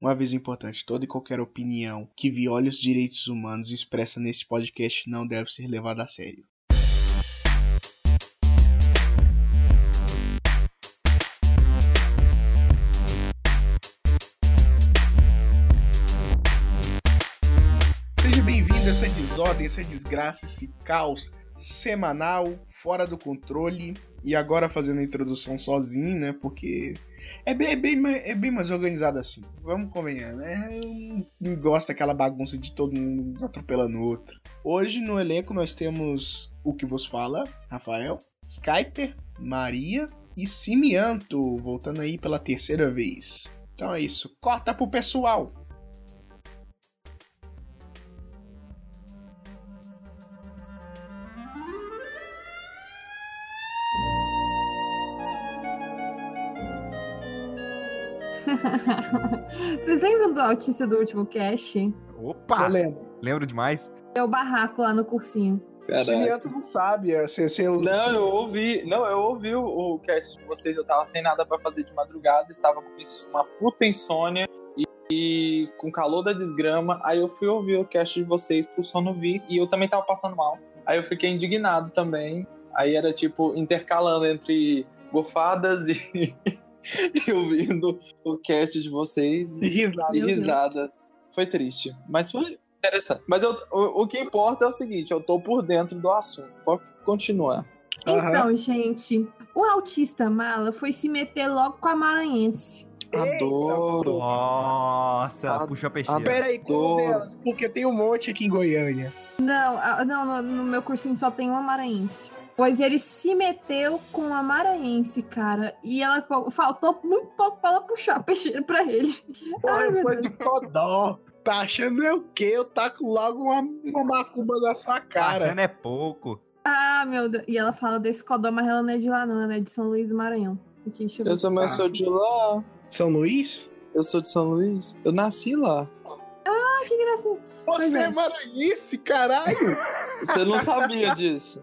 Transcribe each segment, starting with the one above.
Um aviso importante: toda e qualquer opinião que viole os direitos humanos expressa nesse podcast não deve ser levada a sério. Seja bem-vindo a essa desordem, essa desgraça, esse caos semanal, fora do controle. E agora fazendo a introdução sozinho, né? Porque é bem, é bem, é bem mais organizado assim. Vamos convenhar, né? Eu não gosto daquela bagunça de todo mundo atropelando o outro. Hoje no elenco nós temos o que vos fala, Rafael, Skyper, Maria e Simianto, voltando aí pela terceira vez. Então é isso, corta pro pessoal. Vocês lembram do autista do último cast? Opa! Eu lembro. Lembro demais. É o barraco lá no cursinho. Simianto não sabe, é, você, você, Não, eu ouvi. Não, eu ouvi o, o cast de vocês. Eu tava sem nada pra fazer de madrugada, estava com isso- uma puta insônia e, e com calor da desgrama. Aí eu fui ouvir o cast de vocês pro sono vir e eu também tava passando mal. Aí eu fiquei indignado também. Aí era tipo intercalando entre gofadas e, e ouvindo o cast de vocês E risada. e risadas. Foi triste, mas foi interessante. Mas eu- o, o que importa é o seguinte, eu tô por dentro do assunto. Pode continuar. Então, gente, o autista mala foi se meter logo com a maranhense. Adoro. Nossa, Ah, puxa a Ah, peixeira. pera aí, qual Adoro. delas? Porque tem um monte aqui em Goiânia. Não, a- não, no, no meu cursinho só tem uma maranhense. Pois ele se meteu com a maranhense, cara. E ela faltou muito pouco pra ela puxar a peixeira pra ele. Porra, Ai, meu foi do Codó. Tá achando eu o quê? Eu taco logo uma, uma macumba na sua cara. Bacana é pouco. Ah, meu Deus. E ela fala desse codó, mas ela não é de lá, não. Ela é de São Luís do Maranhão. Aqui, deixa eu. Eu também sou de lá. São Luís? Eu sou de São Luís. Eu nasci lá. Ah, que gracinha. Você é. é maranhense, caralho? Você não sabia disso.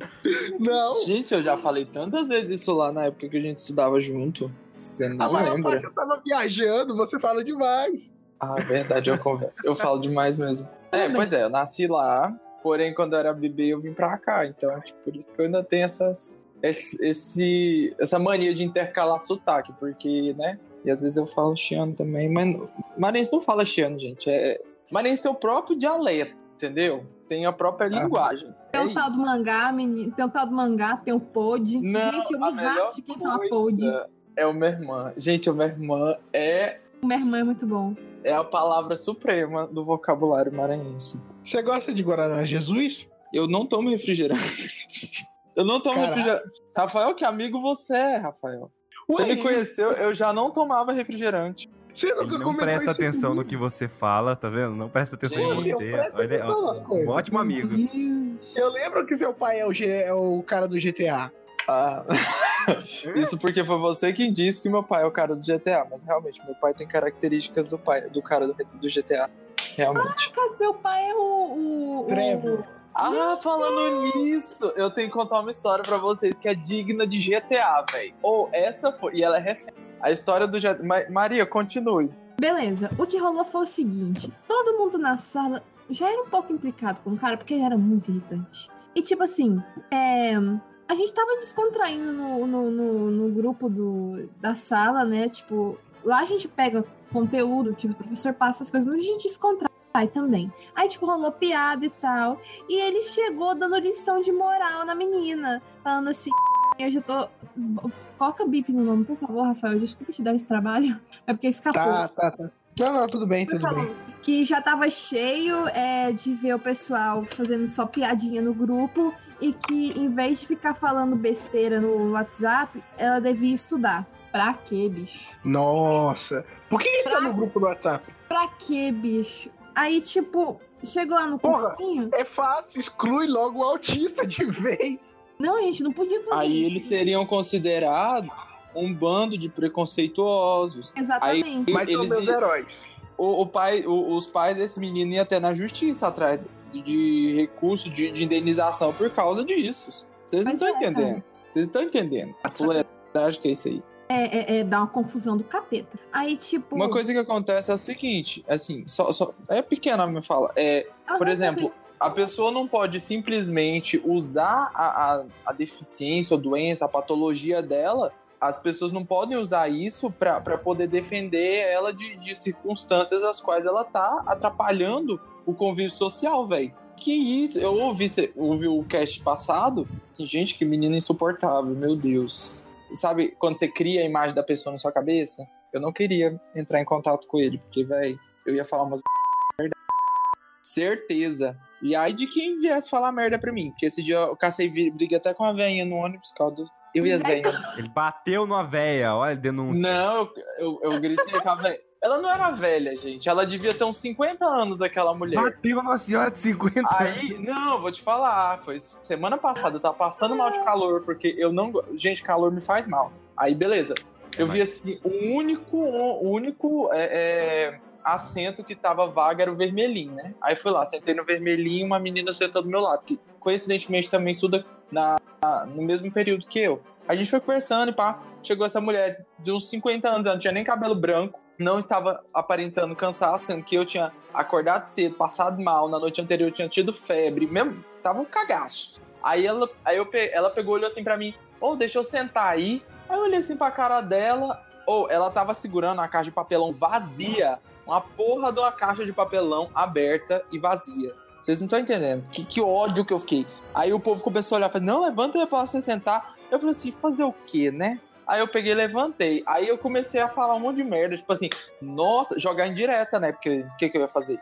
Não. Gente, eu já falei tantas vezes isso lá na época que a gente estudava junto. Você A não maior lembra? parte eu tava viajando, você fala demais. Ah, verdade, eu, eu falo demais mesmo. É, pois é, eu nasci lá, porém quando eu era bebê eu vim pra cá, então tipo, por isso que eu ainda tenho essas, esse, esse- essa mania de intercalar sotaque, porque, né, e às vezes eu falo chiano também, mas Maranhense não fala chiano, gente, é... Maranhense tem o próprio dialeto, entendeu? Tem a própria linguagem. Tem é o tal do mangá, menino. Tem o tal do mangá, tem o pod. Não, Gente, eu me racho de quem fala pod. É o minha irmã. Gente, o minha irmã é, Minha irmã é muito bom. é a palavra suprema do vocabulário maranhense. Você gosta de Guaraná Jesus? Eu não tomo refrigerante. Eu não tomo Caralho. refrigerante. Rafael, que amigo você é, Rafael. Você Ué, me conheceu, eu já não tomava refrigerante. Você nunca Ele não presta isso atenção no comigo. que você fala, tá vendo? Não presta atenção em você. presto Olha, atenção ó, nas coisas. um ótimo amigo. Eu lembro que seu pai é o, G- é o cara do GTA. Ah. Isso porque foi você quem disse que meu pai é o cara do GTA, mas realmente, meu pai tem características do pai, do cara do, do GTA. Realmente. Cara, seu pai é o. o, o- Trevor. Ah, falando nisso, eu tenho que contar uma história pra vocês que é digna de GTA, velho. Ou essa foi, e ela é recente. A história do. Ma- Maria, continue. Beleza, o que rolou foi o seguinte: todo mundo na sala já era um pouco implicado com o cara, porque ele era muito irritante. E tipo assim, é, a gente tava descontraindo no, no, no- no grupo do, da sala, né? Tipo, lá a gente pega conteúdo, tipo, o professor passa as coisas, mas a gente descontrai também. Aí, tipo, rolou piada e tal. E ele chegou dando lição de moral na menina, falando assim. Eu já tô. Coloca bip no nome, por favor, Rafael. Desculpa te dar esse trabalho. É porque escapou. Tá, tá, tá. Não, não, tudo bem, tudo bem. que já tava cheio é, de ver o pessoal fazendo só piadinha no grupo e que em vez de ficar falando besteira no WhatsApp, ela devia estudar. Pra quê, bicho? Nossa. Por que ele tá no grupo do WhatsApp? Pra quê, bicho? Aí, tipo, chegou lá no Porra. cursinho. É fácil, exclui logo o autista de vez. Não, a gente não podia fazer Aí isso. eles seriam considerados um bando de preconceituosos. Exatamente. Mas são Eles meus i- heróis. O, o pai, o- os pais desse menino iam até na justiça atrás de, de recurso de, de indenização por causa disso. Vocês não Mas estão é, entendendo. Vocês estão entendendo. A fuleiragem que é isso aí. é, é, é dar uma confusão do capeta. Aí, tipo. Uma coisa que acontece é a seguinte, assim, só, só é pequena a minha fala. É, Ah, por não, exemplo, a pessoa não pode simplesmente usar a, a, a deficiência, a doença, a patologia dela. As pessoas não podem usar isso pra poder defender ela de, de circunstâncias as quais ela tá atrapalhando o convívio social, velho. Que isso? Eu ouvi, ouvi o cast passado. Assim, gente, que menino insuportável, meu Deus. Sabe quando você cria a imagem da pessoa na sua cabeça? Eu não queria entrar em contato com ele, porque, velho, eu ia falar umas. Certeza. E aí de quem viesse falar merda pra mim. Porque esse dia eu cacei briga até com a velhinha no ônibus, por causa do... Eu e as velhinhas. Ele bateu numa véia, olha denúncia. Não, eu, eu, eu gritei com a velha. Ela não era velha, gente. Ela devia ter uns 50 anos, aquela mulher. Bateu numa senhora de 50 anos. Aí, não, vou te falar. Foi semana passada, eu tava passando mal de calor, porque eu não. Gente, calor me faz mal. Aí, beleza. Eu vi assim, o único, o único é, é, assento que tava vaga era o vermelhinho, né? Aí fui lá, sentei no vermelhinho, uma menina sentou do meu lado, que coincidentemente também estuda na, no mesmo período que eu. A gente foi conversando e pá, chegou essa mulher de uns 50 anos, ela não tinha nem cabelo branco, não estava aparentando cansaço, sendo que eu tinha acordado cedo, passado mal, na noite anterior eu tinha tido febre, mesmo, tava um cagaço. Aí ela, aí eu, ela pegou, olhou assim pra mim, ô, deixa eu sentar aí. Aí eu olhei assim pra cara dela, ou ela tava segurando uma caixa de papelão vazia, uma porra de uma caixa de papelão aberta e vazia. Vocês não estão entendendo. Que, que ódio que eu fiquei. Aí o povo começou a olhar e falou: Não, levanta pra você sentar. Eu falei assim: fazer o quê, né? Aí eu peguei e levantei. Aí eu comecei a falar um monte de merda. Tipo assim, nossa, jogar em direta, né? Porque o que, que eu ia fazer?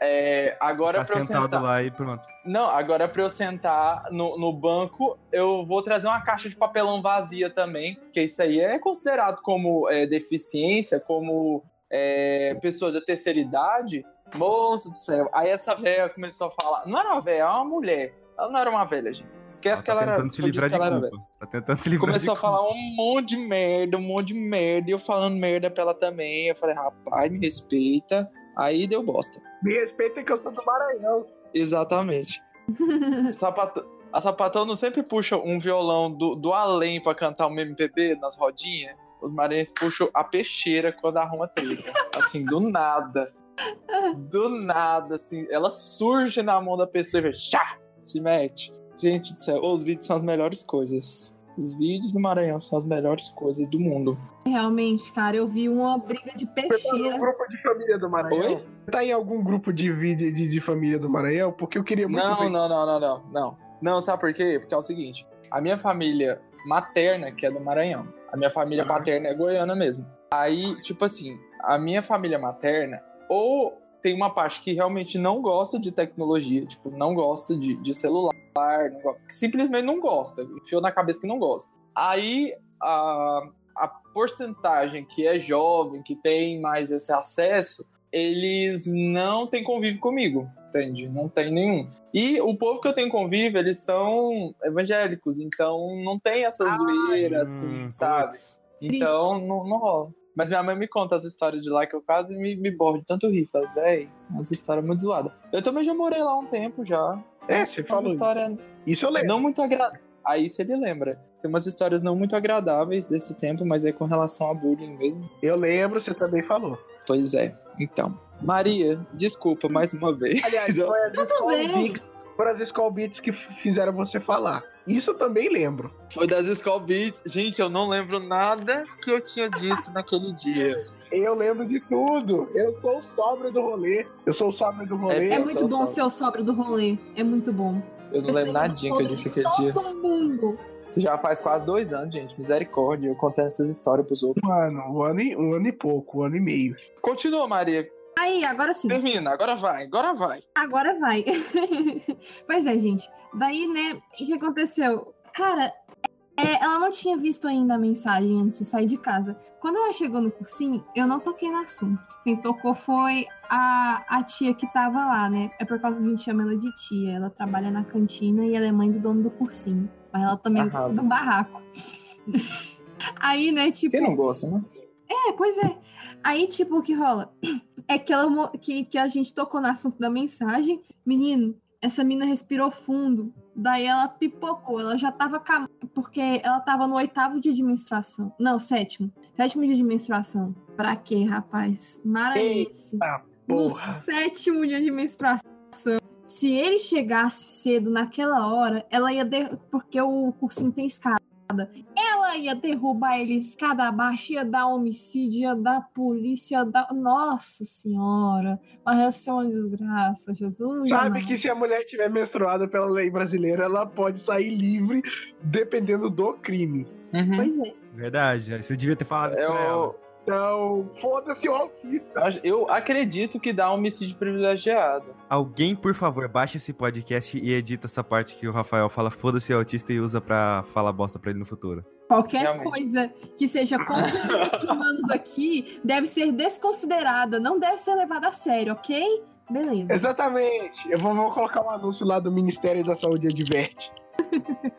É, agora Tá pra eu sentado sentar. lá e pronto. Não, agora pra eu sentar no, no banco, eu vou trazer uma caixa de papelão vazia também, porque isso aí é considerado como é, deficiência, como é, pessoa da terceira idade. Moço do céu. Aí essa velha começou a falar. Não era uma velha, era uma mulher. Ela não era uma velha, gente. Esquece que tá ela era. tentando se eu disse livrar que ela de era culpa. Tá tentando se livrar Começou a falar um monte de merda, um monte de merda, e eu falando merda pra ela também. Eu falei, rapaz, me respeita. Aí deu bosta. Me respeita que eu sou do Maranhão. Exatamente. A sapatão não sempre puxa um violão do, do além pra cantar um MPB nas rodinhas? Os maranhenses puxam a peixeira quando arruma treta. Assim, do nada. Do nada, assim. Ela surge na mão da pessoa e vê, chá, se mete. Gente do céu, os vídeos são as melhores coisas. Os vídeos do Maranhão são as melhores coisas do mundo. Realmente, cara, eu vi uma briga de Você tá peixeira. grupo de família do Maranhão? Oi? Você tá em algum grupo de vídeo de, de família do Maranhão? Porque eu queria muito Não, ver. não, não, não, não, não. Não, sabe por quê? Porque é o seguinte: a minha família materna, que é do Maranhão, a minha família Aham. paterna é goiana mesmo. Aí, tipo assim, a minha família materna, ou tem uma parte que realmente não gosta de tecnologia, tipo, não gosta de, de celular, não go- simplesmente não gosta, enfiou na cabeça que não gosta. Aí, a, a porcentagem que é jovem, que tem mais esse acesso, eles não têm convívio comigo, entende? Não tem nenhum. E o povo que eu tenho convívio, eles são evangélicos, então não tem essa zoeira, assim, Hum, sabe? putz. Então não, não rola. Mas minha mãe me conta as histórias de lá que eu quase me, me borro de tanto rir. Fala, véi, essa história é muito zoada. Eu também já morei lá um tempo já. É, você falou. história Isso eu lembro. não muito agradável. Aí se ele lembra. Tem umas histórias não muito agradáveis desse tempo, mas é com relação a bullying mesmo. Eu lembro, você também falou. Pois é. Então. Maria, desculpa mais uma vez. Aliás, foi as Skull. Beats, foram as Skull Beats que fizeram você falar. Isso eu também lembro. Foi das Skull Beats. Gente, eu não lembro nada que eu tinha dito naquele dia. Eu lembro de tudo. Eu sou o sóbrio do rolê. Eu sou o sóbrio do rolê. É Eu muito bom ser o sobre do rolê. É muito bom. Eu não lembro nadinha que eu disse aquele dia. Mundo. Isso já faz quase dois anos, gente. Misericórdia. Eu contando essas histórias pros outros. Mano, um ano, e, um ano e pouco, um ano e meio. Continua, Maria. Aí, agora sim. Termina. Agora vai. Agora vai. Agora vai. pois é, gente. Daí, né, o que aconteceu? Cara, é, ela não tinha visto ainda a mensagem antes de sair de casa. Quando ela chegou no cursinho, eu não toquei no assunto. Quem tocou foi a, a tia que tava lá, né? É por causa que a gente chama ela de tia. Ela trabalha na cantina e ela é mãe do dono do cursinho. Mas ela também Arrasa. gosta do barraco. Aí, né, tipo. Quem não gosta, né? É, pois é. Aí, tipo, o que rola? É que, ela, que, que a gente tocou no assunto da mensagem. Menino, essa mina respirou fundo. Daí ela pipocou, ela já tava. cam- Porque ela tava no oitavo dia de menstruação. Não, sétimo. Sétimo dia de menstruação. Pra quê, rapaz? Maranhense. No Porra. sétimo dia de menstruação. Se ele chegasse cedo naquela hora, ela ia. Der... Porque o cursinho tem escada. Ela ia derrubar ele escada abaixo, ia dar homicídio, ia dar polícia, ia dar. Nossa Senhora! Mas ia ser uma desgraça, Jesus. Sabe que se a mulher tiver menstruada pela lei brasileira, ela pode sair livre dependendo do crime. Uhum. Pois é. Verdade. Você devia ter falado isso pra ela. Então, foda-se o autista. eu acredito que dá homicídio privilegiado. Alguém, por favor, baixa esse podcast e edita essa parte que o Rafael fala foda-se autista e usa pra falar bosta pra ele no futuro. Qualquer Realmente. coisa que seja contra os humanos aqui deve ser desconsiderada, não deve ser levada a sério, ok? Beleza. Exatamente. Eu vou, vou colocar um anúncio lá do Ministério da Saúde Adverte.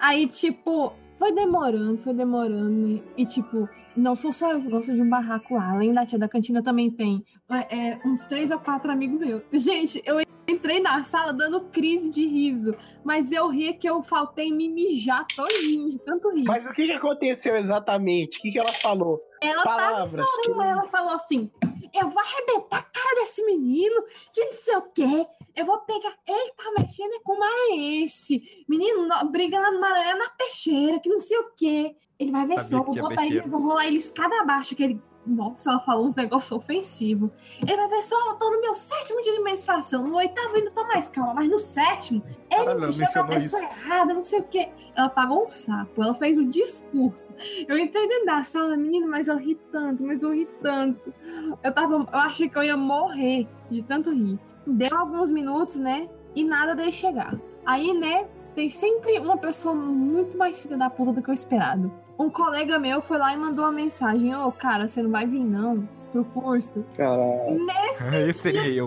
Aí, tipo, foi demorando, foi demorando. E, tipo, não sou só eu que gosto de um barraco lá. Além da tia da cantina, também tem é, é, uns três ou quatro amigos meus. Gente, eu entrei na sala dando crise de riso. Mas eu ria que eu faltei me mijar todinho de tanto rir. Mas o que, que aconteceu exatamente? O que, que ela falou? ela tava Palavras. Que... Ela falou assim: Eu vou arrebentar a cara desse menino, que não sei o quê. Eu vou pegar. Ele tá mexendo com o maranhense. Menino, no- briga lá no Maranhão na peixeira, que não sei o quê. Ele vai ver Sabia só, vou botar ele, vou rolar ele escada abaixo, que ele. Nossa, ela falou uns negócios ofensivos. Ele vai ver só, eu tô no meu sétimo dia de menstruação. No oitavo ainda tô mais calma, mas no sétimo, ele Caralho, me chama a pessoa errada, não sei o quê. Ela pagou um sapo, ela fez o discurso. Eu entrei dentro da sala, menino, mas eu ri tanto, mas eu ri tanto. Eu tava. Eu achei que eu ia morrer de tanto rir. Deu alguns minutos, né? E nada dele chegar. Aí, né, tem sempre uma pessoa muito mais filha da puta do que eu esperado. Um colega meu foi lá e mandou uma mensagem: Ô, cara, você não vai vir não pro curso? Caralho. Nesse Esse seria eu.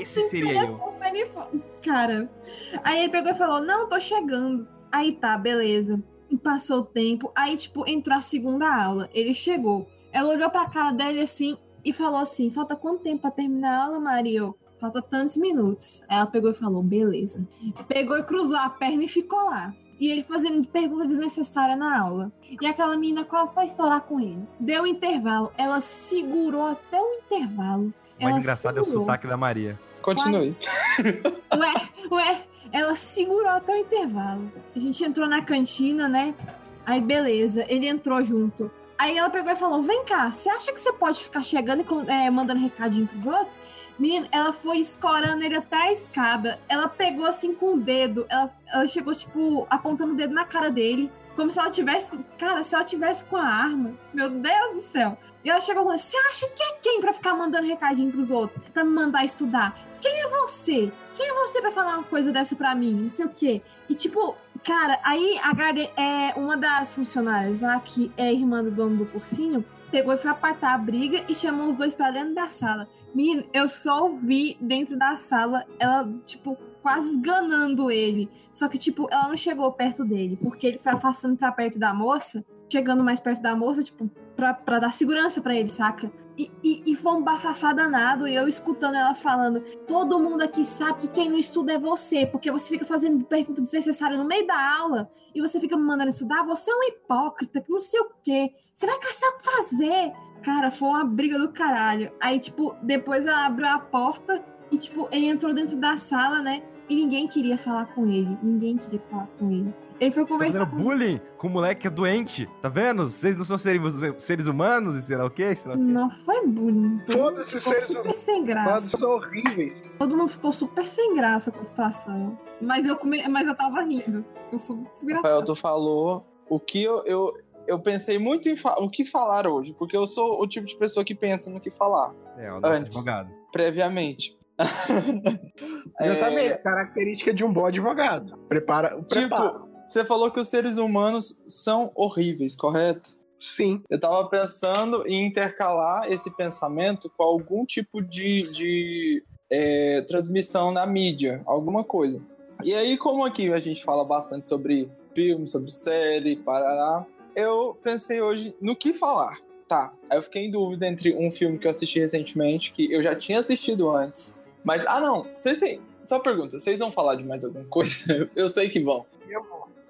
Esse seria eu. telefone. Cara, aí ele pegou e falou: Não, tô chegando. Aí tá, beleza. E passou o tempo. Aí, tipo, entrou a segunda aula. Ele chegou. Ela olhou pra cara dele assim e falou assim: Falta quanto tempo pra terminar a aula, Maria? Eu, Falta tantos minutos. Aí ela pegou e falou: Beleza. Pegou e cruzou a perna e ficou lá. E ele fazendo pergunta desnecessária na aula. E aquela menina quase pra estourar com ele. Deu intervalo. Ela segurou até o intervalo. O mais Ela engraçado é o segurou. sotaque da Maria. Continue. Ué, ué, ela segurou até o intervalo. A gente entrou na cantina, né? Aí, beleza, ele entrou junto. Aí ela pegou e falou: Vem cá, você acha que você pode ficar chegando e com- é, mandando recadinho pros outros? Menino, ela foi escorando ele até a escada. Ela pegou assim com o dedo. Ela, ela chegou, tipo, apontando o dedo na cara dele. Como se ela tivesse. Cara, se ela tivesse com a arma. Meu Deus do céu. E ela chegou falando: Você acha que é quem pra ficar mandando recadinho pros outros? Pra me mandar estudar? Quem é você? Quem é você pra falar uma coisa dessa pra mim? Não sei o quê. E tipo, cara, aí a Garden é uma das funcionárias lá, que é irmã do dono do cursinho, pegou e foi apartar a briga e chamou os dois pra dentro da sala. Menino, eu só ouvi dentro da sala ela, tipo, quase esganando ele. Só que, tipo, ela não chegou perto dele, porque ele foi afastando pra perto da moça, chegando mais perto da moça, tipo, pra dar segurança pra ele, saca? E, e, e foi um bafafá danado, e eu escutando ela falando: todo mundo aqui sabe que quem não estuda é você, porque você fica fazendo pergunta desnecessária no meio da aula e você fica me mandando estudar. Você é um hipócrita, que não sei o quê. Você vai caçar o que fazer. Cara, foi uma briga do caralho. Aí, tipo, depois ela abriu a porta e, tipo, ele entrou dentro da sala, né? E ninguém queria falar com ele. Ninguém queria falar com ele. Ele foi Você tá conversar fazendo com bullying com o moleque que é doente. Tá vendo? Vocês não são seres, seres humanos e sei lá o quê? Sei lá o quê. Não foi bullying. Foda-se, Ficou seres super humanos sem graça. são horríveis. Todo mundo ficou super sem graça com a situação. Mas eu, come... Mas eu tava rindo. Eu sou Rafael, desgraçada. tu falou o que eu, eu, eu pensei muito em fa- o que falar hoje, porque eu sou o tipo de pessoa que pensa no que falar É, o nosso Antes. advogado. previamente. Eu É, também. Característica de um bom advogado. Prepara o preparo. Você falou que os seres humanos são horríveis, correto? Sim. Eu tava pensando em intercalar esse pensamento com algum tipo de, de é, transmissão na mídia, alguma coisa. E aí, como aqui a gente fala bastante sobre filme, sobre série, parará, eu pensei hoje no que falar. Tá, aí eu fiquei em dúvida entre um filme que eu assisti recentemente, que eu já tinha assistido antes. Mas, ah não, vocês têm. Só pergunta, vocês vão falar de mais alguma coisa? Eu sei que vão.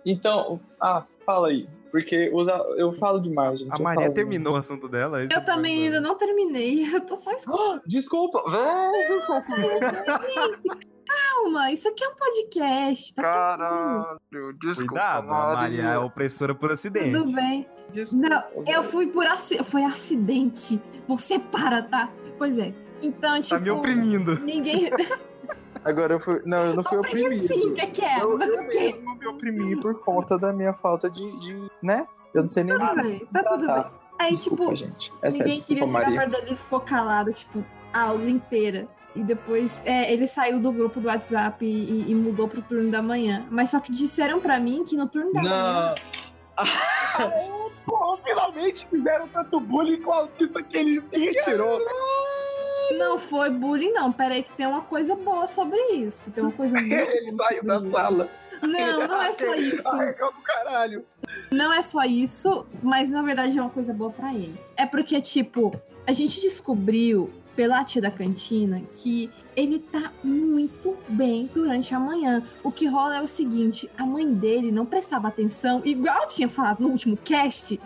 Então, ah, fala aí. Porque usa, eu falo demais, gente. A eu Maria terminou o assunto dela. Eu também ainda não terminei. Eu tô só Ah, Desculpa, velho, Calma, isso aqui é um podcast. Tá Caralho, desculpa. Cuidado, a Maria é opressora por acidente. tudo bem. Desculpa, Não, eu fui por aci... foi acidente. Você para, tá? Pois é. Então, tipo. Tá me oprimindo. Ninguém. Agora eu fui. Não, eu não fui Oprimido oprimido. sim, que que é? Eu, Mas eu mesmo me oprimi por conta da minha falta de. de né? Eu não sei nem. Tá, bem, tá tudo bem. Aí, Desculpa, tipo, gente. É sério, ninguém queria desculpa, chegar Maria. perto dele e ficou calado, tipo, a aula inteira. E depois é, ele saiu do grupo do WhatsApp e, e mudou pro turno da manhã. Mas só que disseram pra mim que no turno da manhã. Não. Pô, finalmente fizeram tanto bullying com o autista que ele se retirou. Não foi bullying, não. Pera aí que tem uma coisa boa sobre isso. Tem uma coisa muito Ele saiu da isso. sala. Não, não é só isso. Caralho. Não é só isso, mas na verdade é uma coisa boa pra ele. É porque, tipo, a gente descobriu pela tia da cantina que ele tá muito bem durante a manhã. O que rola é o seguinte: a mãe dele não prestava atenção, igual eu tinha falado no último cast,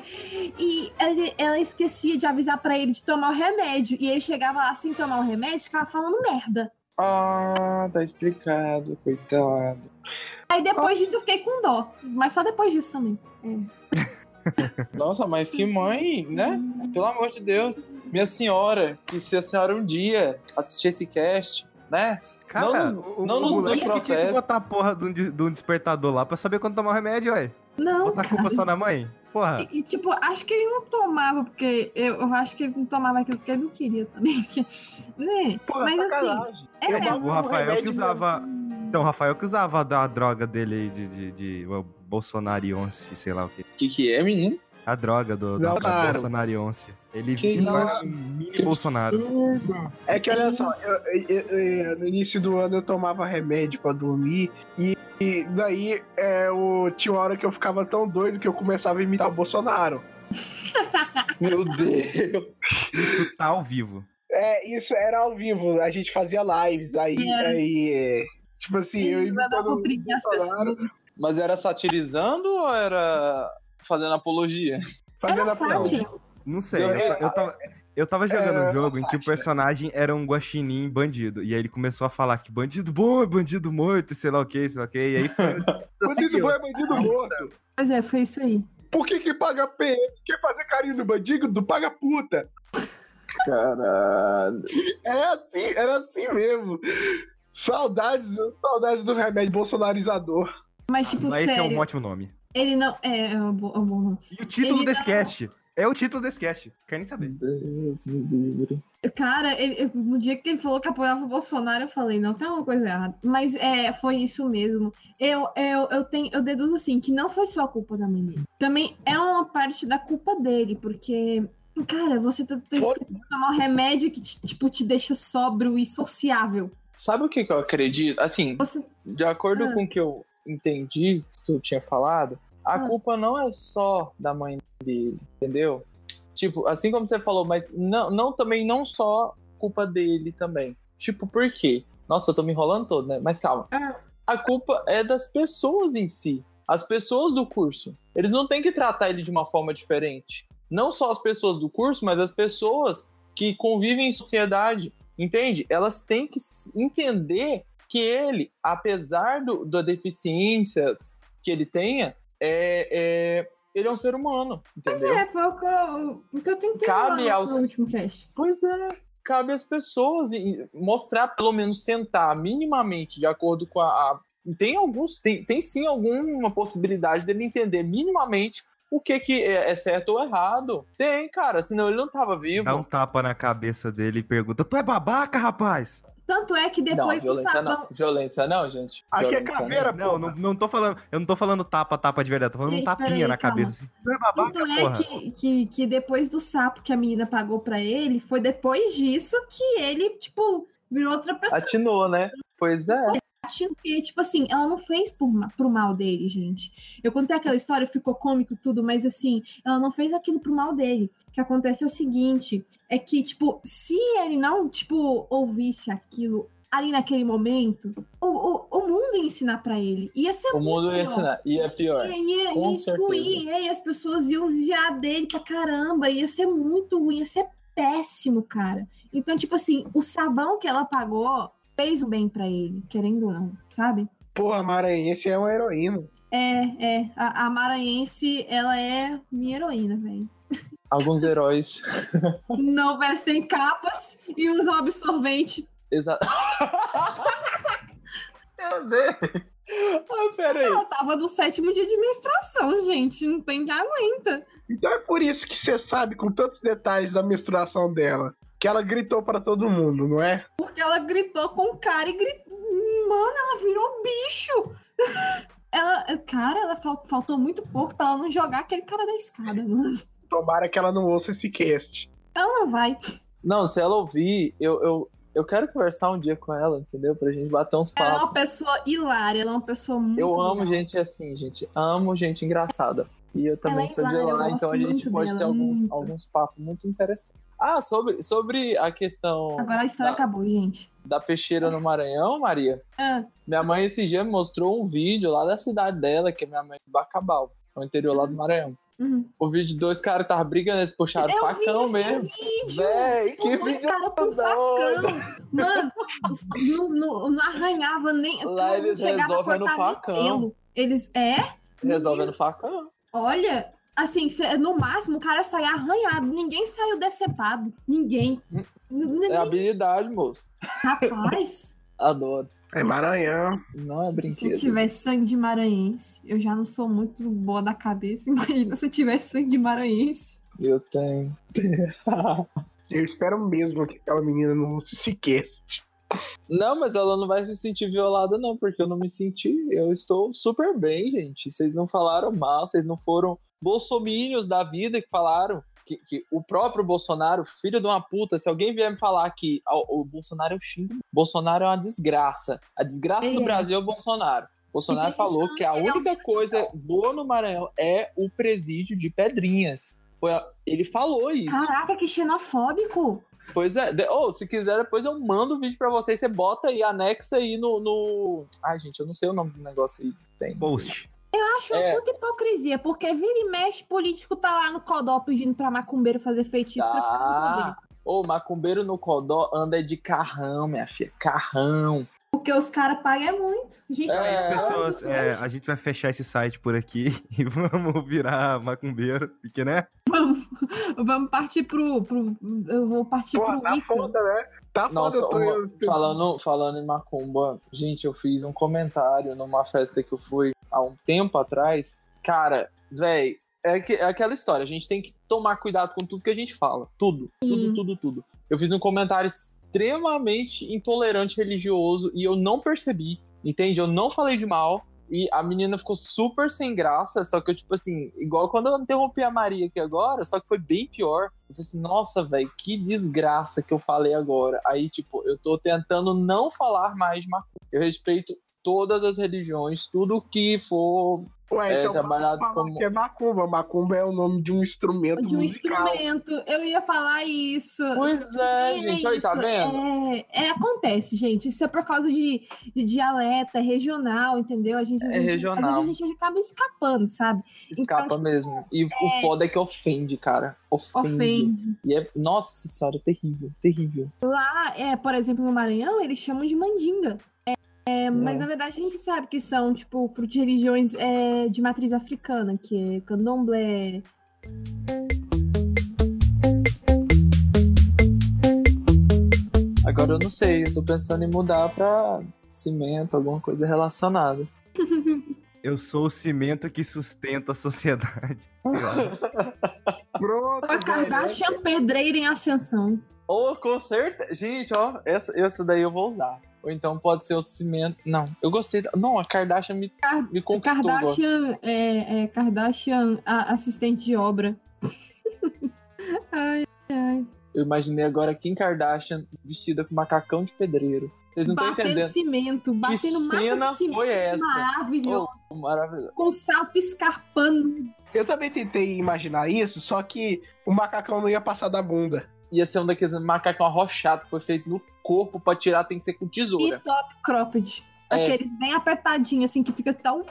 e ele- ela esquecia de avisar pra ele de tomar o remédio. E ele chegava lá sem tomar o remédio e ficava falando merda. Ah, tá explicado, coitado. Aí depois disso eu fiquei com dó. Mas só depois disso também. Nossa, mas que mãe, né? Pelo amor de Deus. Minha senhora, que se a senhora um dia assistir esse cast, né? Cara, Não nos- o, não o nos moleque que tinha que botar a porra de um, de- de um despertador lá pra saber quando tomar o remédio, ué. Não, Botar a culpa só na mãe? Porra. E, e, tipo, acho que ele não tomava, porque eu, eu acho que ele não tomava aquilo porque ele não queria também. que- né? Porra, Mas assim, sacanagem. é, É, Eu tipo, tomo o Rafael que usava. Então, o Rafael que usava da droga dele aí de, de, de, Bolsonarionce, sei lá o quê. O que, que é, menino? A droga do, do. Bolsonarionce. Ele Que um mini Bolsonaro. É que olha só, eu- eu- eu- no início do ano eu tomava remédio pra dormir e, e daí é, o, tinha uma hora que eu ficava tão doido que eu começava a imitar o Bolsonaro. Meu Deus. Isso tá ao vivo. É, isso era ao vivo, a gente fazia lives, aí, Era. aí é, tipo assim, eu imitando o Bolsonaro. Mas era satirizando ou era fazendo apologia? fazendo Era a sátira. Não sei, eu, eu tava. Eu tava jogando É, um jogo em que o personagem era um guaxinim bandido. E aí ele começou a falar que bandido bom é bandido morto, sei lá o que, sei lá o que. E aí foi. Bandido bom é bandido morto. Pois é, foi isso aí. Por que que paga PM? Quer fazer carinho no bandido? Paga puta. Caralho. É assim, era assim mesmo. Saudades, saudades do remédio bolsonarizador. Mas, tipo, Mas esse é sério, um ótimo nome. ele não. É, é bom. É um bom nome. E o título Ele desse não- cast. É o título desse cast. Quer nem saber. Deus me livre. Cara, ele- no dia que ele falou que apoiava o Bolsonaro, eu falei, não, tem uma coisa errada. Mas é, foi isso mesmo. Eu, eu, eu, tenho, eu deduzo assim, que não foi só a culpa da mãe dele. Também é uma parte da culpa dele, porque. Cara, você tá, tá esquecendo de tomar um remédio que te, tipo, te deixa sóbrio e sociável. Sabe o que, que eu acredito? Assim, Você. de acordo Ah. com o que eu entendi, que tu tinha falado, a Ah. culpa não é só da mãe dele, entendeu? Tipo, assim como você falou, mas não, não também não só culpa dele também. Tipo, por quê? Nossa, eu tô me enrolando todo, né? Mas calma. Ah. A culpa é das pessoas em si. As pessoas do curso. Eles não têm que tratar ele de uma forma diferente. Não só as pessoas do curso, mas as pessoas que convivem em sociedade. Entende? Elas têm que entender que ele, apesar do, das deficiências que ele tenha, é, é- ele é um ser humano. Entendeu? É, foi o que eu, o que eu tentei Cabe falar aos- no último cast. Pois é, cabe às pessoas mostrar, pelo menos tentar minimamente, de acordo com a. a- tem alguns, tem, tem sim alguma possibilidade dele entender minimamente o que, que é, é certo ou errado. Tem, cara, senão ele não tava vivo. Dá um tapa na cabeça dele e pergunta: Tu é babaca, rapaz? Tanto é que não, depois do violência sabão. não. Violência não, gente. Aqui é Violência caveira, Não, pô. não, não tô falando. Eu não tô falando tapa, tapa de verdade. Tô falando um Gente, tapinha peraí, na calma. cabeça. Assim, é babaca, Tanto é que, que, que depois do sapo que a menina pagou pra ele, foi depois disso que ele, tipo, virou outra pessoa. Atinou, né? Pois é. Porque, tipo assim, ela não fez por, pro mal dele, gente. Eu contei aquela história, ficou cômico tudo, mas assim, ela não fez aquilo pro mal dele. O que acontece é o seguinte, é que, tipo, se ele não, tipo, ouvisse aquilo ali naquele momento, o, o, o mundo ia ensinar pra ele. Ia ser O mundo ia ensinar. E é pior. Ia, ia, Com ia excluir ele, as pessoas iam virar dele pra caramba, ia ser muito ruim, ia ser péssimo, cara. Então, tipo assim, o sabão que ela pagou fez o bem pra ele, querendo ou não, sabe? Porra, Maranhense é uma heroína. É, é. A, a maranhense, ela é minha heroína, velho. Alguns heróis. Não vestem capas e usam absorvente. Exato. Meu Deus. Ah, pera aí. Ela tava no sétimo dia de menstruação, gente. Não tem que aguenta. Então é por isso que você sabe com tantos detalhes da menstruação dela. Que ela gritou pra todo mundo, não é? Porque ela gritou com o cara e gritou. Mano, ela virou bicho. Ela, cara, ela fal- faltou muito pouco pra ela não jogar aquele cara da escada, mano. Tomara que ela não ouça esse cast. Ela não vai. Não, se ela ouvir, eu, eu, eu quero conversar um dia com ela, entendeu? Pra gente bater uns Ela é papos. uma pessoa hilária, ela é uma pessoa muito. Eu amo legal. gente assim, gente. Amo gente engraçada. E eu também é sou de hilária, eu lá, então a gente pode dela, ter alguns, muito. alguns papos muito interessantes. Ah, sobre, sobre a questão Agora a história Tá. acabou, gente. da peixeira no Maranhão, Maria. Ah, Minha mãe esse dia me mostrou um vídeo lá da cidade dela, que é minha mãe de Bacabal, no interior lá do Maranhão. uhum. O vídeo de dois caras estavam brigando, eles puxaram Eu facão mesmo. vídeo. Véi, que Os vídeo caras com facão. Mano, não, não, não arranhava nem. Lá eles resolvem no facão. pelo. Eles. É? resolvendo facão. Olha, assim, cê- no máximo o cara sai arranhado. Ninguém saiu decepado. Ninguém. É habilidade, moço. Rapaz, Adoro. É Maranhão. Não é se eu brinquedo. tivesse sangue de maranhense, eu já não sou muito boa da cabeça. Imagina se eu tivesse sangue de maranhense. Eu tenho. Eu espero mesmo que aquela menina não esse cast. Não, mas ela não vai se sentir violada, não, porque eu não me senti. Eu estou super bem, gente. Vocês não falaram mal, vocês não foram bolsomínios da vida que falaram que, que o próprio Bolsonaro, filho de uma puta, se alguém vier me falar que ó, o Bolsonaro é o xingo, Bolsonaro é uma desgraça. A desgraça Ele do é. Brasil é o Bolsonaro. Bolsonaro falou que a é um única coisa boa no Maranhão é o presídio de Pedrinhas. Foi a- Ele falou isso. Caraca, que xenofóbico. Pois é. De- Ou, se quiser, depois eu mando o vídeo pra vocês. Você bota aí, anexa aí no, no. Ai, gente, eu não sei o nome do negócio aí. Tem. Post. Eu acho É. puta hipocrisia, porque vira e mexe, político tá lá no Codó pedindo pra macumbeiro fazer feitiço pra ficar no. Tá. Ô, macumbeiro no Codó anda de carrão, minha filha. Carrão. Porque os caras pagam é muito. Gente, É, pessoas, é, a gente vai fechar esse site por aqui e vamos virar macumbeiro, porque, né? Vamos partir pro, pro. Eu vou partir Porra, pro tá foda, né? Tá Nossa, foda. uma- Eu tô... falando, falando em macumba, gente, eu fiz um comentário numa festa que eu fui há um tempo atrás. Cara, véi, é, que- é aquela história. A gente tem que tomar cuidado com tudo que a gente fala. Tudo, tudo, tudo, tudo. Eu fiz um comentário extremamente intolerante religioso e eu não percebi, entende? Eu não falei de mal. E a menina ficou super sem graça, só que eu, tipo assim, igual quando eu interrompi a Maria aqui agora, só que foi bem pior. Eu falei assim, nossa, velho, que desgraça que eu falei agora. Aí, tipo, eu tô tentando não falar mais macumba. Eu respeito todas as religiões, tudo que for Ué, é, então trabalhado vamos falar como- que é macumba. Macumba é o nome de um instrumento De um musical. instrumento. Eu ia falar isso. Pois é, gente, olha, tá vendo? É, é, acontece, gente. Isso é por causa de, de dialeto, é regional, entendeu? A gente, às É vezes- regional. Às vezes a gente acaba escapando, sabe? Escapa Então, mesmo. E o foda é que ofende, cara. Ofende. Ofende. E é, nossa senhora, terrível, terrível. Lá, é, por exemplo, no Maranhão, eles chamam de mandinga. É, mas na verdade a gente sabe que são, tipo, frutos de religiões é, de matriz africana, que é candomblé. Agora eu não sei, eu tô pensando em mudar pra cimento, alguma coisa relacionada. Eu sou o cimento que sustenta a sociedade. Pronto, A velho. Kardashian pedreira em ascensão. Ou com certeza. Gente, ó, essa, essa daí eu vou usar. Ou então pode ser o cimento. Não, eu gostei. Da... Não, a Kardashian me, me conquistou. Kardashian, é, é, Kardashian a- assistente de obra. ai, ai. Eu imaginei agora Kim Kardashian vestida com macacão de pedreiro. Vocês não estão entendendo. cimento, batendo massa cena cimento foi essa? Maravilhoso, Oh, maravilhoso. com salto escarpando. Eu também tentei imaginar isso, só que o macacão não ia passar da bunda. Ia ser um daqueles macacos arrochados que foi feito no corpo pra tirar tem que ser com E tesoura. top cropped. É. Aqueles bem apertadinhos, assim, que fica tão.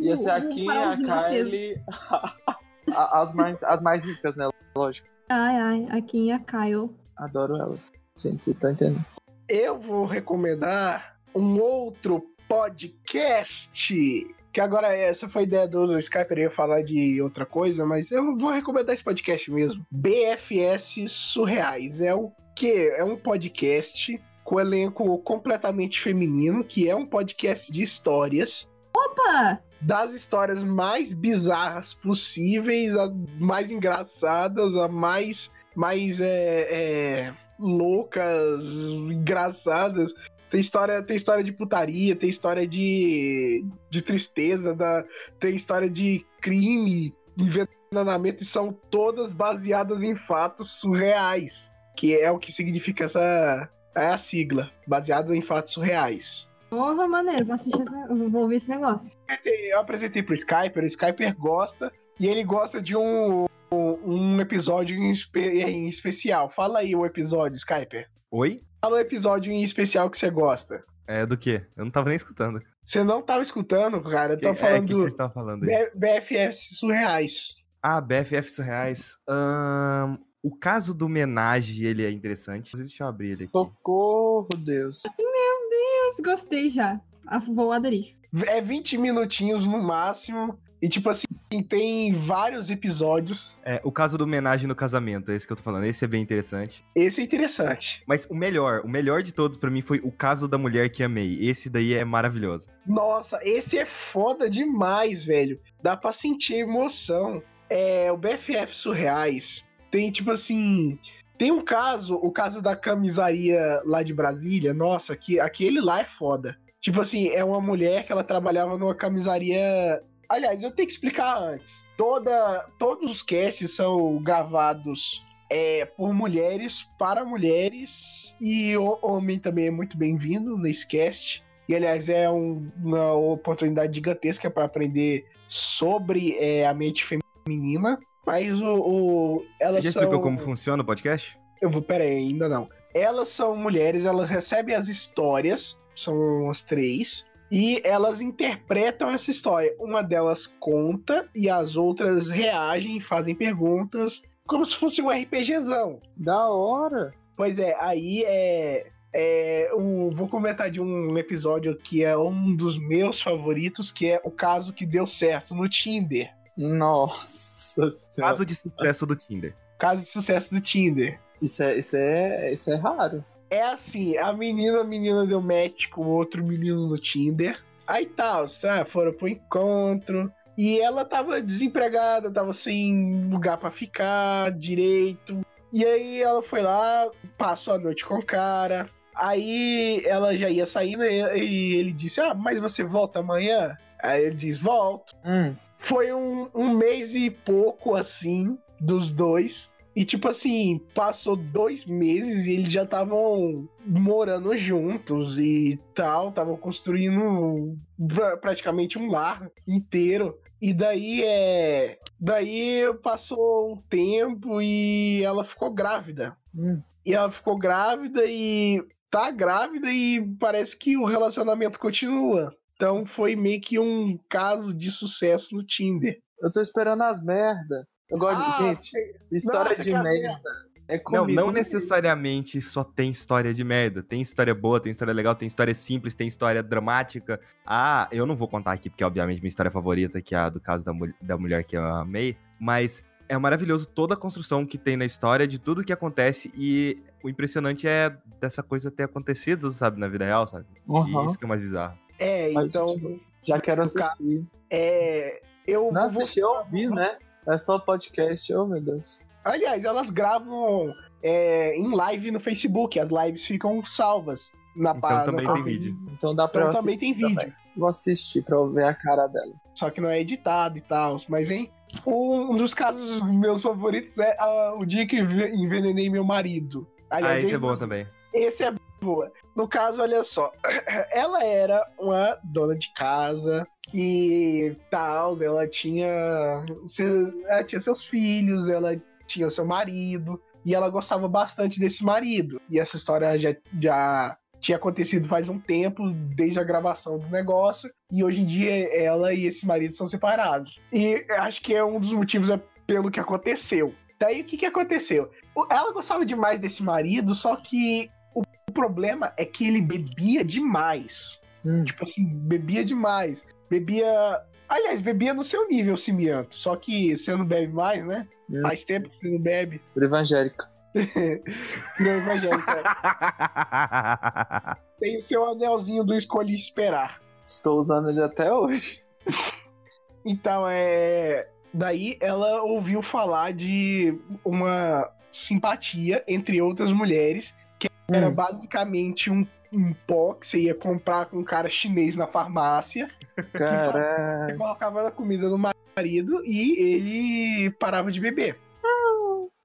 Ia ser um aqui a farolzinho aceso. Kylie. a- as, mais, as mais ricas, né? Lógico. Ai, ai, a Kim e a Kyle. Adoro elas. Gente, vocês estão entendendo. Eu vou recomendar um outro podcast. Que agora essa foi a ideia do, do Skype, eu ia falar de outra coisa, mas eu vou recomendar esse podcast mesmo. BFS Surreais. É o que? É um podcast com elenco completamente feminino, que é um podcast de histórias. Opa! das histórias mais bizarras possíveis, a mais engraçadas, a mais, mais é, é, loucas, engraçadas. Tem história, tem história de putaria, tem história de, de tristeza, da, tem história de crime, envenenamento, e são todas baseadas em fatos surreais, que é o que significa essa é a sigla, baseado em fatos surreais. Porra, maneiro, vou assistir, esse- vou ouvir esse negócio. Eu apresentei pro Skyper, o Skyper gosta, e ele gosta de um, um episódio em, espe- em especial. Fala aí o episódio, Skyper. Oi? Fala o episódio em especial que você gosta. É do quê? Eu não tava nem escutando. Você não tava escutando, cara, eu Que- tô é, o que, que falando vocês estavam falando aí? BFFs surreais. Ah, BFF Surreais. Ahn, o caso do homenagem, ele é interessante. Deixa eu abrir ele aqui. Socorro, Deus. Mas gostei já. Ah, Vou aderir. É 20 minutinhos no máximo, e tipo assim, tem vários episódios. É, o caso do homenagem no casamento, é esse que eu tô falando. Esse é bem interessante. Esse é interessante. Mas o melhor, o melhor de todos pra mim foi o caso da mulher que amei. Esse daí é maravilhoso. Nossa, esse é foda demais, velho. Dá pra sentir emoção. É, o BFF Surreais tem, tipo assim. Tem um caso, o caso da camisaria lá de Brasília. Nossa, que, aquele lá é foda. Tipo assim, é uma mulher que ela trabalhava numa camisaria. Aliás, eu tenho que explicar antes. Toda, todos os casts são gravados é, por mulheres para mulheres. E o homem também é muito bem-vindo nesse cast. E aliás, é um- uma oportunidade gigantesca para aprender sobre é, a mente feminina. Mas o. o elas Você já são... explicou como funciona o podcast? Eu vou, pera aí, ainda não. Elas são mulheres, elas recebem as histórias, são as três, e elas interpretam essa história. Uma delas conta e as outras reagem, fazem perguntas, como se fosse um RPGzão. Da hora. Pois é, aí é. é o, vou comentar de um episódio que é um dos meus favoritos, que é o caso que deu certo no Tinder. Nossa. Caso de sucesso do Tinder. Caso de sucesso do Tinder. Isso é, isso, é, isso é raro. É assim, a menina, a menina deu match com outro menino no Tinder. Aí tal, tá, foram pro encontro. E ela tava desempregada, tava sem lugar pra ficar direito. E aí ela foi lá, passou a noite com o cara. Aí ela já ia sair, né? E ele disse: Ah, mas você volta amanhã? Aí ele diz: Volto. Hum. Foi um, um mês e pouco assim dos dois. E tipo assim, passou dois meses e eles já estavam morando juntos e tal, estavam construindo pra- praticamente um lar inteiro. E daí é. Daí passou um tempo e ela ficou grávida. Hum. E ela ficou grávida e tá grávida e parece que o relacionamento continua. Então foi meio que um caso de sucesso no Tinder. Eu tô esperando as merda. Eu gosto Ah, de. Gente, história nossa, de merda. É Não, comigo. não necessariamente só tem história de merda. Tem história boa, tem história legal, tem história simples, tem história dramática. Ah, eu não vou contar aqui, porque obviamente minha história favorita, que é a do caso da, mul- da mulher que eu amei. Mas é maravilhoso toda a construção que tem na história, de tudo que acontece. E o impressionante é dessa coisa ter acontecido, sabe, na vida real, sabe? Uhum. E isso que é o mais bizarro. É, então. tipo, Já quero assistir. É. Eu Não assisti, eu ouvi, né? É só podcast, oh meu Deus. Aliás, elas gravam é, em live no Facebook. As lives ficam salvas na Então página. também tem vídeo. Então dá pra Então eu também tem assistir vídeo. também. Vou assistir pra eu ver a cara dela. Só que não é editado e tal. Mas, hein? Um dos casos meus favoritos é ah, o dia que enve- envenenei meu marido. Ah, Aliás, esse é bom também. Esse é boa. No caso, olha só. Ela era uma dona de casa que tal, ela tinha, seu- ela tinha seus filhos, ela tinha seu marido. e ela gostava bastante desse marido. E essa história já, já tinha acontecido faz um tempo, desde a gravação do negócio, e hoje em dia ela e esse marido são separados. E acho que é um dos motivos é pelo que aconteceu. Daí o que, que aconteceu? Ela gostava demais desse marido, só que o problema é que ele bebia demais. Hum. Tipo assim, bebia demais. Bebia. Aliás, bebia no seu nível, cimiento. Só que você não bebe mais, né? Hum. Faz tempo que você não bebe. Por evangélica. não, evangélica. Tem o seu anelzinho do Escolhi Esperar. Estou usando ele até hoje. então, é. Daí ela ouviu falar de uma simpatia entre outras mulheres, que era hum. basicamente um, um pó que você ia comprar com um cara chinês na farmácia. Caralho. Você colocava na comida do marido e ele parava de beber.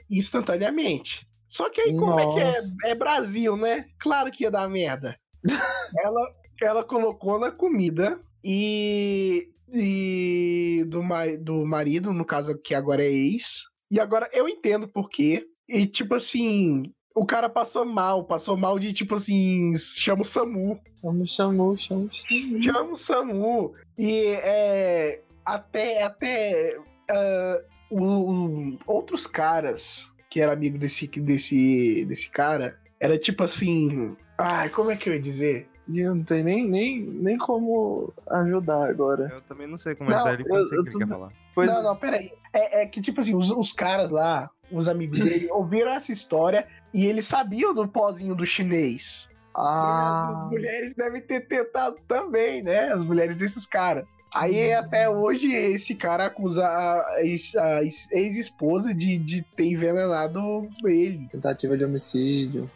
Instantaneamente. Só que aí, como Nossa. é que é? É Brasil, né? Claro que ia dar merda. ela, ela colocou na comida e e do, do marido, no caso que agora é ex. E agora eu entendo por quê. E tipo assim, o cara passou mal, passou mal de tipo assim, chama o SAMU. Chama o SAMU, chama o SAMU. Chama o SAMU. E é, até, até uh, o, o, outros caras que era amigo desse, desse, desse cara, era tipo assim. Ai, como é que eu ia dizer? E eu não tenho nem, nem, nem como ajudar agora. Eu também não sei como não, ajudar ele, eu, não sei o que ele quer falar. Pois... Não, não, peraí. É, é que, tipo assim, os, os caras lá, os amigos dele, ouviram essa história e eles sabiam do pozinho do chinês. Ah. As mulheres devem ter tentado também, né? As mulheres desses caras. Aí até hoje esse cara acusa a, ex-esposa de, de ter envenenado ele. Tentativa de homicídio.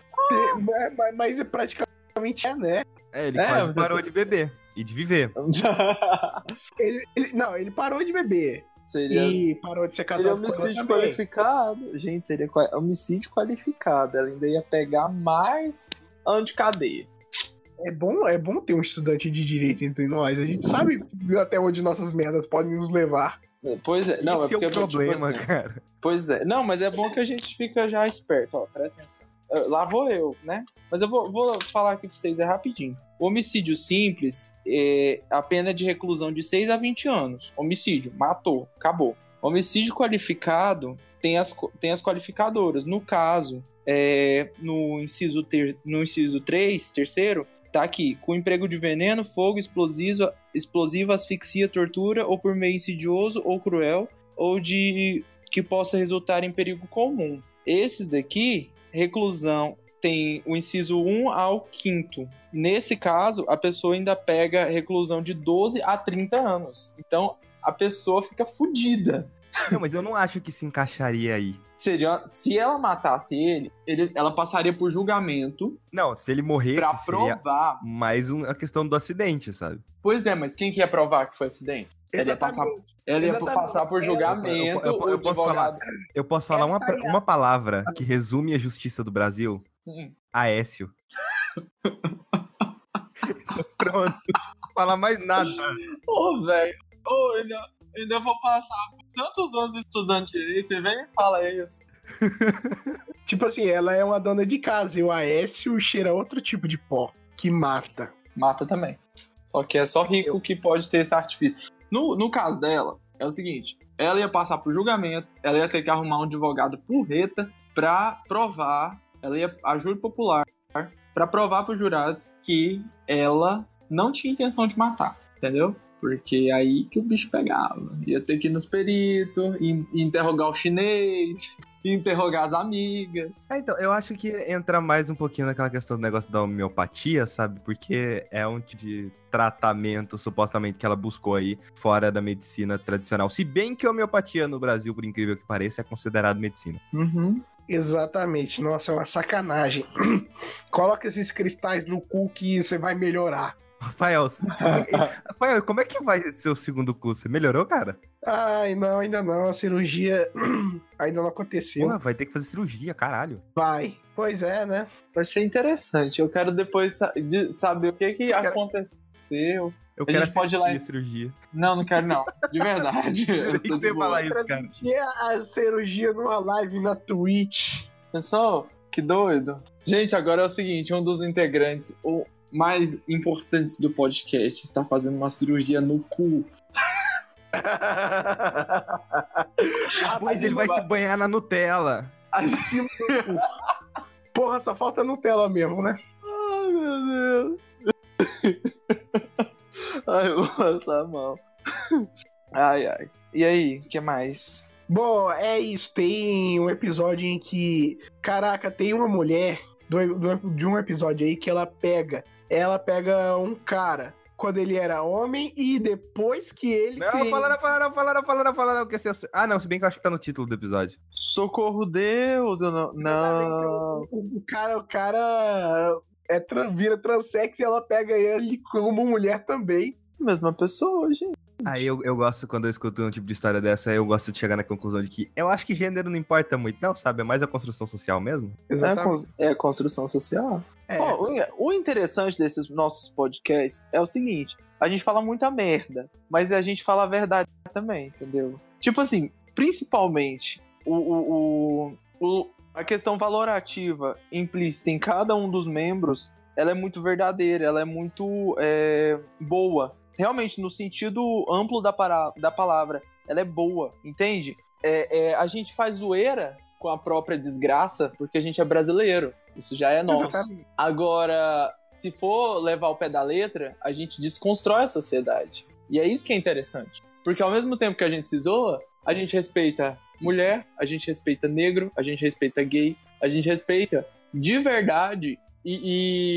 Mas, mas é praticamente é, né? É, ele é, quase parou de beber e de viver. ele, ele, não, ele parou de beber. Seria, e parou de ser casado seria homicídio qualificado. Gente, seria homicídio qualificado. Ela ainda ia pegar mais ano de cadeia. É bom, é bom ter um estudante de direito entre nós. A gente sabe até onde nossas merdas podem nos levar. Pois é, não, Esse é porque é o tipo problema, tipo assim, cara. Pois é, não, mas é bom que a gente fica já esperto, ó, presta atenção. Lá vou eu, né? Mas eu vou, vou falar aqui pra vocês, é rapidinho. O homicídio simples é a pena de reclusão de 6 a 20 anos. Homicídio, matou, acabou. Homicídio qualificado tem as, tem as qualificadoras. No caso, é, no, inciso ter, no inciso 3, terceiro, tá aqui, com emprego de veneno, fogo, explosivo, explosivo, asfixia, tortura, ou por meio insidioso ou cruel, ou de que possa resultar em perigo comum. Esses daqui reclusão tem o inciso 1 ao 5. Nesse caso, a pessoa ainda pega reclusão de 12 a 30 anos. Então, a pessoa fica fodida. Não, mas eu não acho que se encaixaria aí. Seria, se ela matasse ele, ele ela passaria por julgamento. Não, se ele morresse, pra provar. mais uma questão do acidente, sabe? Pois é, mas quem que ia provar que foi acidente? Ela ia passar, ela ia passar por julgamento. Eu, eu, eu posso falar, eu posso falar uma, uma palavra que resume a justiça do Brasil? Sim. Aécio. Pronto. Falar mais nada. Ô, oh, velho. Oh, ainda, ainda vou passar tantos anos estudando direito. Você vem e fala isso. tipo assim, ela é uma dona de casa e o Aécio cheira outro tipo de pó que mata. Mata também. Só que é só rico que pode ter esse artifício. No, no caso dela, é o seguinte: ela ia passar por julgamento, ela ia ter que arrumar um advogado porreta pra provar, ela ia a júri popular, pra provar pros jurados que ela não tinha intenção de matar, entendeu? Porque aí que o bicho pegava. Ia ter que ir nos peritos, interrogar o chinês, interrogar as amigas. É, então, eu acho que entra mais um pouquinho naquela questão do negócio da homeopatia, sabe? Porque é um tipo de tratamento, supostamente, que ela buscou aí fora da medicina tradicional. Se bem que a homeopatia no Brasil, por incrível que pareça, é considerado medicina. Uhum. Exatamente. Nossa, é uma sacanagem. Coloca esses cristais no cu que você vai melhorar. Rafael, Rafael, como é que vai ser o segundo curso? Você melhorou, cara? Ai, não, ainda não. A cirurgia ainda não aconteceu. Vai ter que fazer cirurgia, caralho. Vai. Pois é, né? Vai ser interessante. Eu quero depois saber o que que eu aconteceu. Eu a quero pode ir lá a cirurgia. Não, não quero não. De verdade. eu tô falar isso, cara. a cirurgia numa live na Twitch. Pensou? Que doido. Gente, agora é o seguinte: um dos integrantes, o mais importante do podcast, está fazendo uma cirurgia no cu. Depois ele vai se banhar na Nutella. Porra, só falta Nutella mesmo, né? Ai, meu Deus. Ai, eu vou passar mal. Ai, ai. E aí, o que mais? Bom, é isso. Tem um episódio em que. Caraca, tem uma mulher do, do- de um episódio aí que ela pega. Ela pega um cara quando ele era homem e depois que ele Não, se. fala, não, fala, não, fala, não, fala, não, fala, não. Que esse é Ah, não, se bem que eu acho que tá no título do episódio. Socorro Deus, eu não. Não. O cara, o cara é, tran- vira transex e ela pega ele como mulher também. Mesma pessoa, gente. Aí eu, eu gosto, quando eu escuto um tipo de história dessa, eu gosto de chegar na conclusão de que eu acho que gênero não importa muito, não, sabe? É mais a construção social mesmo. É, a cons- é a construção social. É. O interessante desses nossos podcasts é o seguinte: a gente fala muita merda, mas a gente fala a verdade também, entendeu? Tipo assim, principalmente o, o, o- o- a questão valorativa implícita em cada um dos membros, ela é muito verdadeira, ela é muito é, boa. Realmente, no sentido amplo da, para- da palavra, ela é boa, entende? É, é, a gente faz zoeira com a própria desgraça porque a gente é brasileiro. Isso já é nosso. Exatamente. Agora, se for levar o pé da letra, a gente desconstrói a sociedade. E é isso que é interessante. Porque ao mesmo tempo que a gente se zoa, a gente respeita mulher, a gente respeita negro, a gente respeita gay, a gente respeita de verdade e,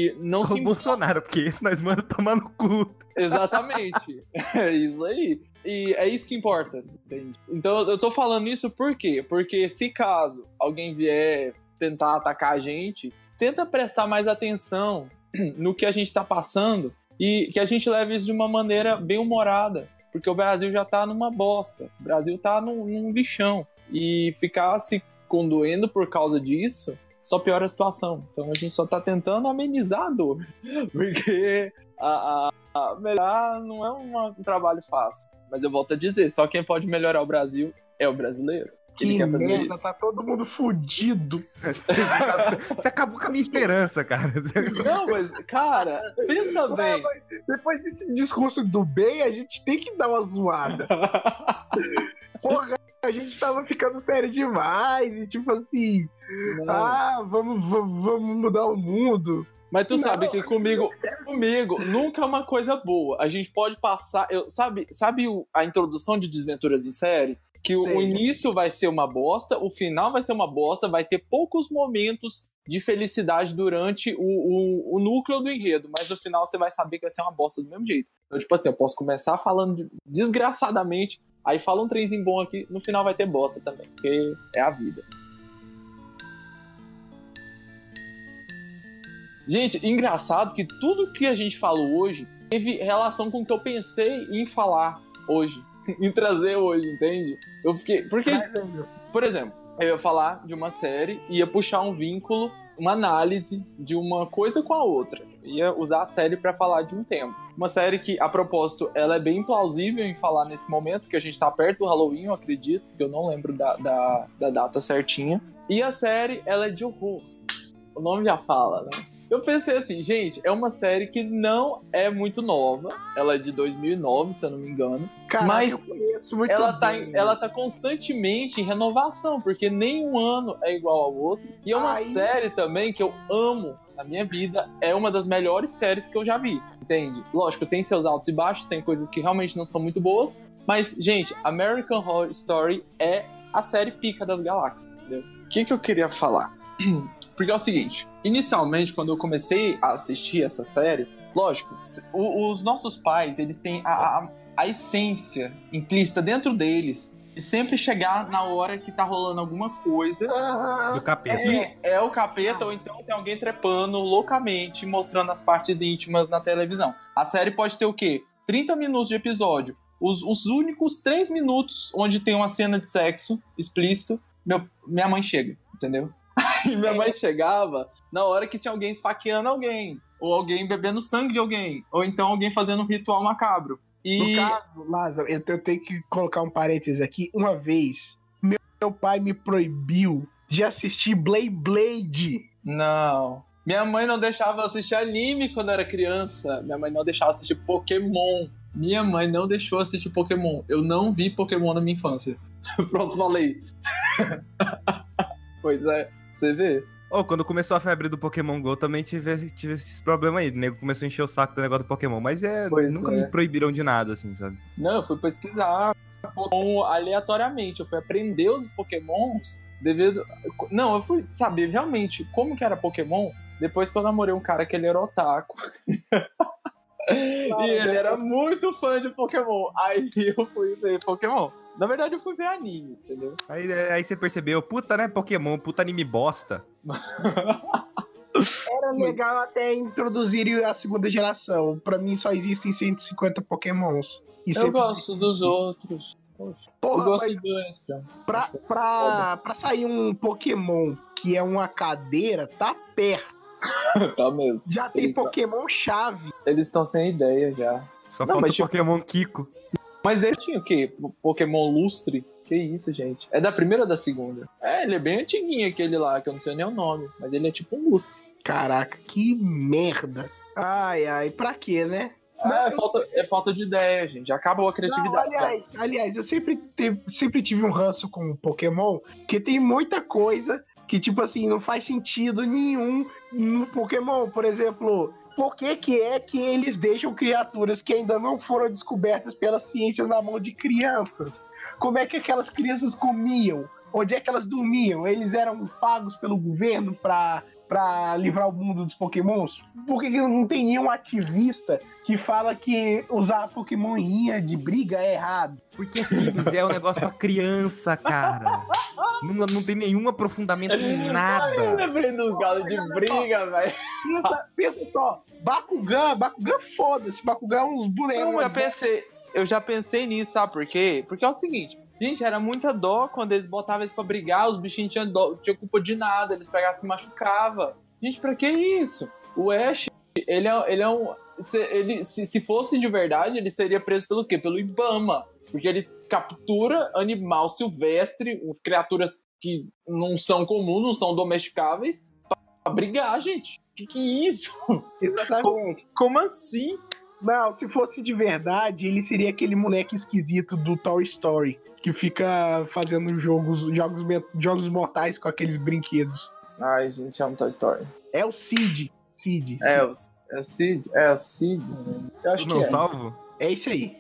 e não Só se o Bolsonaro, porque esse nós manda tomar no cu. Exatamente. é isso aí. E é isso que importa, entende? Então eu tô falando isso por quê? Porque se caso alguém vier tentar atacar a gente, tenta prestar mais atenção no que a gente tá passando e que a gente leve isso de uma maneira bem humorada. Porque o Brasil já tá numa bosta. O Brasil tá num, num lixão. E ficar se condoendo por causa disso só piora a situação. Então a gente só tá tentando amenizar a dor. Porque a, a, a melhorar não é uma- um trabalho fácil. Mas eu volto a dizer, só quem pode melhorar o Brasil é o brasileiro. Ele Que quer fazer merda, isso. tá todo mundo fudido. Você, você acabou com a minha esperança, cara. Não, mas, cara, pensa bem. Depois desse discurso do bem, a gente tem que dar uma zoada. Porra, a gente tava ficando sério demais. E tipo assim, Não. ah, vamos, vamos, vamos mudar o mundo. Mas tu Não, sabe que comigo, comigo nunca é uma coisa boa. A gente pode passar, eu, sabe, sabe a introdução de Desventuras em série? Que o, o início vai ser uma bosta, o final vai ser uma bosta, vai ter poucos momentos de felicidade durante o, o, o núcleo do enredo, mas no final você vai saber que vai ser uma bosta do mesmo jeito. Então, tipo assim, eu posso começar falando de- desgraçadamente, aí fala um trenzinho bom aqui, no final vai ter bosta também, porque é a vida. Gente, engraçado que tudo que a gente falou hoje teve relação com o que eu pensei em falar hoje, em trazer hoje, entende? Eu fiquei. Porque, por exemplo, eu ia falar de uma série, ia puxar um vínculo, uma análise de uma coisa com a outra. Ia usar a série pra falar de um tema. Uma série que, a propósito, ela é bem plausível em falar nesse momento, porque a gente tá perto do Halloween, eu acredito, que eu não lembro da, da, da data certinha. E a série, ela é de horror. O nome já fala, né? Eu pensei assim, gente, é uma série que não é muito nova. Ela é de 2009, se eu não me engano. Caraca, Mas eu conheço muito Ela tá, bem. em- ela tá constantemente em renovação, porque nenhum ano é igual ao outro. E é uma Aí- série também que eu amo na minha vida. É uma das melhores séries que eu já vi, entende? Lógico, tem seus altos e baixos, tem coisas que realmente não são muito boas. Mas, gente, American Horror Story é a série pica das galáxias, entendeu? O que, que eu queria falar? Porque é o seguinte, inicialmente, quando eu comecei a assistir essa série, lógico, os nossos pais, eles têm a, a, a essência implícita dentro deles de sempre chegar na hora que tá rolando alguma coisa Do capeta. que é o capeta ou então tem alguém trepando loucamente, mostrando as partes íntimas na televisão. A série pode ter o quê? 30 minutos de episódio. Os, os únicos 3 minutos onde tem uma cena de sexo explícito, meu, minha mãe chega, entendeu? Aí minha mãe chegava na hora que tinha alguém esfaqueando alguém, ou alguém bebendo sangue de alguém, ou então alguém fazendo um ritual macabro. E No caso, Lázaro, eu, tenho que colocar um parêntese aqui. Uma vez, meu, pai me proibiu de assistir Blade Blade. Não. Minha mãe não deixava assistir anime quando era criança. Minha mãe não deixava assistir Pokémon. Minha mãe não deixou assistir Pokémon. Eu não vi Pokémon na minha infância. Pronto, falei. pois é, você vê. Oh, quando começou a febre do Pokémon GO, também tive, tive esses problemas aí. O nego começou a encher o saco do negócio do Pokémon. Mas é, Pois nunca é. me proibiram de nada, assim, sabe? Não, eu fui pesquisar Pokémon aleatoriamente. Eu fui aprender os Pokémons devido. Não, eu fui saber realmente como que era Pokémon depois que eu namorei um cara que ele era otaku. e ele era muito fã de Pokémon. Aí eu fui ver Pokémon. Na verdade, eu fui ver anime, entendeu? Aí, aí você percebeu, puta, né, Pokémon, puta anime bosta. Era legal até introduzir a segunda geração. Pra mim só existem 150 Pokémons. E Eu sempre- gosto dos outros. Poxa, eu Porra, gosto mas do extra. pra, pra, pra sair um Pokémon que é uma cadeira, tá perto. tá mesmo. Já tem Eles tá- Pokémon chave. Eles estão sem ideia já. Só Não, falta mas o tipo- Pokémon Kiko. Mas ele tinha o quê? Pokémon Lustre? Que isso, gente? É da primeira ou da segunda? É, ele é bem antiguinho aquele lá, que eu não sei nem o nome. Mas ele é tipo um lustre. Caraca, que merda. Ai, ai, pra quê, né? É, falta, é falta de ideia, gente. Acabou a Não, criatividade. aliás, aliás, eu sempre, sempre tive um ranço com o Pokémon, que tem muita coisa que, tipo assim, não faz sentido nenhum no Pokémon. Por exemplo, por que, que é que eles deixam criaturas que ainda não foram descobertas pela ciência na mão de crianças? Como é que aquelas crianças comiam? Onde é que elas dormiam? Eles eram pagos pelo governo pra, pra livrar o mundo dos Pokémons? Por que, que não tem nenhum ativista que fala que usar Pokémon em linha de briga é errado? Porque é simples, é um negócio pra criança, cara. Não, não tem nenhum aprofundamento em Eu nada. lembrei dos galos de briga, velho. Pensa, pensa só, Bakugan, Bakugan foda-se, Bakugan é uns bonecos. Eu já pensei, eu já pensei nisso, sabe por quê? Porque é o seguinte, gente, era muita dó quando eles botavam eles pra brigar, os bichinhos tinham, dó, tinham culpa de nada, eles pegavam e se machucavam. Gente, pra que isso? O Ash, ele é, ele é um. se- Ele, se, se fosse de verdade, ele seria preso pelo quê? Pelo Ibama. Porque ele captura animal silvestre, criaturas que não são comuns, não são domesticáveis, pra brigar, gente. Que que é isso? Exatamente. Como assim? Não, se fosse de verdade, ele seria aquele moleque esquisito do Toy Story, que fica fazendo jogos, jogos, jogos mortais com aqueles brinquedos. Ai, gente, amo Toy Story. É o Cid. Cid. É o, é o Cid? É o Cid? Eu acho que Não é. salvo? É isso aí.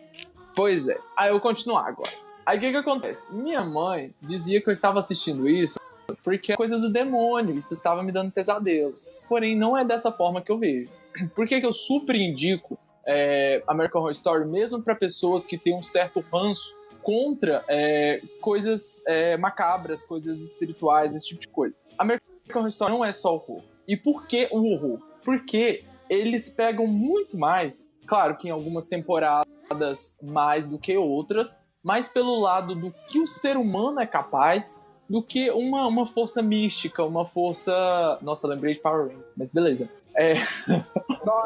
Pois é. Aí eu vou continuar agora. Aí o que que acontece? Minha mãe dizia que eu estava assistindo isso porque é coisa do demônio, isso estava me dando pesadelos. Porém, não é dessa forma que eu vejo. Por que que eu super indico é, American Horror Story, mesmo para pessoas que têm um certo ranço contra é, coisas é, macabras, coisas espirituais, esse tipo de coisa. American Horror Story não é só horror. E por que o horror? Porque eles pegam muito mais, claro que em algumas temporadas mais do que outras, mais pelo lado do que o ser humano é capaz do que uma, uma força mística, uma força. Nossa, lembrei de Power Rangers, mas beleza. É,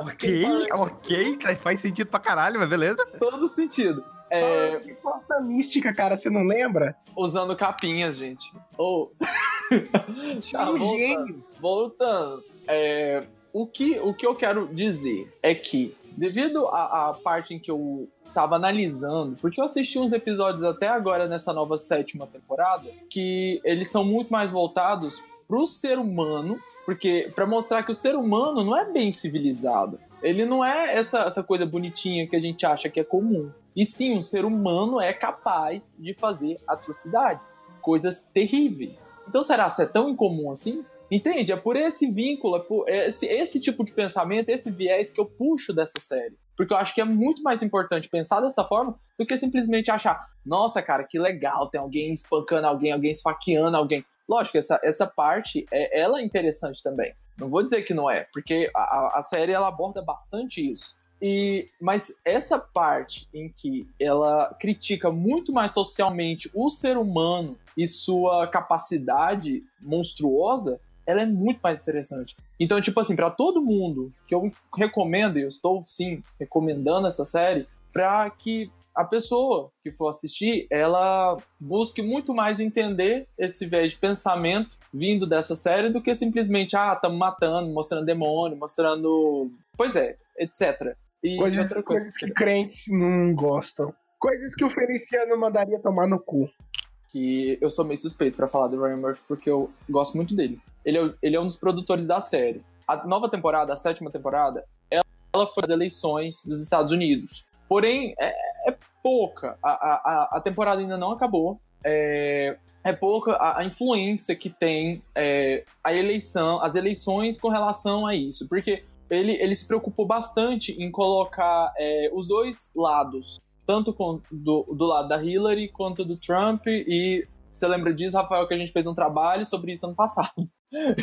Ok, ok, faz sentido pra caralho, mas beleza. todo sentido. É, Que força mística, cara, você não lembra? usando capinhas, gente. Ou. Tá, um voltando. gênio. Voltando. É, o, que, o que eu quero dizer é que, devido à, à parte em que eu tava analisando, porque eu assisti uns episódios até agora nessa nova sétima temporada, que eles são muito mais voltados pro ser humano, porque para mostrar que o ser humano não é bem civilizado. Ele não é essa, essa coisa bonitinha que a gente acha que é comum. E sim, o ser humano é capaz de fazer atrocidades, coisas terríveis. Então será que é tão incomum assim? Entende? É por esse vínculo, é por esse, esse tipo de pensamento, esse viés que eu puxo dessa série. Porque eu acho que é muito mais importante pensar dessa forma do que simplesmente achar, nossa, cara, que legal, tem alguém espancando alguém, alguém esfaqueando alguém. Lógico, essa, essa parte, é, ela é interessante também. Não vou dizer que não é, porque a, a- série ela aborda bastante isso. E, mas essa parte em que ela critica muito mais socialmente o ser humano e sua capacidade monstruosa, ela é muito mais interessante. Então, tipo assim, pra todo mundo que eu recomendo, e eu estou sim recomendando essa série, pra que a pessoa que for assistir, ela busque muito mais entender esse viés de pensamento vindo dessa série do que simplesmente, ah, estamos matando, mostrando demônio, mostrando. Pois é, etc. E coisas, coisa coisas que crentes não gostam. Coisas que o Feliciano mandaria tomar no cu. Que eu sou meio suspeito para falar do Ryan Murphy porque eu gosto muito dele. Ele é, ele é um dos produtores da série. A nova temporada, a sétima temporada, ela, ela foi as eleições dos Estados Unidos. Porém, é pouca. A, a, a temporada ainda não acabou. É, é pouca a, a influência que tem é, a eleição, as eleições com relação a isso. Porque ele, ele se preocupou bastante em colocar é, os dois lados, tanto com, do, do lado da Hillary quanto do Trump. E você lembra disso, Rafael, que a gente fez um trabalho sobre isso ano passado?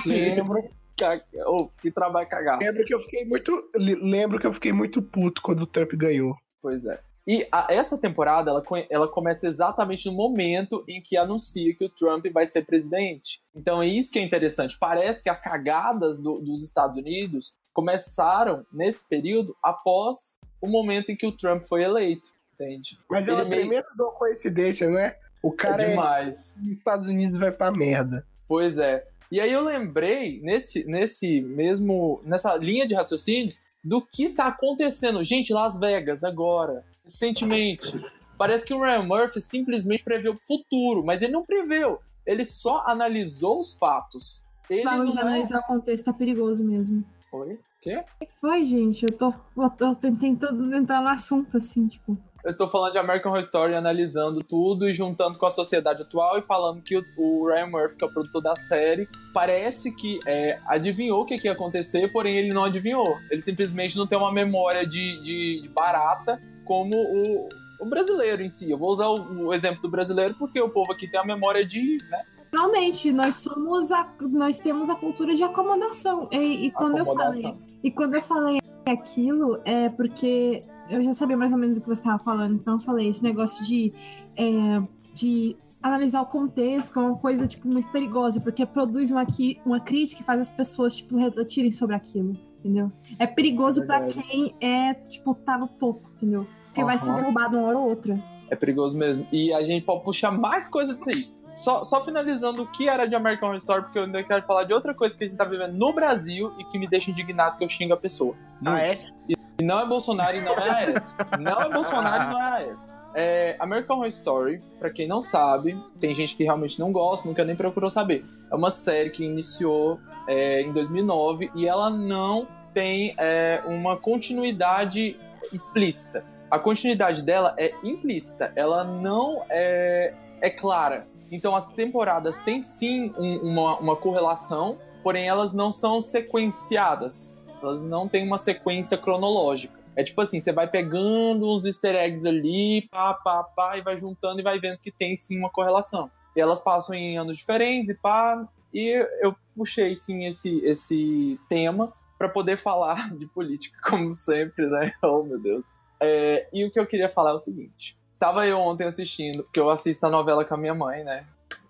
Lembro. oh, que trabalho cagaço. Lembro que eu fiquei muito. Lembro que eu fiquei muito puto quando o Trump ganhou. Pois é. E a, essa temporada, ela, ela começa exatamente no momento em que anuncia que o Trump vai ser presidente. Então é isso que é interessante. Parece que as cagadas do, dos Estados Unidos começaram nesse período após o momento em que o Trump foi eleito, entende? Mas é uma meio... primeira coincidência, né? O cara é demais. É... Estados Unidos vai pra merda. Pois é. E aí eu lembrei, nesse, nesse mesmo. nessa linha de raciocínio, do que tá acontecendo. Gente, Las Vegas, agora, recentemente. Parece que o Ryan Murphy simplesmente preveu o futuro, mas ele não preveu. Ele só analisou os fatos. Ele Fala não de analisar o contexto, tá perigoso mesmo. Oi? Quê? O que foi, gente? Eu tô, eu tô tentando entrar no assunto, assim, tipo. Eu estou falando de American Horror Story, analisando tudo e juntando com a sociedade atual e falando que o, o Ryan Murphy, que é o produtor da série, parece que é, adivinhou o que, que, ia acontecer, porém ele não adivinhou. Ele simplesmente não tem uma memória de, de, de barata como o, o, brasileiro em si. Eu vou usar o, o, exemplo do brasileiro porque o povo aqui tem a memória de. Né? Realmente, nós somos a, nós temos a cultura de acomodação. E, e quando acomodação. eu falei. E quando eu falei aquilo, é porque eu já sabia mais ou menos o que você estava falando, então eu falei, esse negócio de, é, de analisar o contexto é uma coisa, tipo, muito perigosa, porque produz uma, uma crítica e faz as pessoas, tipo, refletirem sobre aquilo, entendeu? É perigoso é para quem é, tipo, tá no topo, entendeu? Porque uhum. vai ser derrubado uma hora ou outra. É perigoso mesmo. E a gente pode puxar mais coisa disso aí. Só, só finalizando o que era de American Horror Story, porque eu ainda quero falar de outra coisa que a gente tá vivendo no Brasil e que me deixa indignado que eu xingo a pessoa. Ah, é? E e não é Bolsonaro e não é AES. Não é Bolsonaro e não é AES. É, American Horror Story, para quem não sabe, tem gente que realmente não gosta, nunca nem procurou saber. É uma série que iniciou é, em 2009 e ela não tem é, uma continuidade explícita. A continuidade dela é implícita, ela não é, é clara. Então as temporadas têm sim um, uma, uma correlação, porém elas não são sequenciadas. Elas não têm uma sequência cronológica. É tipo assim, você vai pegando uns easter eggs ali, pá, pá, pá, e vai juntando e vai vendo que tem sim uma correlação. E elas passam em anos diferentes e pá, e eu puxei sim esse, esse tema para poder falar de política, como sempre, né? Oh, meu Deus. É, e o que eu queria falar é o seguinte. Tava eu ontem assistindo, porque eu assisto a novela com a minha mãe, né?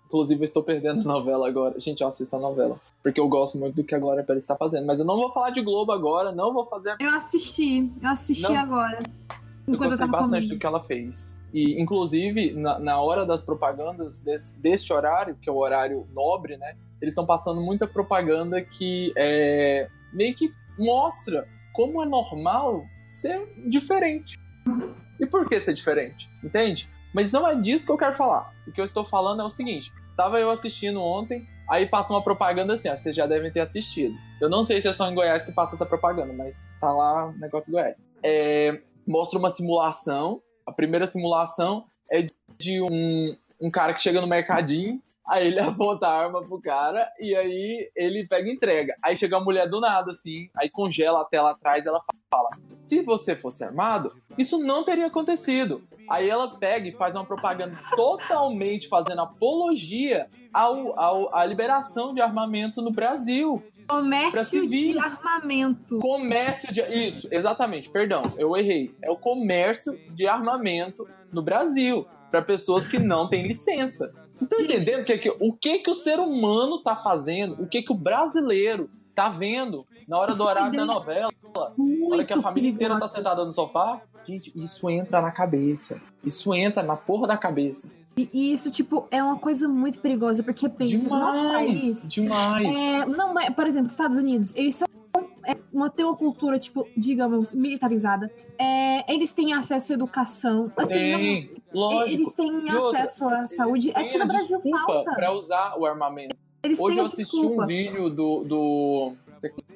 Inclusive, eu estou perdendo a novela agora. Gente, eu assisto a novela. Porque eu gosto muito do que a Glória Pérez está fazendo. Mas eu não vou falar de Globo agora, não vou fazer. Eu assisti, eu assisti não. agora. Eu gostei eu bastante do que ela fez. E, inclusive, na, na hora das propagandas desse, deste horário, que é o horário nobre, né? Eles estão passando muita propaganda que é, meio que mostra como é normal ser diferente. E por que ser diferente? Entende? Mas não é disso que eu quero falar. O que eu estou falando é o seguinte: Tava eu assistindo ontem, aí passa uma propaganda assim, ó, vocês já devem ter assistido. Eu não sei se é só em Goiás que passa essa propaganda, mas tá lá o negócio de Goiás. É, mostra uma simulação, a primeira simulação é de um, um cara que chega no mercadinho, aí ele aponta a arma pro cara e aí ele pega e entrega. Aí chega a mulher do nada, assim, aí congela a tela atrás ela fala: Se você fosse armado, isso não teria acontecido. Aí ela pega e faz uma propaganda totalmente fazendo apologia ao, ao, à liberação de armamento no Brasil. Comércio de armamento. Comércio de. Isso, exatamente, perdão, eu errei. É o comércio de armamento no Brasil. Para pessoas que não têm licença. Vocês estão entendendo que, que, o que, que o ser humano está fazendo? O que, que o brasileiro Tá vendo? Na hora do horário da novela, Muito hora que a família inteira tá perigosa. sentada no sofá. Gente, isso entra na cabeça. Isso entra na porra da cabeça. E, isso, tipo, é uma coisa muito perigosa, porque pensa. Demais, demais. É, não, mas, por exemplo, Estados Unidos, eles são é, uma, tem uma cultura, tipo, digamos, militarizada. É, eles têm acesso à educação. Assim, Tem, não, lógico. eles têm E outra, acesso à saúde. Tem Aqui no Brasil falta. pra usar o armamento. Eles Hoje eu assisti desculpa. um vídeo do, do.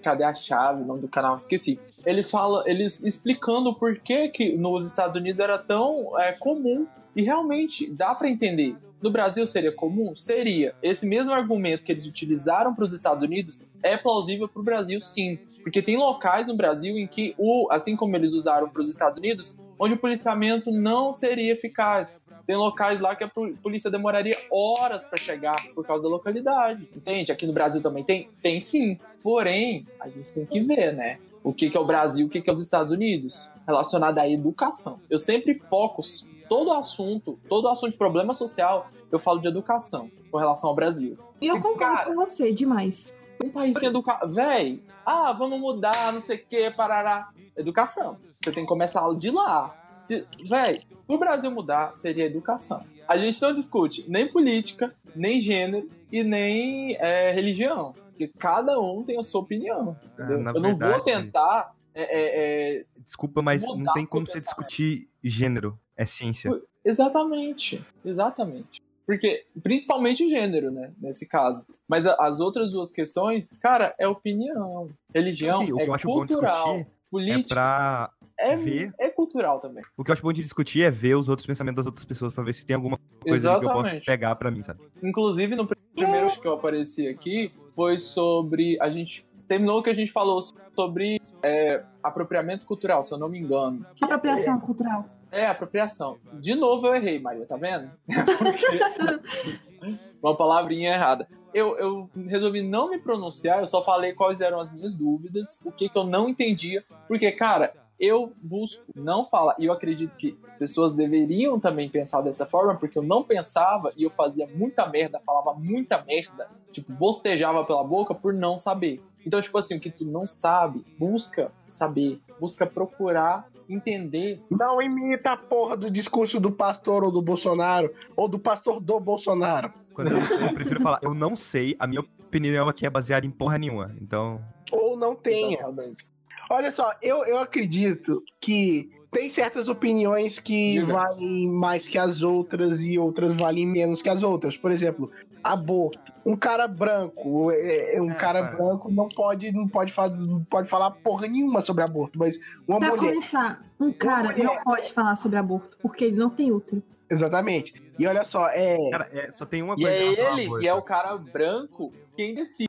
Cadê a chave? O nome do canal? Esqueci. Eles falam, eles explicando por que, que nos Estados Unidos era tão é, comum. E realmente dá pra entender. No Brasil seria comum? Seria. Esse mesmo argumento que eles utilizaram para os Estados Unidos é plausível para o Brasil, sim. Porque tem locais no Brasil em que, o, assim como eles usaram para os Estados Unidos, onde o policiamento não seria eficaz. Tem locais lá que a pol- polícia demoraria horas para chegar por causa da localidade. Entende? Aqui no Brasil também tem? Tem sim. Porém, a gente tem que ver, né? O que, que é o Brasil, o que, que é os Estados Unidos, relacionado à educação. Eu sempre foco todo assunto, todo assunto de problema social, eu falo de educação com relação ao Brasil. E eu concordo Cara, com você, demais. Um país sem educação. Véi, ah, vamos mudar, não sei o que, parará. Educação. Você tem que começar de lá. Se, véi, pro Brasil mudar, seria educação. A gente não discute nem política, nem gênero e nem é, religião. Porque cada um tem a sua opinião. É, na Eu não vou verdade- tentar. é, é, é, Desculpa, mas não tem como você discutir gênero. É ciência. Exatamente, exatamente. Porque, principalmente gênero, né, nesse caso. Mas a- as outras duas questões, cara, é opinião. Religião Assim, o é que eu acho bom cultural. discutir é Política pra. é, ver. é cultural também. O que eu acho bom de discutir é ver os outros pensamentos das outras pessoas pra ver se tem alguma coisa que eu posso pegar pra mim, sabe? Inclusive, no primeiro que eu apareci aqui, foi sobre. A gente terminou que a gente falou sobre é, apropriamento cultural, se eu não me engano. Apropriação cultural. É, apropriação. De novo eu errei, Maria, tá vendo? Porque... Uma palavrinha errada. Eu, eu resolvi não me pronunciar, eu só falei quais eram as minhas dúvidas, o que, que eu não entendia, porque, cara, eu busco não falar, e eu acredito que pessoas deveriam também pensar dessa forma, porque eu não pensava e eu fazia muita merda, falava muita merda, tipo, bostejava pela boca por não saber. Então, tipo assim, o que tu não sabe, busca saber, busca procurar entender Não imita a porra do discurso do pastor ou do Bolsonaro, ou do pastor do Bolsonaro. Quando eu, eu prefiro falar, eu não sei, a minha opinião aqui é baseada em porra nenhuma. Então, Ou não tenha. Exatamente. Olha só, eu, eu acredito que tem certas opiniões que Diga. valem mais que as outras e outras valem menos que as outras. Por exemplo, aborto. Um cara branco, é, é, um É, cara branco não pode, não pode fazer, não pode falar porra nenhuma sobre aborto, mas uma Pra mulher, começar, um cara mulher. não pode falar sobre aborto, porque ele não tem útero. exatamente. E olha só, é, cara, é, só tem uma E coisa. é relação ao ele, e é o cara branco quem decide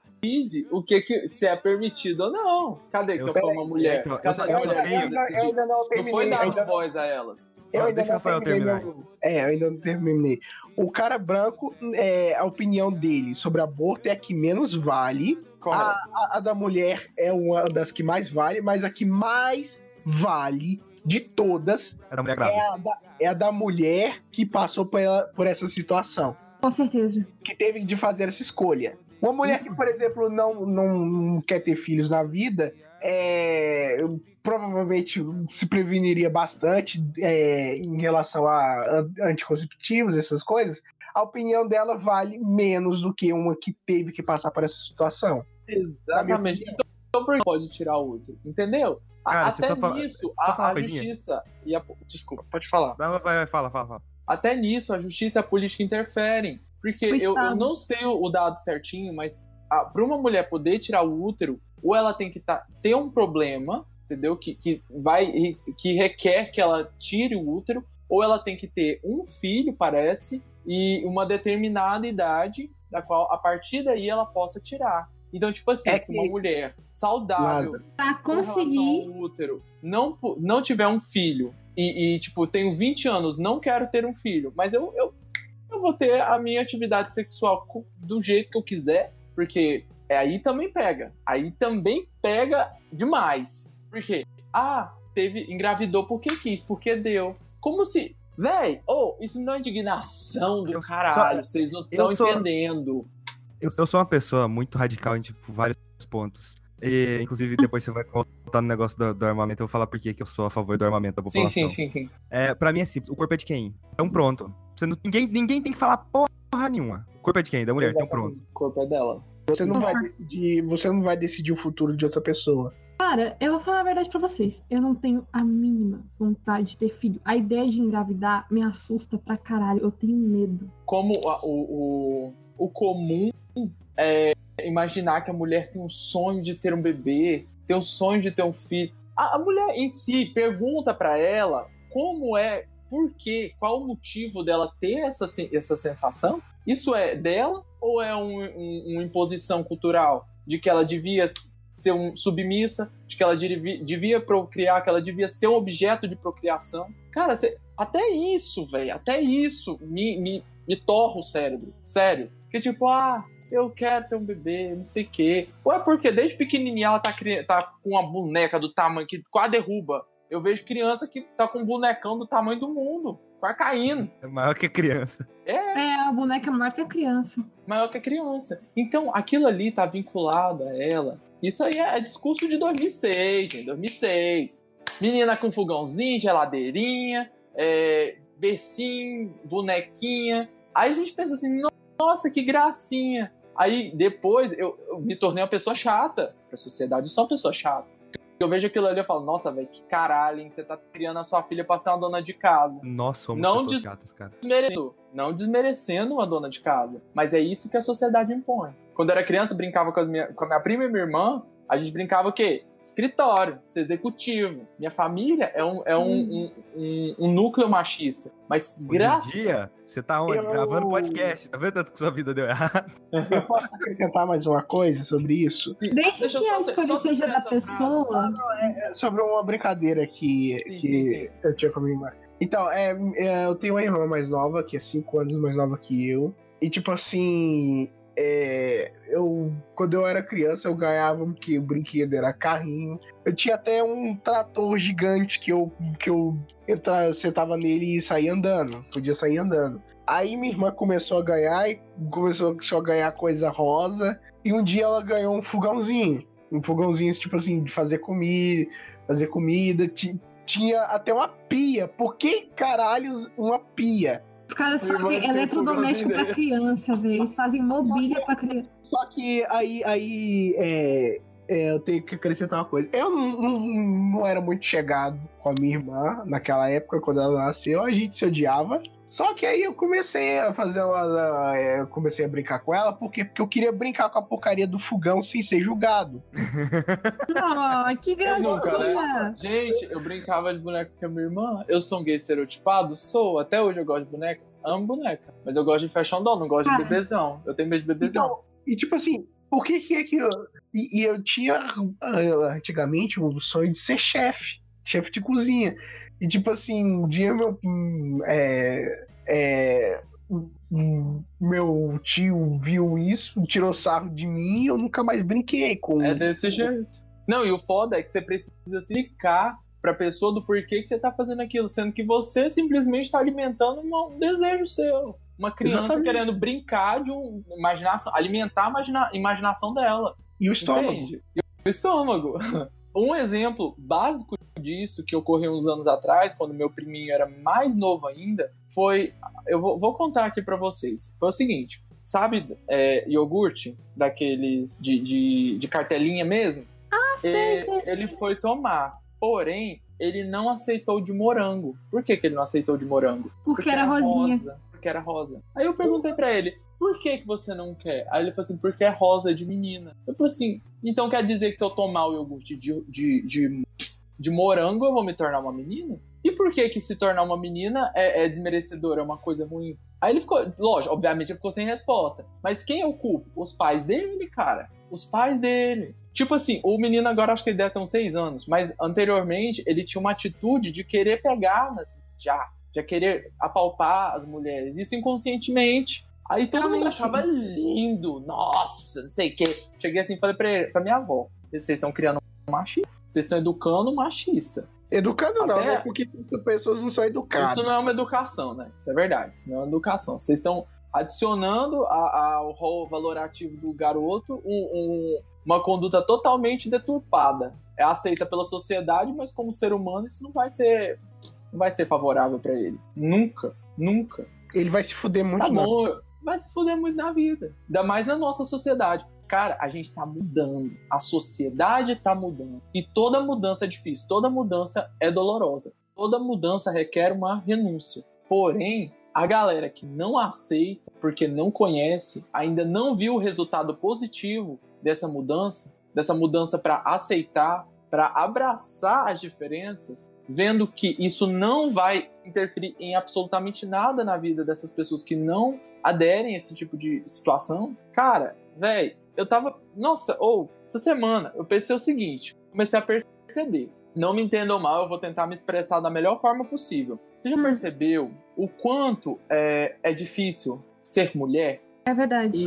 o que, que se é permitido ou não. Cadê que Eu eu sou- uma mulher? então, eu Cadê só- eu só tenho- eu, ainda- eu não Não terminei. foi eu dado ainda- voz a elas. Eu Ah, ainda deixa não Rafael terminei terminar. meu- É, eu ainda não terminei. O cara branco, é, a opinião dele sobre aborto é a que menos vale. Correto. A, a da mulher é uma das que mais vale, mas a que mais vale de todas é grávida. a da, é a da mulher que passou por, ela- por essa situação. Com certeza. Que teve de fazer essa escolha. Uma mulher que, por exemplo, não, não, não quer ter filhos na vida, é, provavelmente se preveniria bastante é, em relação a an- anticonceptivos, essas coisas. A opinião dela vale menos do que uma que teve que passar por essa situação. Exatamente. Então por que pode tirar o útero? Entendeu? Cara, Até só fala- nisso, só fala a, a justiça e a. Desculpa, pode falar. Vai, vai, vai, fala, fala, fala. Até nisso, a justiça e a política interferem. Porque eu, eu não sei o, o dado certinho, mas para uma mulher poder tirar o útero, ou ela tem que tá, ter um problema, entendeu? Que, que, vai, que requer que ela tire o útero, ou ela tem que ter um filho, parece, e uma determinada idade, da qual a partir daí ela possa tirar. Então, tipo assim, É se que- uma mulher saudável relação conseguir. ao útero não, não tiver um filho e, e, tipo, tenho 20 anos, não quero ter um filho, mas eu, eu, eu vou ter a minha atividade sexual do jeito que eu quiser, porque é, aí também pega. Aí também pega demais. Porque, ah, teve, engravidou porque quis, porque deu. Como se. Véi, oh, isso não é indignação do Eu caralho, vocês não estão entendendo. Eu, eu sou uma pessoa muito radical em, tipo, vários pontos. E, inclusive, depois você vai contar no negócio do, do armamento, eu vou falar por que eu sou a favor do armamento da população. Sim, sim, sim, sim. É, pra mim é simples. O corpo é de quem? Então pronto. Você não- ninguém, ninguém tem que falar porra nenhuma. O corpo é de quem? Da mulher, então pronto. O corpo é dela. Você não vai decidir, você não vai decidir o futuro de outra pessoa. Cara, eu vou falar a verdade pra vocês. Eu não tenho a mínima vontade de ter filho. A ideia de engravidar me assusta pra caralho. Eu tenho medo. Como a- o, o, o comum é imaginar que a mulher tem um sonho de ter um bebê, tem um sonho de ter um filho. A, a mulher em si pergunta pra ela como é, por quê, qual o motivo dela ter essa, essa sensação? Isso é dela ou é um- um- uma imposição cultural de que ela devia ser um, submissa, de que ela devia, devia procriar, que ela devia ser um objeto de procriação? Cara, cê- até isso, velho, até isso me, me, me torra o cérebro. Sério. Que tipo, ah, eu quero ter um bebê, não sei o quê. Ou é porque desde pequenininha ela tá, tá com uma boneca do tamanho que quase derruba. Eu vejo criança que tá com um bonecão do tamanho do mundo, quase caindo. É maior que a criança. É, a boneca é maior que a criança. Maior que a criança. Então, aquilo ali tá vinculado a ela. Isso aí é discurso de 2006, gente, 2006. Menina com fogãozinho, geladeirinha, é, bercinho, bonequinha. Aí a gente pensa assim, nossa, que gracinha. Aí depois eu, eu me tornei uma pessoa chata. Pra sociedade, eu sou uma pessoa chata. Eu vejo aquilo ali e falo, nossa, velho, que caralho, hein? Você tá criando a sua filha pra ser uma dona de casa. Nós somos Não diz- chatas, cara. Desmerecendo, não desmerecendo uma dona de casa. Mas é isso que a sociedade impõe. Quando eu era criança, brincava com, minha, com a minha prima e minha irmã. A gente brincava o quê? Escritório, ser executivo. Minha família é um, é um, um, um- um núcleo machista. Mas Hoje graças. dia, você tá onde? Eu- Gravando podcast. Tá vendo tanto que sua vida deu errado? Eu posso acrescentar mais uma coisa sobre isso? Desde Deixa eu que a escolha seja da frase. pessoa. É sobre uma brincadeira que, Sim, que sim, sim. eu tinha com a minha irmã. Então, é, é, eu tenho uma irmã mais nova, que é 5 anos mais nova que eu. E tipo assim, é, eu quando eu era criança eu ganhava que o brinquedo era carrinho. Eu tinha até um trator gigante que eu que eu entrava, sentava nele e saía andando, podia sair andando. Aí minha irmã começou a ganhar e começou só a ganhar coisa rosa. E um dia ela ganhou um fogãozinho. Um fogãozinho, tipo assim, de fazer comida, fazer comida. Ti- Tinha até uma pia. Por que caralhos uma pia? Os caras fazem eletrodoméstico pra criança, velho. Eles fazem mobília pra criança. Só que aí, aí é, é, eu tenho que acrescentar uma coisa. Eu não, não, não era muito chegado com a minha irmã naquela época, quando ela nasceu. A gente se odiava. Só que aí eu comecei a fazer uma. é, Eu comecei a brincar com ela, por quê? Porque eu queria brincar com a porcaria do fogão sem ser julgado. Oh, que nunca, gracinha! Gente, eu brincava de boneca com a minha irmã. Eu sou um gay estereotipado? Sou. Até hoje eu gosto de boneca. Amo boneca. Mas eu gosto de fashion doll, não gosto de Ah. bebezão. Eu tenho medo de bebezão. Então, e tipo assim, por que que é que eu. E, e eu tinha ah, antigamente o sonho de ser chefe, chefe de cozinha. E tipo assim, um dia meu. hum, É, é, meu tio viu isso, tirou sarro de mim e eu nunca mais brinquei com. É desse jeito. Não, e o foda é que você precisa explicar pra pessoa do porquê que você tá fazendo aquilo, sendo que você simplesmente tá alimentando um desejo seu. Uma criança Exatamente. querendo brincar de um imaginação, alimentar a imagina- imaginação dela. E o estômago. E o estômago. Um exemplo básico disso que ocorreu uns anos atrás, quando meu priminho era mais novo ainda, foi. Eu vou, vou contar aqui pra vocês. Foi o seguinte: sabe é, iogurte daqueles de, de, de cartelinha mesmo? Ah, sei, É, sei, sei. ele foi tomar. Porém, ele não aceitou de morango. Por que, que ele não aceitou de morango? Porque era rosinha. rosa. Porque era rosa. Aí eu perguntei pra ele, por que, que você não quer? Aí ele falou assim, porque é rosa de menina. Eu falei assim, então quer dizer que se eu tomar o iogurte de, de, de, de morango, eu vou me tornar uma menina? E por que que se tornar uma menina é, é desmerecedor, é uma coisa ruim? Aí ele ficou, lógico, obviamente ele ficou sem resposta. Mas quem é o culpo? Os pais dele, cara. Os pais dele. Tipo assim, o menino agora acho que ele deve ter uns seis anos, mas anteriormente ele tinha uma atitude de querer pegar já, já querer apalpar as mulheres, isso inconscientemente. Aí todo mundo Realmente. achava lindo, nossa, não sei o quê. Cheguei assim e falei pra, ele, pra minha avó: vocês estão criando um machista, vocês estão educando um machista. Educado não, Até- né? Porque essas pessoas não são educadas. Isso não é uma educação, né? Isso é verdade, isso não é uma educação. Vocês estão adicionando a- a- ao rol valorativo do garoto um- um- uma conduta totalmente deturpada. É aceita pela sociedade, mas como ser humano isso não vai ser, não vai ser favorável pra ele. Nunca, nunca. Ele vai se fuder muito, Tá não. bom, vai se fuder muito na vida. Ainda mais na nossa sociedade. Cara, a gente tá mudando. A sociedade tá mudando. E toda mudança é difícil. Toda mudança é dolorosa. Toda mudança requer uma renúncia. Porém, a galera que não aceita, porque não conhece, ainda não viu o resultado positivo dessa mudança, dessa mudança para aceitar, para abraçar as diferenças, vendo que isso não vai interferir em absolutamente nada na vida dessas pessoas que não aderem a esse tipo de situação. Cara, velho, eu tava. Nossa, ou, essa semana eu pensei o seguinte: comecei a perceber. Não me entendam mal, eu vou tentar me expressar da melhor forma possível. Você já Hum. percebeu o quanto é, é difícil ser mulher? É verdade.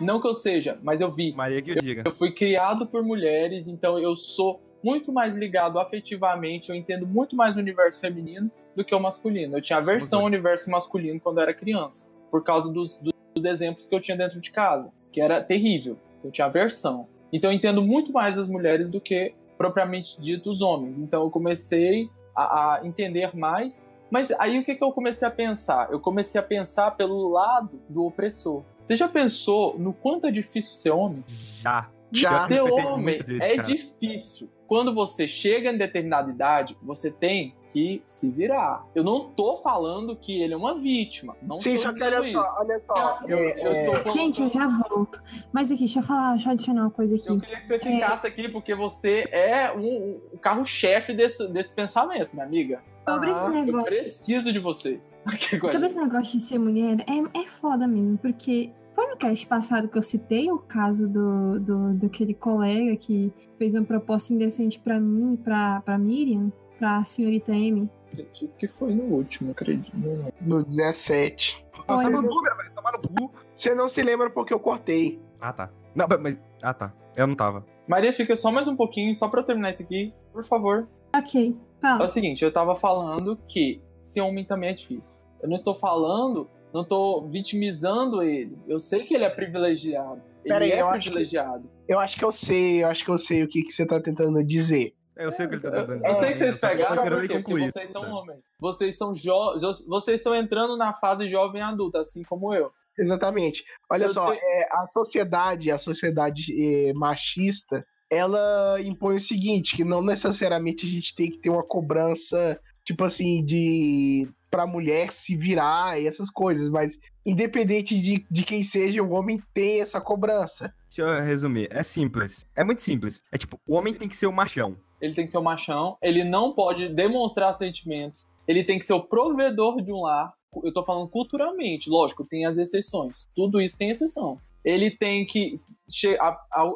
Não que eu seja, mas eu vi. Maria que eu diga. Eu fui criado por mulheres, então eu sou muito mais ligado afetivamente, eu entendo muito mais o universo feminino do que o masculino. Eu tinha aversão ao universo masculino quando eu era criança, por causa dos, dos exemplos que eu tinha dentro de casa, que era terrível. Eu tinha aversão. Então eu entendo muito mais as mulheres do que propriamente dito os homens. Então eu comecei a, a entender mais. Mas aí o que, que eu comecei a pensar? Eu comecei a pensar pelo lado do opressor. Você já pensou no quanto é difícil ser homem? Já. Já. Ser homem vezes, é cara. difícil. Quando você chega em determinada idade, você tem que se virar. Eu não tô falando que ele é uma vítima. Não Sim, só que olha dizendo só, isso. olha só. Eu, é, eu é, estou colocando- Gente, eu já volto. Mas aqui, deixa eu falar, deixa eu adicionar uma coisa aqui. Eu queria que você ficasse aqui porque você é um, um carro-chefe desse, desse pensamento, minha amiga. Sobre esse Ah, Eu negócio. preciso de você. Sobre esse negócio de ser mulher, é, é foda mesmo, porque foi no cast passado que eu citei o caso do, do, daquele colega que fez uma proposta indecente pra mim, pra, pra Miriam, pra senhorita Amy. Acredito que foi no último, acredito. No 17. Nossa, Olha. no número, velho. Tomar no cu. Você não se lembra porque eu cortei. Ah, tá. Não, mas. Ah, tá. Eu não tava. Maria, fica só mais um pouquinho, só pra eu terminar isso aqui, por favor. Ok, É fala. o seguinte, eu tava falando que ser homem também é difícil. Eu não estou falando, não tô vitimizando ele. Eu sei que ele é privilegiado. Ele é eu acho que- privilegiado. Eu acho que eu sei, eu acho que eu sei o que, que você tá tentando dizer. Eu sei o que ele tá Eu, tentando eu dizer. sei que vocês pegaram? Porque concluir, vocês são sabe? homens. Vocês são jo jo- vocês estão entrando na fase jovem adulta, assim como eu. Exatamente. Olha Eu só, tenho- é, a sociedade, a sociedade é, machista, ela impõe o seguinte, que não necessariamente a gente tem que ter uma cobrança, tipo assim, de pra mulher se virar e essas coisas, mas independente de, de quem seja, o homem tem essa cobrança. Deixa eu resumir. É simples. É muito simples. É tipo, o homem tem que ser o machão. Ele tem que ser o machão, ele não pode demonstrar sentimentos, ele tem que ser o provedor de um lar. Eu tô falando culturalmente, lógico, tem as exceções. Tudo isso tem exceção. Ele tem que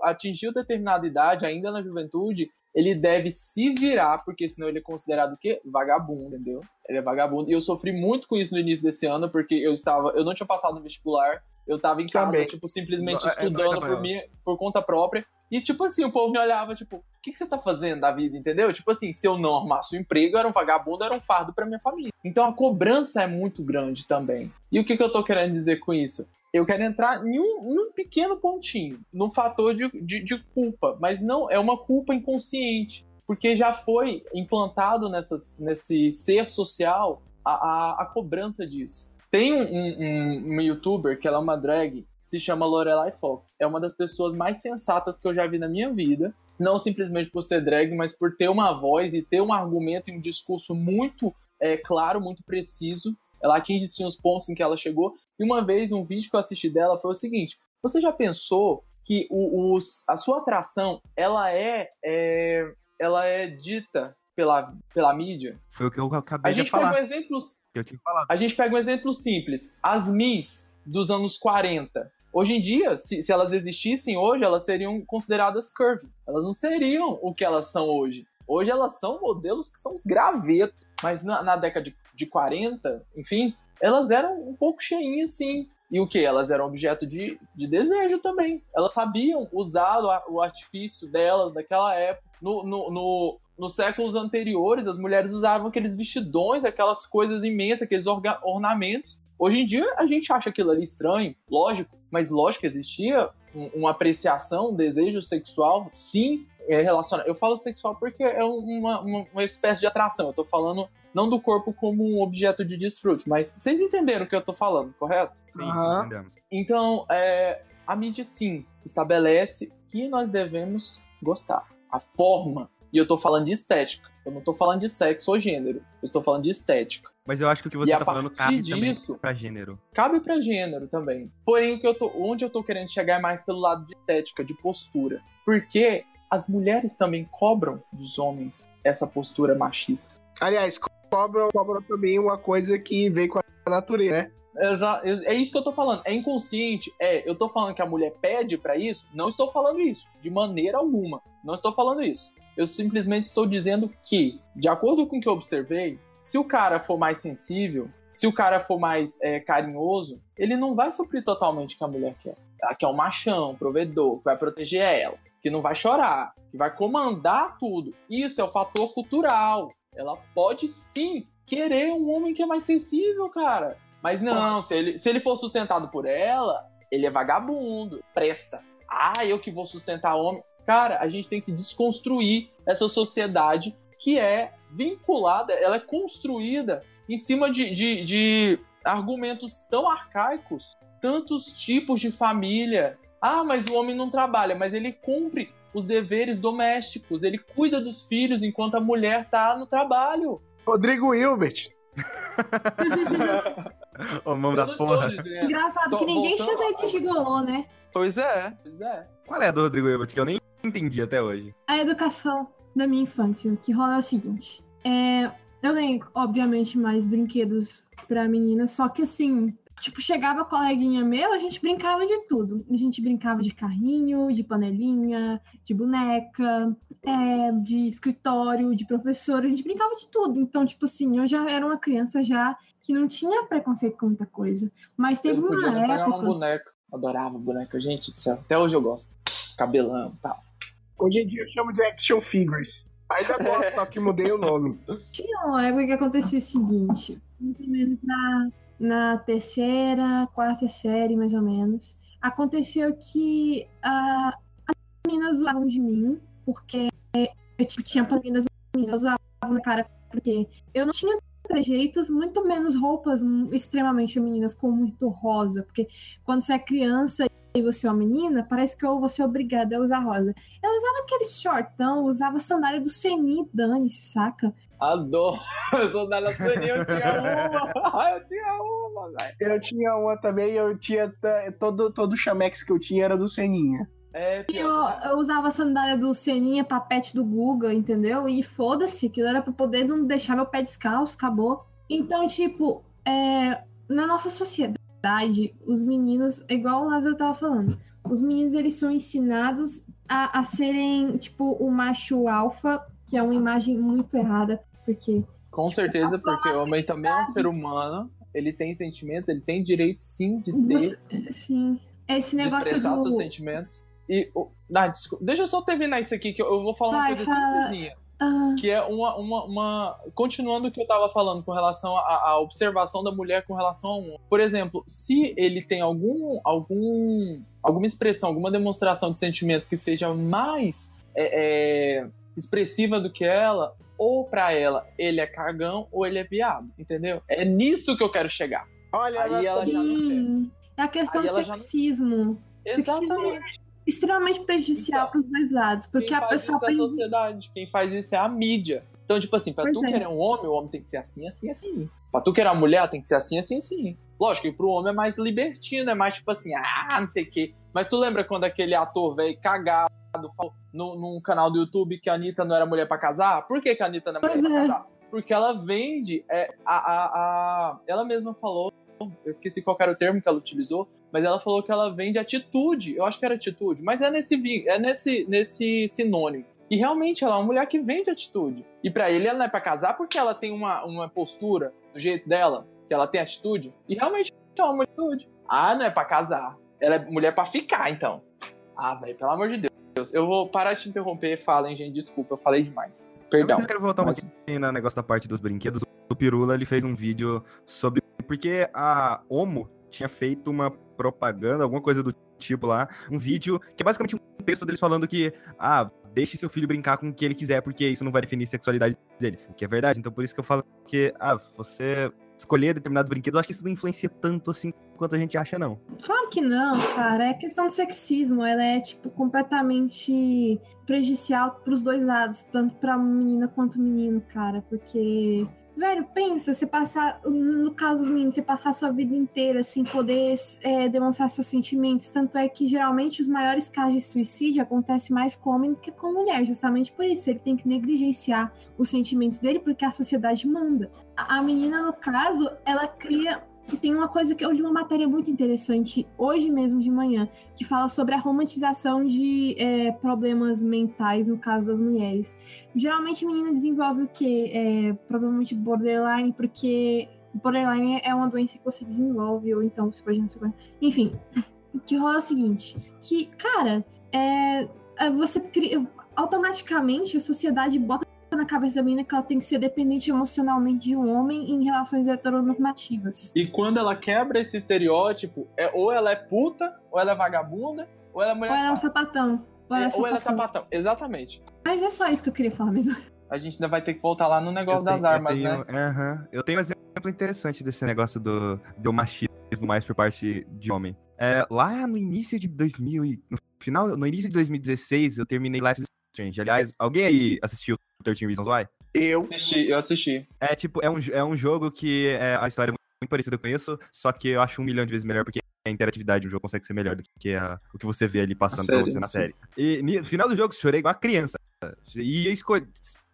atingir determinada idade, ainda na juventude, ele deve se virar, porque senão ele é considerado o quê? Vagabundo, entendeu? Ele é vagabundo. E eu sofri muito com isso no início desse ano, porque eu estava, eu não tinha passado no vestibular, eu tava em casa, Também. tipo, simplesmente É, é, estudando é, por, mim, por conta própria. E, tipo assim, o povo me olhava, tipo, o que, que você tá fazendo da vida, entendeu? Tipo assim, se eu não arrumasse um emprego, eu era um vagabundo, eu era um fardo pra minha família. Então a cobrança é muito grande também. E o que, que eu tô querendo dizer com isso? Eu quero entrar em um, em um pequeno pontinho, num fator de, de, de culpa, mas não, é uma culpa inconsciente. Porque já foi implantado nessas, nesse ser social a, a, a cobrança disso. Tem um, um, um youtuber que ela é uma drag, se chama Lorelai Fox. É uma das pessoas mais sensatas que eu já vi na minha vida. Não simplesmente por ser drag, mas por ter uma voz e ter um argumento e um discurso muito é, claro, muito preciso. Ela atinge sim, os pontos em que ela chegou. E uma vez, um vídeo que eu assisti dela foi o seguinte: Você já pensou que o, os, a sua atração ela é, é, ela é dita pela, pela mídia? Foi o que eu acabei A de gente falar. pega um exemplo eu tinha falado. a gente pega um exemplo simples. As Miss dos anos 40. Hoje em dia, se, se elas existissem hoje, elas seriam consideradas curvy. Elas não seriam o que elas são hoje. Hoje elas são modelos que são os gravetos. Mas na, na década de, de 40, enfim, elas eram um pouco cheinhas, sim. E o que? Elas eram objeto de, de desejo também. Elas sabiam usar o, o artifício delas daquela época. No, no, no- nos séculos anteriores, as mulheres usavam aqueles vestidões, aquelas coisas imensas, aqueles ornamentos. Hoje em dia a gente acha aquilo ali estranho, lógico, mas lógico que existia um- uma apreciação, um desejo sexual, sim, é relacionado. Eu falo sexual porque é uma, uma, uma espécie de atração. Eu tô falando não do corpo como um objeto de desfrute, mas vocês entenderam o que eu tô falando, correto? Sim, Aham. entendemos. Então, é, a mídia sim estabelece que nós devemos gostar. A forma, e eu tô falando de estética. Eu não tô falando de sexo ou gênero. Eu estou falando de estética. Mas eu acho que o que você E tá falando cabe disso- também pra gênero. Cabe pra gênero também. Porém, o que eu tô, onde eu tô querendo chegar é mais pelo lado de estética, de postura. Porque as mulheres também cobram dos homens essa postura machista. Aliás, cobra, também uma coisa que vem com a natureza, né? É isso que eu tô falando. É inconsciente. É, eu tô falando que a mulher pede pra isso? Não estou falando isso. De maneira alguma. Não estou falando isso. Eu simplesmente estou dizendo que, de acordo com o que eu observei, se o cara for mais sensível, se o cara for mais é, carinhoso, ele não vai suprir totalmente o que a mulher quer. Ela quer um machão, um provedor, que vai proteger ela, que não vai chorar, que vai comandar tudo. Isso é o fator cultural. Ela pode sim querer um homem que é mais sensível, cara. Mas não, se ele, se ele for sustentado por ela, ele é vagabundo, presta. Ah, eu que vou sustentar homem. Cara, a gente tem que desconstruir essa sociedade que é vinculada, ela é construída em cima de, de, de argumentos tão arcaicos, tantos tipos de família. Ah, mas o homem não trabalha, mas ele cumpre os deveres domésticos, ele cuida dos filhos enquanto a mulher tá no trabalho. Rodrigo Hilbert. Ô, mão da porra. dizendo. Engraçado Tô que ninguém voltando chama ele de gigolô, né? Pois é, pois é. Qual é a do Rodrigo Hilbert que eu nem entendi até hoje? A educação da minha infância, o que rola é o seguinte. É, eu ganhei, obviamente, mais brinquedos pra menina, só que assim, tipo, chegava coleguinha meu, a gente brincava de tudo. A gente brincava de carrinho, de panelinha, de boneca, é, de escritório, de professor, a gente brincava de tudo. Então, tipo assim, eu já era uma criança já que não tinha preconceito com muita coisa. Mas teve eu podia uma nem pagar uma época. boneca. Adorava boneca, gente do céu. Até hoje eu gosto. Cabelão e tal. Hoje em dia eu chamo de action figures. Ainda gosto, só que mudei o nome. Tinha uma época que acontecia o seguinte, menos na, terceira, quarta série, mais ou menos, aconteceu que ah, as meninas zoavam de mim, porque eu tipo, tinha meninas, meninas zoavam na cara, porque eu não tinha trejeitos, muito menos roupas extremamente femininas, com muito rosa, porque quando você é criança e você é uma menina, parece que ou você é obrigada a usar rosa. Eu usava aquele shortão, usava sandália do Seni, dane-se, saca? Adoro. Sandália Toninho, eu tinha uma. eu tinha uma, velho. Eu tinha uma também, eu tinha todo, todo o chamex que eu tinha era do Seninha. É, E eu, eu usava sandália do Seninha, papete do Guga, entendeu? E foda-se, aquilo era pra poder não deixar meu pé descalço, acabou. Então, tipo, é, na nossa sociedade, os meninos, igual o Lázaro tava falando, os meninos eles são ensinados a, a serem, tipo, o macho alfa, que é uma imagem muito errada, porque Com certeza, porque o homem também é um ser humano. Ele tem sentimentos, ele tem direito sim de ter, você, sim, esse de negócio expressar do... seus sentimentos. E. o- Ah, desculpa. Deixa eu só terminar isso aqui, que eu- eu vou falar uma Vai, coisa fala. simplesinha. Que é uma, uma, uma- Continuando o que eu tava falando com relação à, observação da mulher com relação a um homem. Por exemplo, se ele tem algum, algum, alguma expressão, alguma demonstração de sentimento que seja mais é, é, expressiva do que ela, ou pra ela ele é cagão ou ele é viado, entendeu? É nisso que eu quero chegar. Olha, Aí ela já não é a questão Aí do ela já não- sexismo. Sexismo Exatamente. Extremamente prejudicial Então, para os dois lados, porque Quem a faz pessoa isso é a sociedade. Quem faz isso é a mídia. Então, tipo assim, pra Pois tu é. querer um homem, o homem tem que ser assim, assim, assim. Pra tu querer uma mulher, tem que ser assim, assim, assim. Lógico que pro homem é mais libertino, é mais tipo assim, ah, não sei o quê. Mas tu lembra quando aquele ator velho cagado falou no, num canal do YouTube que a Anitta não era mulher pra casar? Por que, que a Anitta não é mulher Pois pra é. casar? Porque ela vende, é, a, a, a- ela mesma falou, eu esqueci qual era o termo que ela utilizou, mas ela falou que ela vende atitude. Eu acho que era atitude, mas é nesse é nesse nesse sinônimo. E realmente ela é uma mulher que vende atitude. E pra ele ela não é pra casar porque ela tem uma, uma postura do jeito dela, que ela tem atitude. E realmente é uma de atitude. Ah, não é pra casar. Ela é mulher pra ficar, então. Ah, velho, pelo amor de Deus. Eu vou parar de te interromper. Falem, gente, desculpa, eu falei demais. Perdão. Eu quero voltar um mas- pouquinho no negócio da parte dos brinquedos. Pirula ele fez um vídeo sobre. Porque a Omo tinha feito uma propaganda, alguma coisa do tipo lá, um vídeo que é basicamente um texto deles falando que, ah, deixe seu filho brincar com o que ele quiser, porque isso não vai definir a sexualidade dele. O que é verdade. Então por isso que eu falo que, ah, você escolher determinado brinquedo, eu acho que isso não influencia tanto assim quanto a gente acha, não. Claro que não, cara. É questão de sexismo. Ela é, tipo, completamente prejudicial pros dois lados, tanto pra menina quanto menino, cara. Porque Velho, pensa, você passar, no caso do menino, você passar a sua vida inteira sem poder é, demonstrar seus sentimentos. Tanto é que geralmente os maiores casos de suicídio acontecem mais com homem do que com mulher, justamente por isso. Ele tem que negligenciar os sentimentos dele porque a sociedade manda. A, a menina, no caso, ela cria e tem uma coisa que eu li uma matéria muito interessante hoje mesmo de manhã, que fala sobre a romantização de é, problemas mentais no caso das mulheres. Geralmente menina desenvolve o quê? É, provavelmente borderline, porque borderline é uma doença que você desenvolve, ou então você pode não ser. Enfim, o que rola é o seguinte: que, cara, é, é você cria. Automaticamente a sociedade bota na cabeça da menina que ela tem que ser dependente emocionalmente de um homem em relações heteronormativas. E quando ela quebra esse estereótipo, é ou ela é puta, ou ela é vagabunda, ou ela é mulher. Ou ela é um sapatão. Ou ela é, É, ou ela é sapatão. sapatão. Exatamente. Mas é só isso que eu queria falar mesmo. A gente ainda vai ter que voltar lá no negócio Eu das tenho- armas, eu tenho, né? aham. Eu tenho um exemplo interessante desse negócio do, do machismo mais por parte de homem. É, lá no início de 2000 e, no final, no início de 2016, eu terminei Life is Strange. Aliás, alguém aí assistiu 13 Reasons Why? Eu. Assisti, eu assisti. É tipo, é um, é um jogo que é, a história é muito parecida com isso, só que eu acho um milhão de vezes melhor porque a interatividade do jogo consegue ser melhor do que a- o que você vê ali passando pra série você em na si. série. E no final do jogo, chorei igual a criança. E eu escolhi.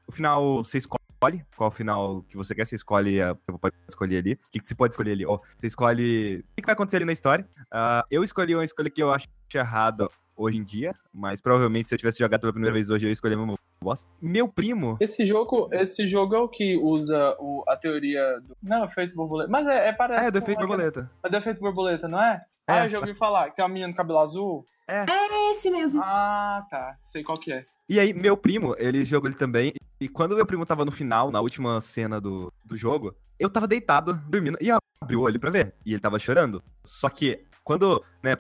O final, você escolhe qual final que você quer, você escolhe, a, você pode escolher ali. O que, que você pode escolher ali? Ó, você escolhe o que, que vai acontecer ali na história. Ah, eu escolhi uma escolha que eu acho errada hoje em dia, mas provavelmente se eu tivesse jogado pela primeira vez hoje, eu ia escolher a mesma bosta. Meu primo. Esse jogo, esse jogo é o que usa o- a teoria do. Não, efeito borboleta. Mas é, é parece. É, do com efeito aquele- borboleta. É do efeito borboleta, não é? É. Ah, eu já ouvi falar que tem uma menina no cabelo azul. É esse mesmo. Ah, tá. Sei qual que é. E aí, meu primo, ele jogou ele também. E quando meu primo tava no final, na última cena do, do jogo, eu tava deitado, dormindo, e eu abri o olho pra ver. E ele tava chorando. Só que, quando, né,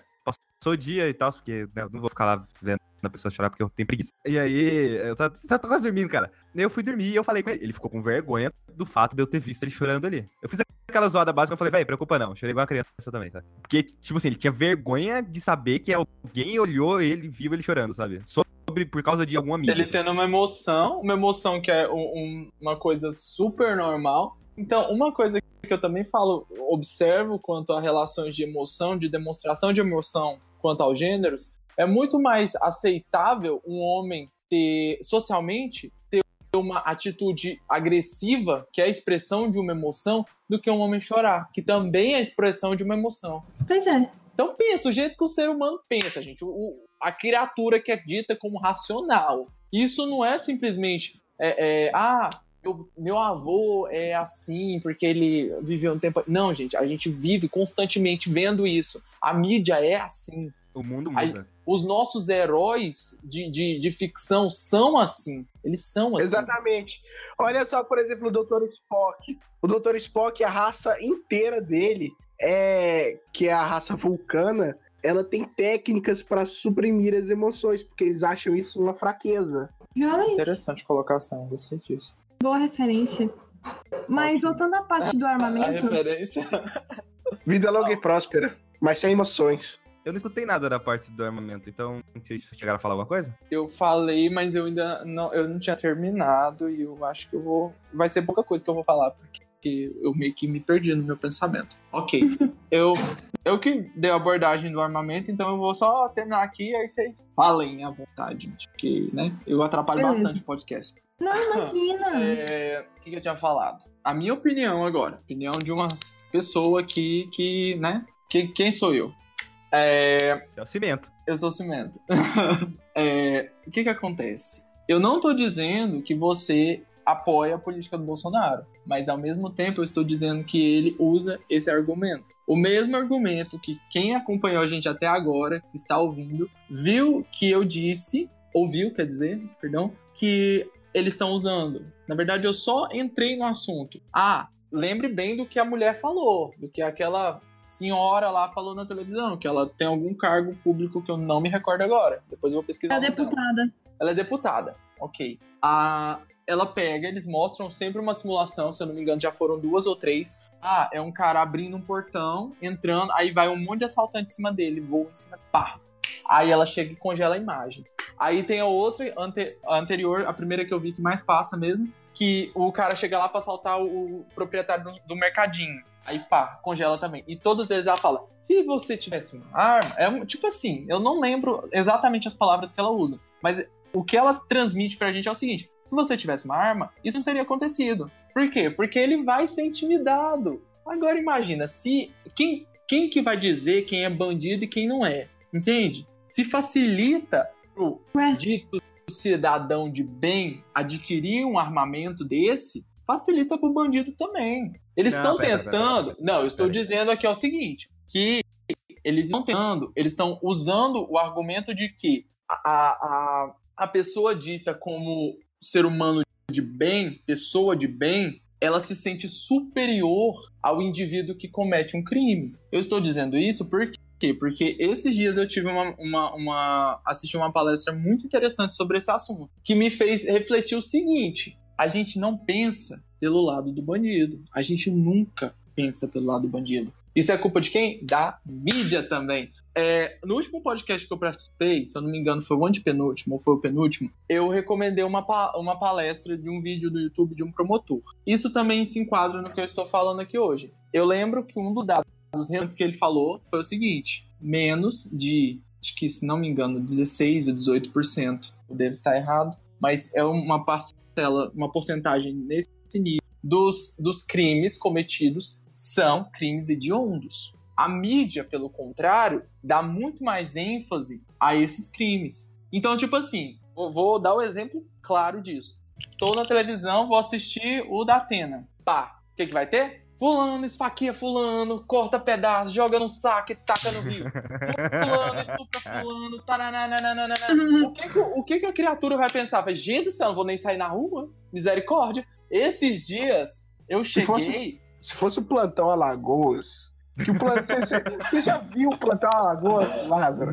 passou o dia e tal, porque né, eu não vou ficar lá vendo a pessoa chorar porque eu tenho preguiça. E aí, eu tava, tava quase dormindo, cara. Eu fui dormir e eu falei com ele. Ele ficou com vergonha do fato de eu ter visto ele chorando ali. Eu fiz aquela zoada básica, eu falei, velho, preocupa não. Chorei igual uma criança também, sabe? Porque, tipo assim, ele tinha vergonha de saber que alguém olhou ele, viu ele chorando, sabe? Sobre, por causa de alguma mídia. Ele tendo uma emoção, uma emoção que é um- uma coisa super normal. Então, uma coisa que eu também falo, observo quanto a relações de emoção, de demonstração de emoção quanto aos gêneros, é muito mais aceitável um homem ter, socialmente, ter uma atitude agressiva, que é a expressão de uma emoção, do que um homem chorar, que também é a expressão de uma emoção. Pois é. Então pensa, o jeito que o ser humano pensa, gente. O, a criatura que é dita como racional. Isso não é simplesmente, é, é, ah, meu, meu avô é assim porque ele viveu um tempo. Não, gente, a gente vive constantemente vendo isso. A mídia é assim. O mundo muda. Os nossos heróis de, de, de ficção são assim. Eles são assim. Exatamente. Olha só, por exemplo, o Dr. Spock. O Dr. Spock, a raça inteira dele, é que é a raça vulcana, ela tem técnicas para suprimir as emoções, porque eles acham isso uma fraqueza. Realmente, Interessante colocação, gostei disso. Boa referência. Mas voltando à parte do A armamento, referência. Vida longa e próspera, mas sem emoções. Eu não escutei nada da parte do armamento, então vocês chegaram a falar alguma coisa? Eu falei, mas eu ainda não, eu não tinha terminado e eu acho que eu vou. Vai ser pouca coisa que eu vou falar, porque eu meio que me perdi no meu pensamento. Ok. eu, eu que dei a abordagem do armamento, então eu vou só terminar aqui, aí vocês falem à vontade, gente, porque, né? Eu atrapalho Beleza. bastante o podcast. Não imagina. É, o que, que eu tinha falado? A minha opinião agora. Opinião de uma pessoa que, que né? Que, quem sou eu? É, Isso é o cimento. eu sou cimento. É, o que que acontece? Eu não tô dizendo que você apoia a política do Bolsonaro, mas ao mesmo tempo eu estou dizendo que ele usa esse argumento. O mesmo argumento que quem acompanhou a gente até agora, que está ouvindo, viu que eu disse, ouviu, quer dizer, perdão, que eles estão usando? Na verdade, eu só entrei no assunto. Ah, lembre bem do que a mulher falou, do que aquela senhora lá falou na televisão, que ela tem algum cargo público que eu não me recordo agora. Depois eu vou pesquisar. É nome dela. deputada. Ela é deputada, ok. A, ela pega, eles mostram sempre uma simulação, se eu não me engano, já foram duas ou três. Ah, é um cara abrindo um portão, entrando, aí vai um monte de assaltante em cima dele, voa em cima, pá. Aí ela chega e congela a imagem. Aí tem a outra, ante- a anterior, a primeira que eu vi que mais passa mesmo, que o cara chega lá pra assaltar o, o proprietário do, do mercadinho. Aí pá, congela também. E todos eles ela fala: se você tivesse uma arma, é um, tipo assim, eu não lembro exatamente as palavras que ela usa, mas o que ela transmite pra gente é o seguinte: se você tivesse uma arma, isso não teria acontecido. Por quê? Porque ele vai ser intimidado. Agora imagina, se quem, quem que vai dizer quem é bandido e quem não é? Entende? Se facilita pro Ué. dito cidadão de bem adquirir um armamento desse, facilita pro bandido também. Eles Não, estão pera, pera, tentando. Não, eu estou Pera dizendo aqui é o seguinte: que eles estão tentando, eles estão usando o argumento de que a, a, a pessoa dita como ser humano de bem, pessoa de bem, ela se sente superior ao indivíduo que comete um crime. Eu estou dizendo isso por quê? Porque esses dias eu tive uma, uma, uma assisti uma palestra muito interessante sobre esse assunto, que me fez refletir o seguinte: a gente não pensa pelo lado do bandido. A gente nunca pensa pelo lado do bandido. Isso é culpa de quem? Da mídia também. É, no último podcast que eu participei, se eu não me engano, foi o antepenúltimo ou foi o penúltimo, eu recomendei uma, pa- uma palestra de um vídeo do YouTube de um promotor. Isso também se enquadra no que eu estou falando aqui hoje. Eu lembro que um dos dados relevantes que ele falou foi o seguinte: menos de, acho que se não me engano, 16 a 18%, eu devo estar errado, mas é uma parcela, uma porcentagem nesse nível dos, dos crimes cometidos são crimes hediondos. A mídia, pelo contrário, dá muito mais ênfase a esses crimes. Então, tipo assim, vou- dar o exemplo claro disso. Tô na televisão, vou assistir o da Atena. Pá, o que, que vai ter? Fulano esfaqueia fulano, corta pedaço, joga no saco e taca no rio. Fulano estupra fulano, tarananana. O que que, o que que a criatura vai pensar? Vai, gente do céu, não vou nem sair na rua? Misericórdia. Esses dias eu Se fosse- cheguei... Se fosse o plantão Alagoas. Que o plantão, você, você- já viu o plantão Alagoas, Lázaro?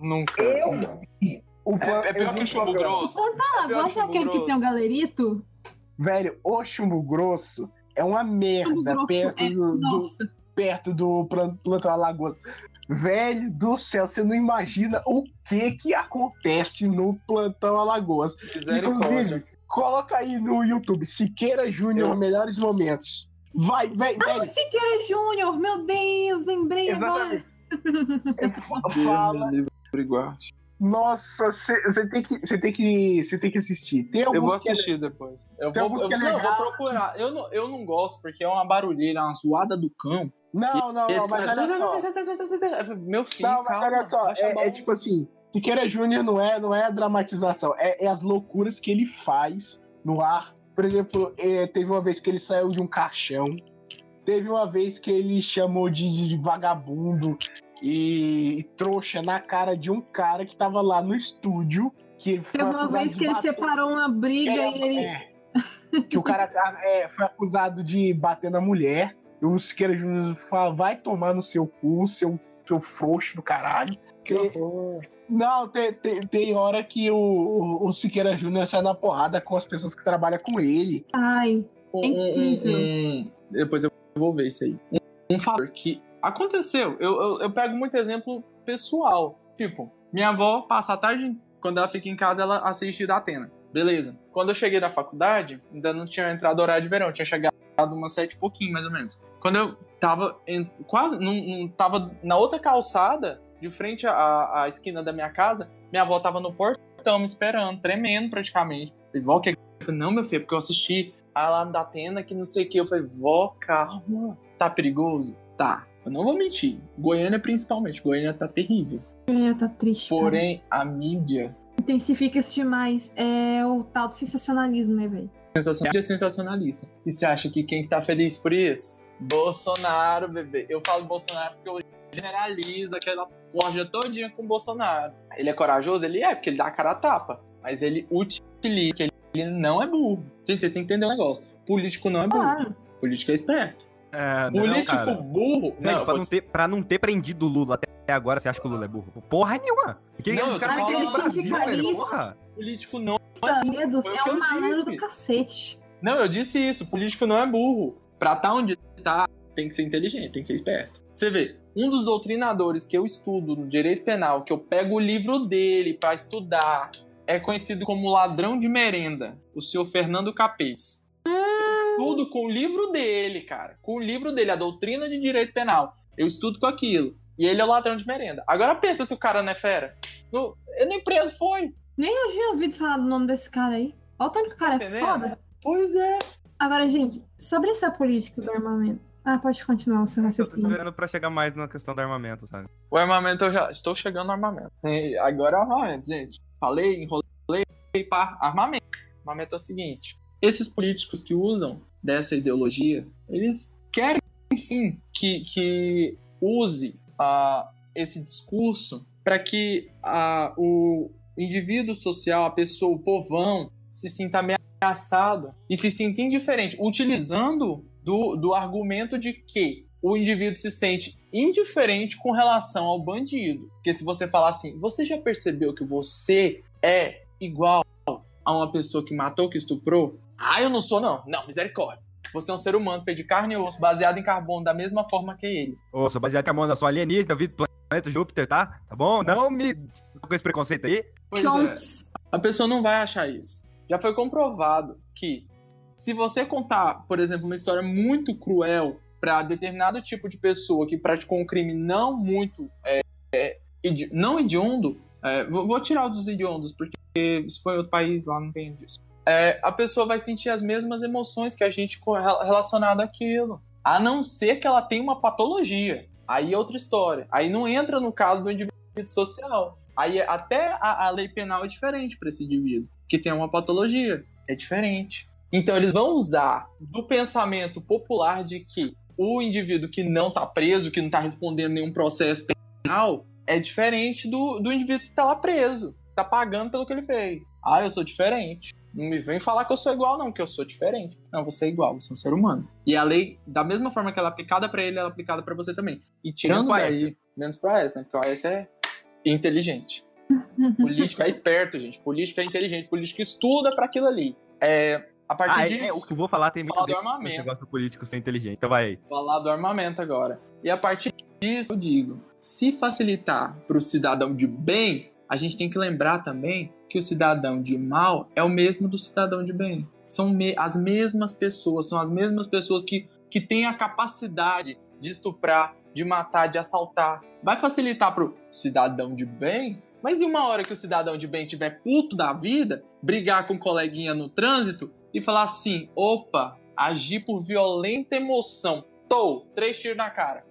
Nunca. Eu vi. O plan- É, é eu pior vi que o chumbo grosso. Pior que Lagosta é chumbo aquele que tem o galerito? Velho, o chumbo grosso é uma merda perto é- do, do- perto do plan- plantão Alagoas. Velho do céu, você não imagina o que que acontece no plantão Alagoas. Inclusive, coloca aí no YouTube, Siqueira Júnior, Eu- melhores momentos. Vai, velho, Ah, o velho. Siqueira Júnior, meu Deus, lembrei agora. Exatamente. Fala, Guarde. Nossa, você tem que, você tem que, você tem que assistir. Tem Eu vou é assistir depois. Eu Tem vou, eu, é não, eu vou procurar. Eu não, eu não gosto porque é uma barulheira, uma zoada do cão. Não, não, não, mas começa- olha só. Meu filho, Não, mas olha só, é, é tipo assim, Siqueira Júnior não é, não é a dramatização, é, é as loucuras que ele faz no ar. Por exemplo, é, teve uma vez que ele saiu de um caixão, teve uma vez que ele chamou de, de vagabundo e, e trouxa na cara de um cara que tava lá no estúdio. Que ele foi Teve uma vez que ele bater- separou uma briga É, e ele. é. que o cara é, foi acusado de bater na mulher. E o Siqueira Júnior fala: vai tomar no seu cu, seu, seu frouxo do caralho. Que horror. Não, tem, tem, tem hora que o, o, o Siqueira Júnior sai na porrada com as pessoas que trabalham com ele. Ai, Um, É incrível. um- um- depois eu vou ver isso aí. Um, um fator que aconteceu. Eu, eu, eu pego muito exemplo pessoal. Tipo, minha avó passa a tarde, quando ela fica em casa, ela assiste da Atena. Beleza. Quando eu cheguei na faculdade, ainda não tinha entrado horário de verão, tinha chegado umas sete e pouquinho, mais ou menos. Quando eu tava em- quase, não, tava na outra calçada, de frente à, à esquina da minha casa, minha avó tava no portão me esperando, tremendo praticamente. Falei, vó, que eu falei, não, meu filho, é porque eu assisti a lá da Atena que não sei o que. Eu falei, vó, calma. Tá perigoso? Tá. Eu não vou mentir. Goiânia, principalmente. Goiânia tá terrível. é, tá triste. Porém, a mídia Intensifica isso demais. É o tal do sensacionalismo, né, velho? sensacional- mídia é sensacionalista. E você acha que quem que tá feliz por isso? Bolsonaro, bebê. Eu falo Bolsonaro porque eu generalizo aquela corja todinha com o Bolsonaro. Ele é corajoso? Ele é, porque ele dá a cara a tapa. Mas ele utiliza, ele não é burro. Gente, vocês têm que entender um negócio. Político não é burro. Claro. Político é esperto. É, não, Político cara. burro. Não, pra, eu não ter, pra não ter prendido o Lula até agora, você acha que o Lula é burro? Porra nenhuma. Porque Não, os caras não falando Brasil, velho. Porra. político não. O é que um eu malandro disse. do cacete. Não, eu disse isso. Político não é burro. Pra estar onde tá, tem que ser inteligente, tem que ser esperto. Você vê, um dos doutrinadores que eu estudo no direito penal, que eu pego o livro dele pra estudar, é conhecido como ladrão de merenda, o senhor Fernando Capês. Tudo com o livro dele, cara. Com o livro dele, a doutrina de direito penal. Eu estudo com aquilo. E ele é o ladrão de merenda. Agora pensa se o cara não é fera. No, ele nem preso foi. Nem eu tinha ouvido falar do nome desse cara aí. Olha o tanto que o cara é foda. Pois é. Agora, gente, sobre essa política do armamento. Ah, pode continuar o seu Eu tô raciocínio. esperando pra chegar mais na questão do armamento, sabe? O armamento, eu já estou chegando no armamento. E agora é o armamento, gente. Falei, enrolei, pá, armamento. Armamento é o seguinte: esses políticos que usam dessa ideologia, eles querem sim que, que use ah, esse discurso para que ah, o indivíduo social, a pessoa, o povão, se sinta ameaçado e se sinta indiferente, utilizando do, do argumento de que o indivíduo se sente indiferente com relação ao bandido. Porque se você falar assim, você já percebeu que você é igual a uma pessoa que matou, que estuprou? Ah, eu não sou, não. Não, misericórdia. Você é um ser humano feito de carne e osso, baseado em carbono, da mesma forma que ele. Ô, sou baseado em carbono, eu sou alienígena, eu vi do planeta Júpiter, tá? Tá bom? Não me com esse preconceito aí. Pois é. Chomps. A pessoa não vai achar isso. Já foi comprovado que se você contar, por exemplo, uma história muito cruel para determinado tipo de pessoa que praticou um crime não muito é, é, idi- não hediondo, é, vou, vou tirar o dos hediondos porque se foi outro país lá não tem disso. É, a pessoa vai sentir as mesmas emoções que a gente relacionado àquilo, a não ser que ela tenha uma patologia. Aí é outra história. Aí não entra no caso do indivíduo social. Aí é- até a, a lei penal é diferente para esse indivíduo, que tem uma patologia. É diferente. Então eles vão usar do pensamento popular de que o indivíduo que não tá preso, que não tá respondendo nenhum processo penal, é diferente do, do indivíduo que tá lá preso, tá pagando pelo que ele fez. Ah, eu sou diferente. Não me vem falar que eu sou igual, não, que eu sou diferente. Não, você é igual, você é um ser humano. E a lei, da mesma forma que ela é aplicada pra ele, ela é aplicada pra você também. E tirando Menos daí, AS. menos pro AS, né? Porque o AS é inteligente. Político é esperto, gente. Político é inteligente. Político estuda pra aquilo ali. É, a partir Ah, é, disso, é, o que eu vou falar tem muito Falar a ver do armamento. esse negócio do político ser inteligente. Então vai aí. falar do armamento agora. E a partir disso, eu digo, se facilitar para o cidadão de bem, a gente tem que lembrar também que o cidadão de mal é o mesmo do cidadão de bem. São me- as mesmas pessoas, são as mesmas pessoas que, que têm a capacidade de estuprar, de matar, de assaltar. Vai facilitar pro cidadão de bem, mas e uma hora que o cidadão de bem tiver puto da vida, brigar com o coleguinha no trânsito e falar assim: opa, agir por violenta emoção. Tô, três tiros na cara.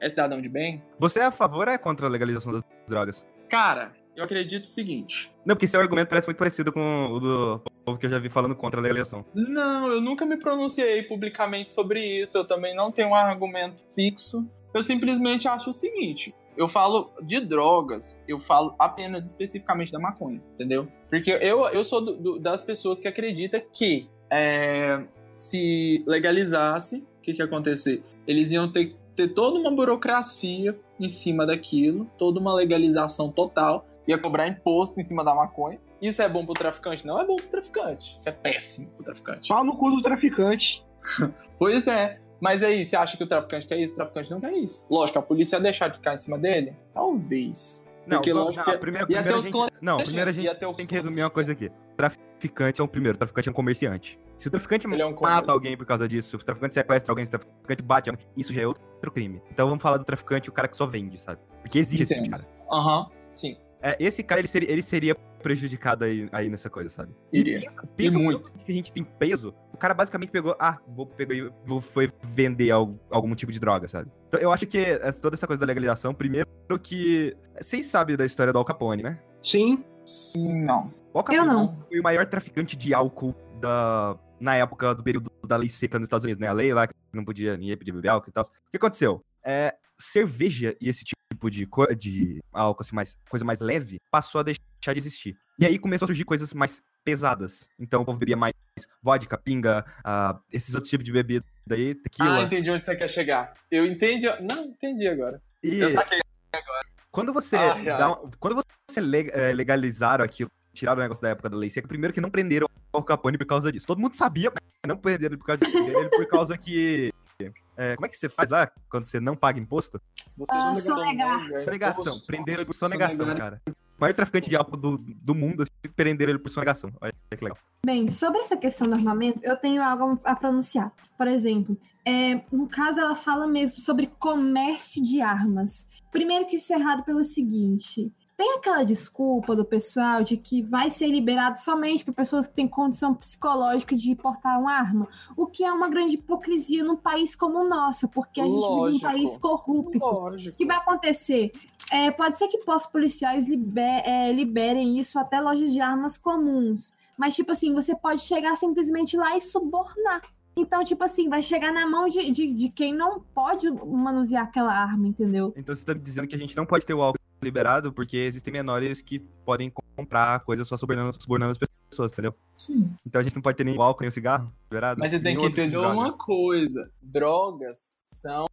É cidadão de bem? Você é a favor ou é contra a legalização das drogas? Cara, eu acredito o seguinte. Não, porque seu argumento parece muito parecido com o do povo que eu já vi falando contra a legalização. Não, eu nunca me pronunciei publicamente sobre isso. Eu também não tenho um argumento fixo. Eu simplesmente acho o seguinte. Eu falo de drogas, eu falo apenas especificamente da maconha, entendeu? Porque eu, eu sou do- do- das pessoas que acredita que é, se legalizasse, o que, que ia acontecer? Eles iam ter, ter toda uma burocracia em cima daquilo, toda uma legalização total, ia cobrar imposto em cima da maconha. Isso é bom pro traficante? Não é bom pro traficante. Isso é péssimo pro traficante. Pau no cu do traficante. Pois é. Mas aí, você acha que o traficante quer isso? O traficante não quer isso. Lógico, a polícia ia deixar de ficar em cima dele? Talvez. Não, Porque, vamos- lógico, não, primeiro, ia primeiro gente, clones- não, primeiro a gente ia ter os tem que resumir uma coisa aqui. Traficante é um primeiro, traficante é um comerciante. Se o traficante é um mata alguém por causa disso, se o traficante sequestra alguém, se o traficante bate alguém, isso já é outro crime. Então vamos falar do traficante, o cara que só vende, sabe? Porque existe esse Entendo. cara. Aham, sim. É, esse cara, ele seria, ele seria prejudicado aí, aí nessa coisa, sabe? E Iria. pensa, pensa E muito. quanto que a gente tem peso. O cara basicamente pegou, ah, vou pegar e vou foi vender algo, algum tipo de droga, sabe? Então eu acho que essa- toda essa coisa da legalização, primeiro que vocês sabem da história do Al Capone, né? Sim. Sim, não. O Al Eu Capone não. foi o maior traficante de álcool da na época do período da lei seca nos Estados Unidos, né? A lei lá que não podia ninguém podia beber álcool e tal. O que aconteceu? É, cerveja e esse tipo de, de álcool, assim, mais, coisa mais leve, passou a deixar de existir. E aí começou a surgir coisas mais pesadas. Então o povo bebia mais vodka, pinga, uh, esses outros tipos de bebida aí, tequila. Ah, entendi onde você quer chegar. Eu entendi. Não, entendi agora. E Eu saquei. quando você, Ah, dá um- quando você eh, legalizaram aquilo, tiraram o negócio da época da lei seca, primeiro que não prenderam o Al Capone por causa disso. Todo mundo sabia, mas não prenderam por causa disso. Por causa que eh, como é que você faz lá quando você não paga imposto? Você Ah, sonegar. sonegar. Sonegação. Prenderam ele por sonegação, Sonegar. cara. O maior traficante de álcool do, do mundo, assim, prenderam ele por sonegação. Olha que legal. Bem, sobre essa questão do armamento, eu tenho algo a pronunciar. Por exemplo, é, no caso, ela fala mesmo sobre comércio de armas. Primeiro que isso é errado pelo seguinte. Tem aquela desculpa do pessoal de que vai ser liberado somente para pessoas que têm condição psicológica de portar uma arma, o que é uma grande hipocrisia num país como o nosso, porque a gente vive Lógico. num país corrupto. O Lógico. que vai acontecer? É, pode ser que postos policiais liber- é, liberem isso até lojas de armas comuns. Mas, tipo assim, você pode chegar simplesmente lá e subornar. Então, tipo assim, vai chegar na mão de, de, de quem não pode manusear aquela arma, entendeu? Então você tá me dizendo que a gente não pode ter o álcool liberado porque existem menores que podem comprar coisas só subornando, subornando as pessoas, entendeu? Sim. Então a gente não pode ter nem o álcool nem o cigarro liberado. Mas você tem que tipo de entender droga. uma coisa: drogas são.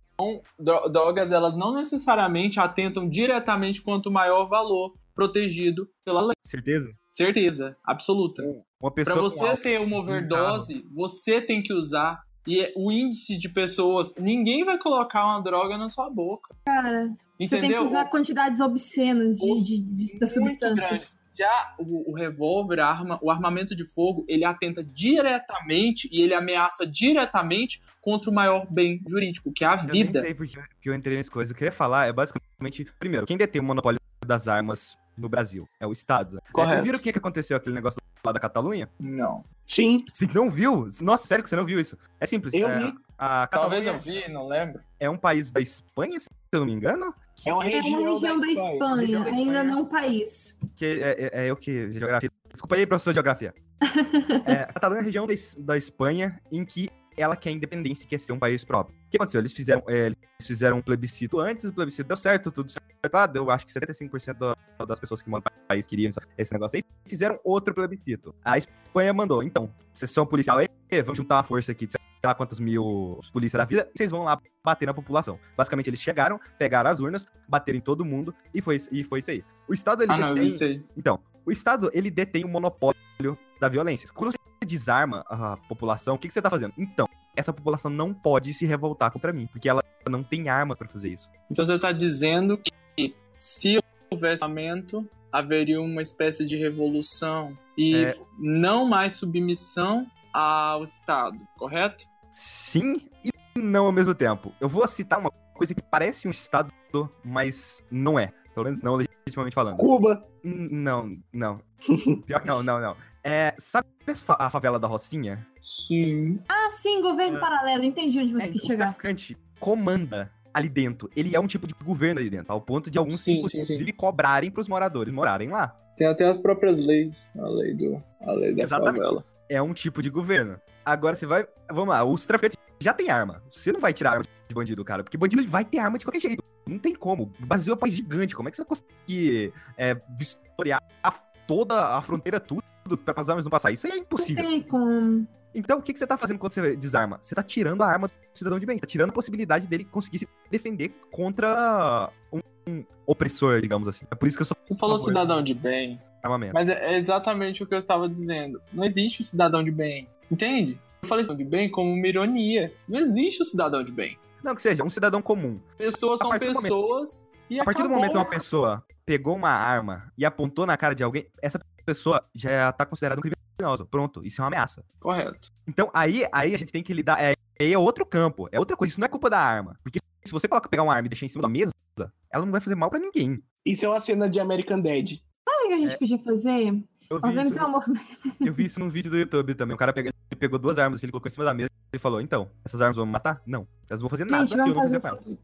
dro- Drogas, elas não necessariamente atentam diretamente quanto maior valor protegido pela lei. Certeza? Certeza, absoluta. Uma Pra pessoa com você ter uma overdose, você tem que usar. E o índice de pessoas. Ninguém vai colocar uma droga na sua boca. Cara, você tem que Entendeu? usar quantidades obscenas de, Os- de- de- da substância. grandes. Já o, o revólver, a arma, o armamento de fogo, ele atenta diretamente e ele ameaça diretamente contra o maior bem jurídico, que é a Eu nem vida. sei porque que eu entrei nessa coisa. O que eu ia falar é basicamente, primeiro, quem detém o monopólio das armas no Brasil? É o Estado. né? Correto. Vocês viram o que que aconteceu aquele negócio lá da Catalunha? Não. Sim, Você não viu? Nossa, sério que você não viu isso? É simples. Eu é, vi. A Talvez Catalunha eu vi, não lembro. é um país da Espanha, se eu não me engano. é uma É região, uma região da Espanha, Região da ainda Espanha. não um país. Que é, é, é eu que. Geografia. Desculpa aí, professor de geografia. É, a Catalunha é a região da Espanha em que ela quer independência e quer ser um país próprio. O que aconteceu? Eles fizeram, é, eles fizeram um plebiscito antes, o plebiscito deu certo, tudo certo. Ah, deu, acho que 75% da- das pessoas que moram no país queriam esse negócio aí. Fizeram outro plebiscito. A Espanha mandou, então, vocês são policial aí, vamos juntar uma força aqui de sei lá quantos mil polícia da vida, e vocês vão lá bater na população. Basicamente, eles chegaram, pegaram as urnas, bateram em todo mundo, e foi, e foi isso aí. O Estado, ele Ah, não, eu detém- vi isso aí. então, o Estado, ele detém o monopólio da violência. Quando você desarma a população, o que, que você tá fazendo? Então, essa população não pode se revoltar contra mim, porque ela não tem armas pra fazer isso. Então você está dizendo que se houvesse armamento, haveria uma espécie de revolução e É. não mais submissão ao Estado, correto? Sim e não ao mesmo tempo. Eu vou citar uma coisa que parece um Estado, mas não é. Pelo menos não legitimamente falando. Cuba. N- Não, não. Pior que não, não, não. É, sabe a favela da Rocinha? Sim. Ah, sim, governo É. paralelo, entendi onde você É, quis o chegar. traficante comanda ali dentro. Ele é um tipo de governo ali dentro, ao ponto de alguns, Sim, sim, sim. cobrarem pros moradores morarem lá. Tem até as próprias leis, a lei do, a lei da Exatamente. favela. É um tipo de governo. Agora você vai. Vamos lá, os traficantes já têm arma. Você não vai tirar arma de bandido, cara, porque bandido ele vai ter arma de qualquer jeito. Não tem como. O Brasil é um país gigante. Como é que você vai conseguir é, vistoriar a- toda a fronteira, tudo, pra as armas não passar? Isso aí é Não impossível. tem como. Então, o que, que você tá fazendo quando você desarma? Você tá tirando a arma do cidadão de bem. Tá tirando a possibilidade dele conseguir se defender contra um, um opressor, digamos assim. É por isso que eu sou Você falou cidadão de bem, armamento. mas é é exatamente o que eu estava dizendo. Não existe o cidadão de bem, entende? Eu falei cidadão de bem como uma ironia. Não existe o cidadão de bem. Não, que seja, um cidadão comum. Pessoas são pessoas e A partir do momento que uma pessoa pegou uma arma e apontou na cara de alguém, essa pessoa já tá considerada um criminoso. Pronto, isso é uma ameaça. Correto. Então aí, aí a gente tem que lidar. É, aí é outro campo, é outra coisa. Isso não é culpa da arma. Porque se você coloca pegar uma arma e deixar em cima da mesa, ela não vai fazer mal pra ninguém. Isso é uma cena de American Dad. Sabe o que a gente É. podia fazer? Eu vi, isso, um movimento. eu vi isso num vídeo do YouTube também. O cara ele pegou duas armas, assim, ele colocou em cima da mesa e falou: Então, essas armas vão me matar? Não. Elas não vão fazer nada Gente, se eu não fazer fizer com elas.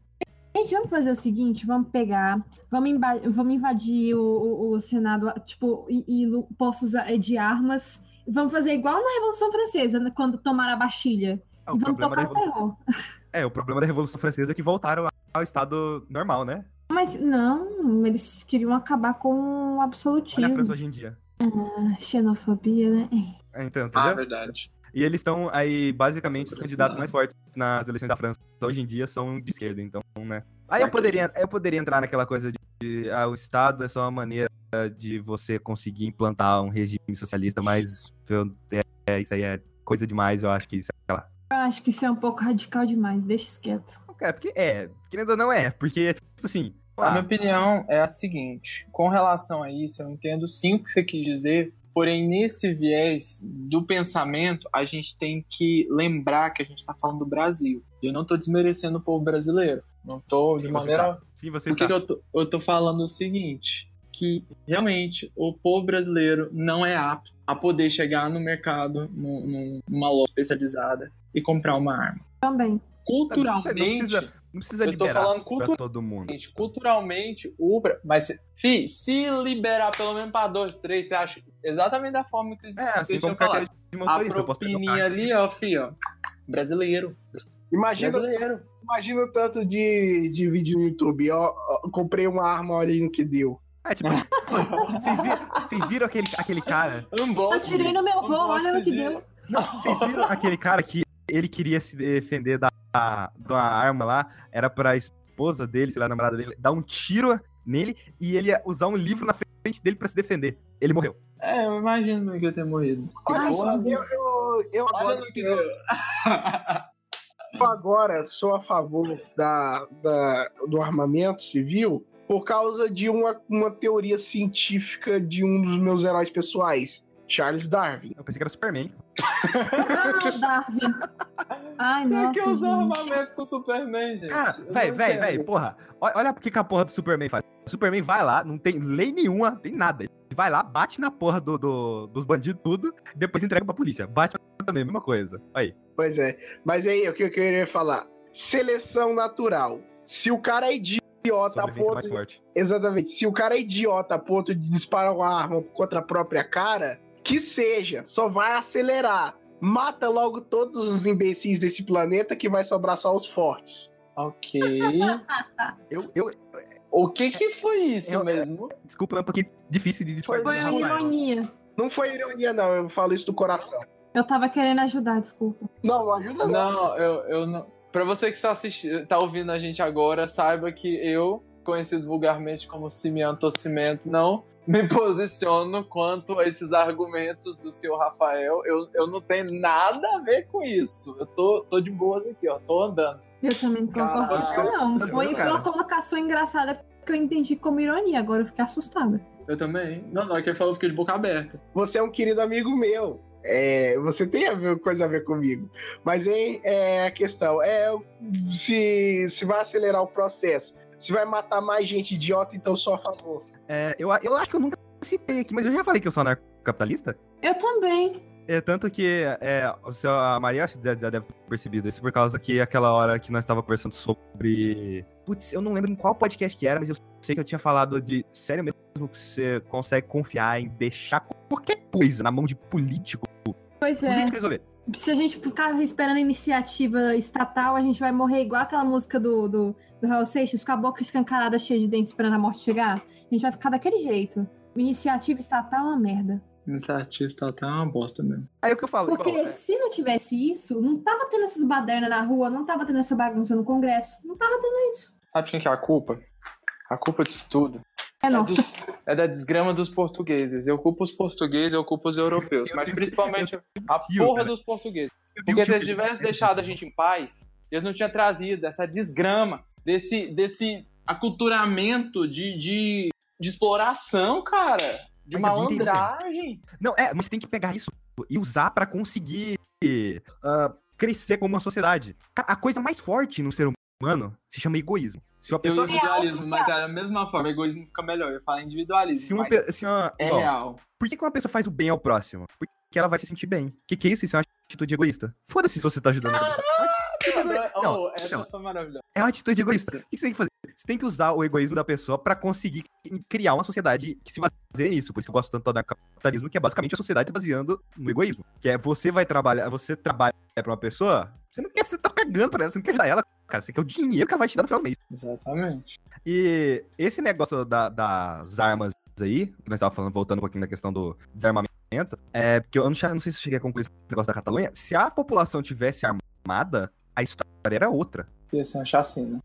Gente, vamos fazer o seguinte, vamos pegar, vamos, imba- vamos invadir o, o- o Senado, tipo, e, e postos eh, de armas. Vamos fazer igual na Revolução Francesa, né, quando tomaram a Bastilha. Ah, o e vamos problema da tocar Revolução... terror. É, o problema da Revolução Francesa é que voltaram ao estado normal, né? Mas não, eles queriam acabar com o Olha a França absolutismo. hoje em dia. É, Ah, xenofobia, né? Então, Ah, entendeu? verdade. E eles estão aí, basicamente, os candidatos mais fortes nas eleições da França hoje em dia são de esquerda, então, né? Aí eu poderia, eu poderia entrar naquela coisa de, de, ah, o Estado é só uma maneira de você conseguir implantar um regime socialista, mas eu- é, é, isso aí é coisa demais, eu acho que, sei lá. Eu acho que isso é um pouco radical demais, deixa isso quieto. É, porque é, querendo ou não é, porque, tipo assim, A minha opinião é a seguinte: com relação a isso, eu entendo sim o que você quis dizer, porém, nesse viés do pensamento, a gente tem que lembrar que a gente está falando do Brasil. E eu não estou desmerecendo o povo brasileiro. Não estou de sim, maneira. está. Sim, você Por que, está. que eu, tô falando o seguinte? Que realmente o povo brasileiro não é apto a poder chegar no mercado, num- num- numa loja especializada e comprar uma arma. Também. Culturalmente, Não precisa, não precisa eu estou liberar falando pra culturalmente. todo mundo. Gente, culturalmente, o Mas, se- fi, se liberar pelo menos pra dois, três, você acha exatamente da forma que vocês, É, assim vocês como tinham falado. carteira de A motorista, eu o propininha ali, ó, fi, ó. Brasileiro. Imagina, Brasileiro. imagina o tanto de, de vídeo no YouTube. Ó, ó, comprei uma arma, olha aí no que deu. É, tipo, vocês viram, vocês viram aquele, aquele cara Atirei no meu voo, olha o que de- deu. Não, vocês viram aquele cara que ele queria se defender da, da arma lá, era pra esposa dele, sei lá, a namorada dele, dar um tiro nele e ele ia usar um livro na frente dele pra se defender. Ele morreu. É, eu imagino que eu ter morrido. Olha só, Porra, eu, eu, eu agora, que deu. eu agora sou a favor da, da- do armamento civil por causa de uma, uma teoria científica de um dos meus heróis pessoais, Charles Darwin. Eu pensei que era Superman. Ah, Darwin. Ai, Por nossa. que usar gente. armamento com Superman, gente? Cara, véi, véi, véi, porra. Olha, o que a porra do Superman faz. O Superman vai lá, não tem lei nenhuma, tem nada. Ele vai lá, bate na porra do, do- dos bandidos tudo, depois entrega pra polícia. Bate também, mesma coisa. Aí. Pois é. Mas aí, o que eu queria falar? Seleção natural. Se o cara é idiota a Sobrevivência mais ponto. forte. Exatamente. Se o cara é idiota a ponto de disparar uma arma contra a própria cara, que seja, só vai acelerar. Mata logo todos os imbecis desse planeta que vai sobrar só os fortes. Ok. Eu, eu, o que que foi isso Eu- mesmo? desculpa, é um pouquinho difícil de discordar. Foi uma ironia. Não foi ironia, não. Eu falo isso do coração. Eu tava querendo ajudar, desculpa. Não, não ajuda não. Não, eu, eu não. Pra você que está assistindo, tá ouvindo a gente agora, saiba que eu, conhecido vulgarmente como Simeão Tossimento, não me posiciono quanto a esses argumentos do senhor Rafael. Eu, eu não tenho nada a ver com isso. Eu tô, tô de boas aqui, ó. Tô andando. Eu também não concordo com isso, não. Tá Foi uma colocação engraçada que eu entendi como ironia, agora eu fiquei assustada. Eu também. Não, não, é quem falou, eu fiquei de boca aberta. Você é um querido amigo meu. É, você tem a ver- coisa a ver comigo. Mas é, é a questão. É se, se vai acelerar o processo. Se vai matar mais gente idiota, então sou a favor. É, eu, eu acho que eu nunca citei aqui, mas eu já falei que eu sou anarcocapitalista. Eu também. É tanto que é, o seu, a Maria já já deve ter percebido isso por causa que aquela hora que nós estávamos conversando sobre. Putz, eu não lembro em qual podcast que era, mas eu sei que eu tinha falado de sério mesmo que você consegue confiar em deixar qualquer coisa na mão de político. Pois é. Político resolver. Se a gente ficar esperando iniciativa estatal, a gente vai morrer igual aquela música do, do, do Raul Seixas, com a boca escancarada, cheia de dentes, esperando a morte chegar. A gente vai ficar daquele jeito. Iniciativa estatal é uma merda. Iniciativa estatal é uma bosta mesmo. Aí é o que eu falo. Porque igual, é, se não tivesse isso, não tava tendo essas badernas na rua, não tava tendo essa bagunça no Congresso, não tava tendo isso. Sabe de quem que é a culpa? A culpa disso tudo É é, nossa. dos- é da desgrama dos portugueses. Eu culpo os portugueses, eu culpo os europeus. Mas principalmente a tio, porra cara. dos portugueses. Porque se eles tivessem deixado a gente em paz, eles não tinham trazido essa desgrama, desse, desse aculturamento de, de, de exploração, cara. De Mas malandragem. Não, é, mas você tem que pegar isso e usar pra conseguir ah, crescer como uma sociedade. A coisa mais forte no ser humano se chama egoísmo. Se uma Eu pessoa. individualismo, mas é da mesma forma. Egoísmo fica melhor. Eu falo individualismo. Se uma, pe- se uma- é igual, real. Por que, que uma pessoa faz o bem ao próximo? Porque ela vai se sentir bem. O que, que é isso? Isso é uma atitude egoísta. Foda-se se você tá ajudando. É uma atitude egoísta. Não, Oh, essa não. foi maravilhosa. É uma atitude egoísta. Isso. O que você tem que fazer? Você tem que usar o egoísmo da pessoa pra conseguir criar uma sociedade que se baseie nisso. Por isso que eu gosto tanto do capitalismo, que é basicamente a sociedade baseando no egoísmo. Que é você vai trabalhar, você trabalha pra uma pessoa, você não quer, você tá cagando pra ela, você não quer ajudar ela, cara. Você quer o dinheiro que ela vai te dar no final do mês. Exatamente. E esse negócio da- das armas aí, que nós estávamos falando, voltando um pouquinho na questão do desarmamento, é porque eu não, não sei se eu cheguei a concluir esse negócio da Catalunha. Se a população tivesse armada, a história era outra. Ia ser uma chacina.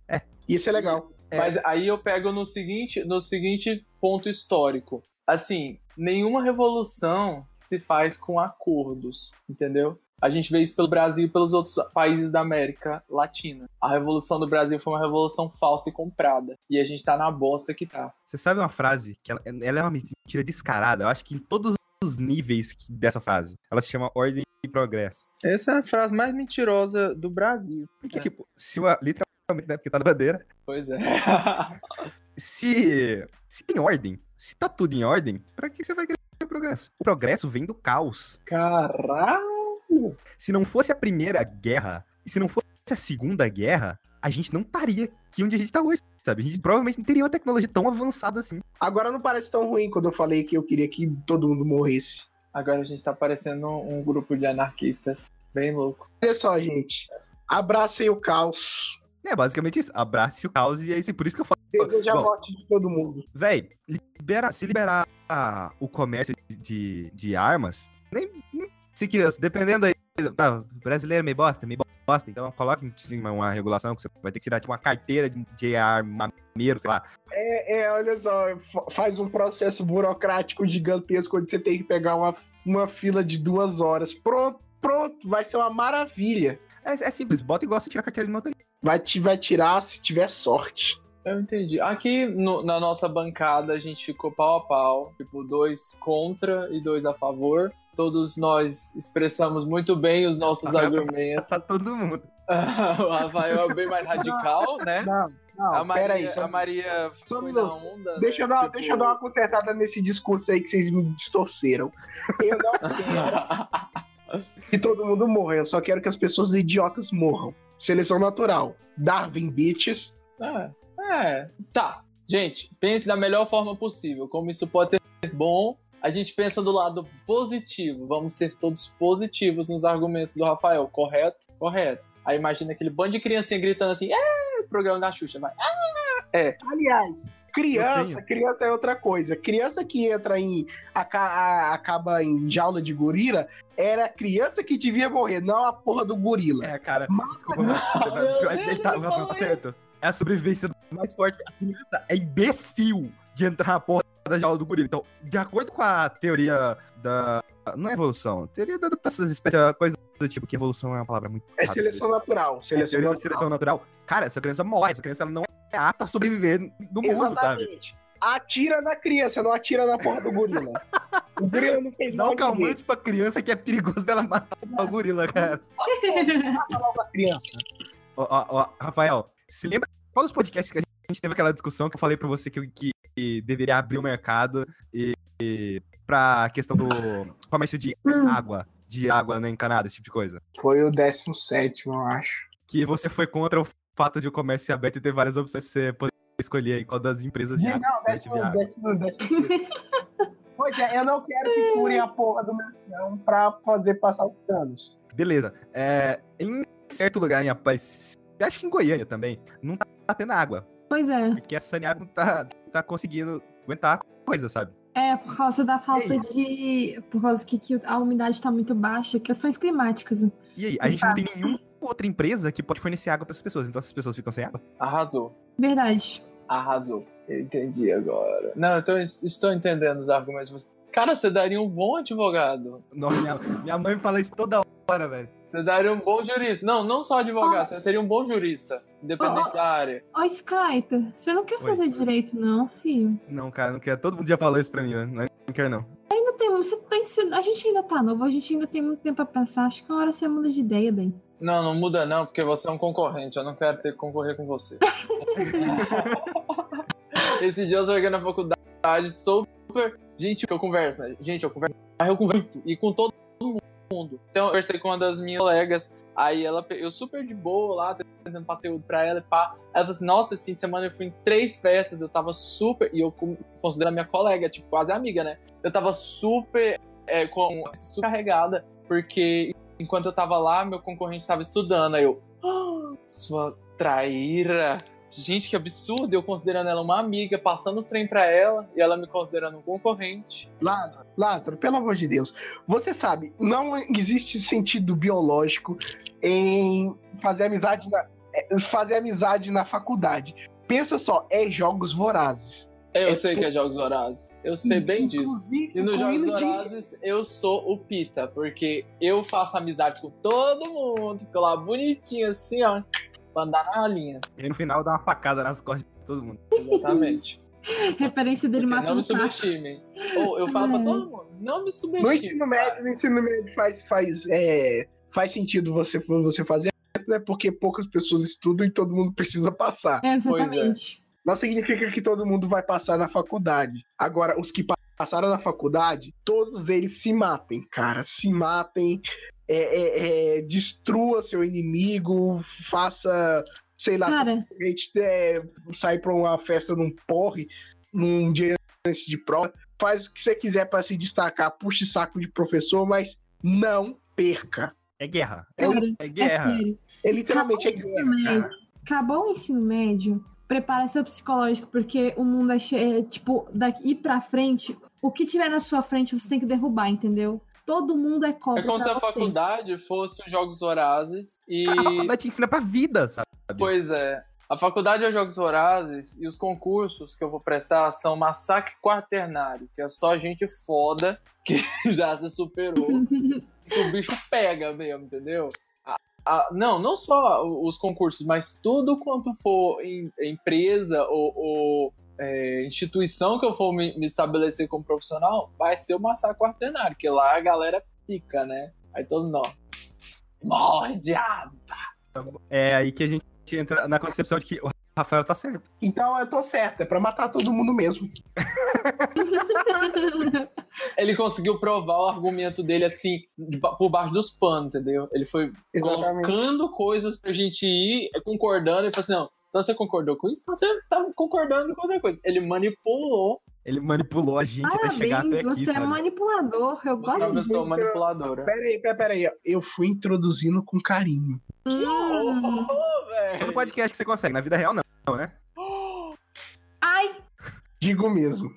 Isso é legal. É. Mas aí eu pego no seguinte, no seguinte ponto histórico. Assim, nenhuma revolução se faz com acordos, entendeu? A gente vê isso pelo Brasil e pelos outros países da América Latina. A revolução do Brasil foi uma revolução falsa e comprada. E a gente tá na bosta que tá. Você sabe uma frase que ela, ela é uma mentira descarada? Eu acho que em todos os níveis dessa frase. Ela se chama ordem e progresso. Essa é a frase mais mentirosa do Brasil. Porque, tipo, se o, literalmente, né, porque tá na bandeira, Pois é. se, se tem ordem, se tá tudo em ordem, pra que você vai querer progresso? O progresso vem do caos. Caralho! Se não fosse a primeira guerra, se não fosse a segunda guerra, a gente não estaria aqui onde a gente tá hoje, sabe? A gente provavelmente não teria uma tecnologia tão avançada assim. Agora não parece tão ruim quando eu falei que eu queria que todo mundo morresse. Agora a gente tá parecendo um grupo de anarquistas. Bem louco. Olha só, gente. Abracem o caos. É basicamente isso. Abrace o caos e é isso. Por isso que eu falo, Deseja a Bom. morte de todo mundo. véi, libera, se liberar ah, o comércio de, de, de armas, nem, nem se que, dependendo tá, brasileiro é meio bosta, meio bosta, então coloque em cima uma regulação que você vai ter que tirar tipo, uma carteira de, de armameiro, sei lá. É, é, olha só, fa- faz um processo burocrático gigantesco onde você tem que pegar uma, uma fila de duas horas. Pronto, pronto, vai ser uma maravilha. É, é simples, bota igual você tira a carteira de motorista. Vai, te, vai tirar se tiver sorte. Eu entendi. Aqui no- na nossa bancada a gente ficou pau a pau. Tipo, dois contra e dois a favor. Todos nós expressamos muito bem os nossos argumentos. Tá todo mundo. o Rafael é bem mais radical, né? Não, não, A Maria, peraí. Só, a Maria só um foi na minuto. onda. deixa, eu né? dar, Tipo- deixa eu dar uma consertada nesse discurso aí que vocês me distorceram. Eu não quero que todo mundo morra, eu só quero que as pessoas idiotas morram. Seleção natural. Darwin Bitches. É, é. Tá. Gente, pense da melhor forma possível. Como isso pode ser bom. A gente pensa do lado positivo. Vamos ser todos positivos nos argumentos do Rafael. Correto? Correto. Aí imagina aquele bando de criancinha gritando assim: é, programa da Xuxa, vai. Aliás, criança, criança é outra coisa. Criança que entra em. aca- a- acaba em jaula de gorila, era a criança que devia morrer, não a porra do gorila. É, cara, Mas- desculpa, ele tá, tá certo. É a sobrevivência mais forte. A criança é imbecil de entrar na porra da jaula do gorila. Então, de acordo com a teoria da. Não é evolução, teoria da adaptação das espécies, é coisa do tipo, que evolução é uma palavra muito. É seleção natural. É Seleção da natural. seleção natural. Cara, essa criança morre, essa criança não é apta a sobreviver no mundo, sabe? Exatamente. Atira na criança, não atira na porra do gorila. o gorila não fez Dá mal um a ninguém. calmante pra criança que é perigoso dela matar o gorila, cara. Mata logo a criança. Ó, ó, ó, Rafael, se lembra qual dos podcasts que a gente teve aquela discussão que eu falei pra você que, eu- que deveria abrir o mercado e, e pra questão do comércio de água, de água não encanada, esse tipo de coisa? Foi o 17, eu acho. Que você foi contra o fato de o comércio ser aberto e ter várias opções pra você poder escolher aí qual das empresas de água. Não, décimo, décimo, décimo. Pois é, eu não quero que furem a porra do meu chão pra fazer passar os canos. Beleza. É, em certo lugar em Aparecida, acho que em Goiânia também, não tá tendo água. Pois é. Porque a Saneago não tá, tá conseguindo aguentar a coisa, sabe? É, por causa da falta de. Por causa que, que a umidade tá muito baixa, questões climáticas. E aí, a gente não tem nenhuma outra empresa que pode fornecer água para essas pessoas, então essas pessoas ficam sem água. Arrasou. Verdade. Arrasou. Eu entendi agora. Não, então eu estou entendendo os argumentos. Cara, você daria um bom advogado. Nossa, minha, minha mãe fala isso toda hora, velho. Você daria um bom jurista. Não, não só advogado, você seria um bom jurista, independente Oh, da área. Ô, Skype, você não quer Oi. fazer direito, não, filho? Não, cara, não quero. Todo mundo já falou isso pra mim, né? Não, não quero, não. Ainda tem, você tá ensinando. A gente ainda tá novo, a gente ainda tem muito tempo pra pensar. Acho que é uma hora você muda de ideia, bem. Não, não muda não, porque você é um concorrente. Eu não quero ter que concorrer com você. Esse dia eu cheguei na faculdade super. Gente, eu converso, né? Gente, eu converso. Aí eu converso e com todo mundo. Então eu conversei com uma das minhas colegas. Aí ela, eu super de boa lá, tentando passar conteúdo pra ela e pá. Ela falou assim: Nossa, esse fim de semana eu fui em três festas, eu tava super. E eu con- considero a minha colega, tipo, quase amiga, né? Eu tava super. É, com, super carregada, porque enquanto eu tava lá, meu concorrente tava estudando. Aí eu, "Ah, sua traíra. Gente, que absurdo, eu considerando ela uma amiga, passando os trem pra ela e ela me considerando um concorrente. Lázaro, Lázaro, pelo amor de Deus. Você sabe, não existe sentido biológico em fazer amizade na, é, fazer amizade na faculdade. Pensa só, é jogos vorazes. Eu É sei tu- que é Jogos Vorazes. Eu sei bem disso. E nos Jogos hino de- Vorazes, eu sou o Pita, porque eu faço amizade com todo mundo, fico lá bonitinho assim, ó, pra andar na linha. E no final dá uma facada nas costas de todo mundo. Exatamente. Referência dele Porque não matando me o saco. subestimem. Ou eu falo pra É. todo mundo, não me No subestimem. ensino médio, no ensino médio faz, faz, é, faz sentido você, você fazer, né? Porque poucas pessoas estudam e todo mundo precisa passar. É, exatamente. Não significa que todo mundo vai passar na faculdade. Agora, os que pa- passaram na faculdade, todos eles se matem, cara. Se matem, é, é, é, destrua seu inimigo, faça, sei lá, Cara, a gente é, sair pra uma festa num porre, num dia antes de prova, faz o que você quiser pra se destacar, puxe saco de professor, mas não perca. É guerra. É, cara, É é guerra. sério. é literalmente é Acabou o guerra, médio. Acabou o ensino médio, prepara seu psicológico, porque o mundo é cheio, tipo, daqui pra frente, o que tiver na sua frente você tem que derrubar, entendeu? Todo mundo é cobra É como se a você. faculdade fosse os Jogos Vorazes e... A faculdade te ensina pra vida, sabe? Pois é. A faculdade é os Jogos Vorazes e os concursos que eu vou prestar são Massacre Quaternário, que é só gente foda que já se superou. que o bicho pega mesmo, entendeu? A- a- não, não só os concursos, mas tudo quanto for em- empresa ou, ou, é, instituição que eu for me, me estabelecer como profissional, vai ser o Massacre Quaternário, que lá a galera pica, né? Aí todo mundo, ó, morre, diabo! É aí que a gente entra na concepção de que o Rafael tá certo. Então eu tô certo, é pra matar todo mundo mesmo. Ele conseguiu provar o argumento dele assim, por baixo dos panos, entendeu? Ele foi Exatamente. colocando coisas pra gente ir concordando e falou assim: não, então você concordou com isso? Então você tá concordando com outra coisa. Ele manipulou. Ele manipulou a gente até chegar até Parabéns, aqui, você é sabe? manipulador, eu Você é uma gosto disso. pessoa manipuladora. Pera aí, pera, pera aí. Eu fui introduzindo com carinho. Hum. Só no podcast que você consegue, na vida real não, não, né? Ai, Digo mesmo.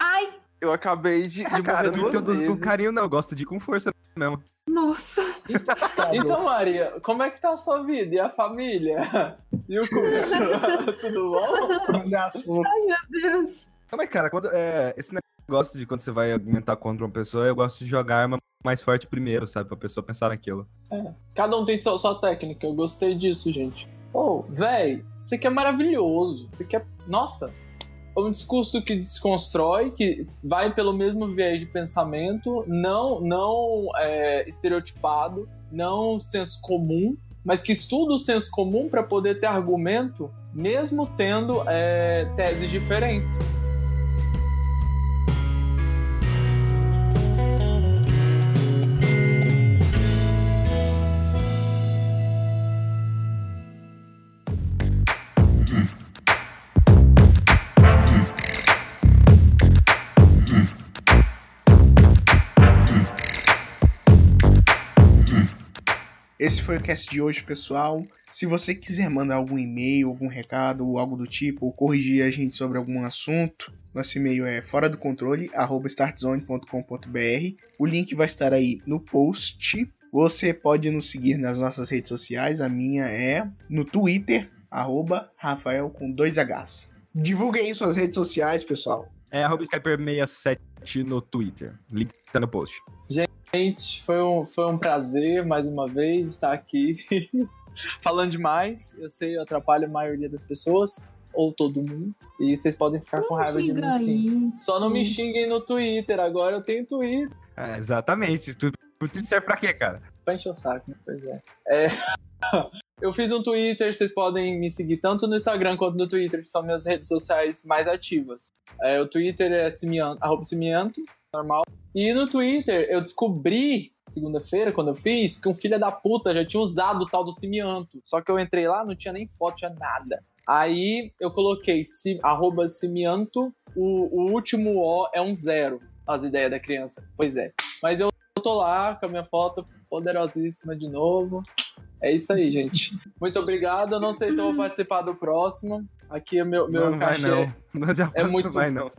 ai, Eu acabei de, de Ah, cara, não introduzo com carinho não, eu gosto de ir com força mesmo. nossa. Então, Maria, como é que tá a sua vida? E a família? E o curso? Tudo bom? É assunto. Meu Deus. Não, mas cara, quando, é, esse negócio de quando você vai argumentar contra uma pessoa, eu gosto de jogar a arma mais forte primeiro, sabe? Pra pessoa pensar naquilo. Cada um tem sua, sua técnica. Eu gostei disso, gente. Ô, véi, isso aqui é maravilhoso. Isso aqui é. Nossa! É um discurso que desconstrói, que vai pelo mesmo viés de pensamento, não, não é, estereotipado, não senso comum, mas que estuda o senso comum para poder ter argumento, mesmo tendo é, teses diferentes. Esse foi o cast de hoje, pessoal. Se você quiser mandar algum e-mail, algum recado ou algo do tipo, ou corrigir a gente sobre algum assunto, nosso e-mail é fora do controle, startzone.com.br. O link vai estar aí no post. Você pode nos seguir nas nossas redes sociais. A minha é no Twitter, arroba Rafael com dois Hs. Divulguem aí suas redes sociais, pessoal. É arroba Skyper67 no Twitter. Link tá no post. Gente, foi um, foi um prazer mais uma vez estar aqui falando demais. Eu sei, eu atrapalho a maioria das pessoas, ou todo mundo, e vocês podem ficar com raiva de mim sim. Só não me xinguem no Twitter, agora eu tenho Twitter. É, exatamente. Tu, tu serve pra quê, cara? Pra encher o saco, né? Pois é. É, Eu fiz um Twitter, vocês podem me seguir tanto no Instagram quanto no Twitter, que são minhas redes sociais mais ativas. É, o Twitter é simianto, arroba simianto, normal. E no Twitter eu descobri, segunda-feira, quando eu fiz, que um filho da puta já tinha usado o tal do simianto. Só que eu entrei lá, não tinha nem foto, tinha nada. Aí eu coloquei si, arroba simianto, o, o último O é um zero, as ideias da criança. Pois é. Mas eu tô lá com a minha foto poderosíssima de novo. É isso aí, gente. Muito obrigado. Eu não sei se eu vou participar do próximo. Aqui é meu, meu não cachê não. Não, já é muito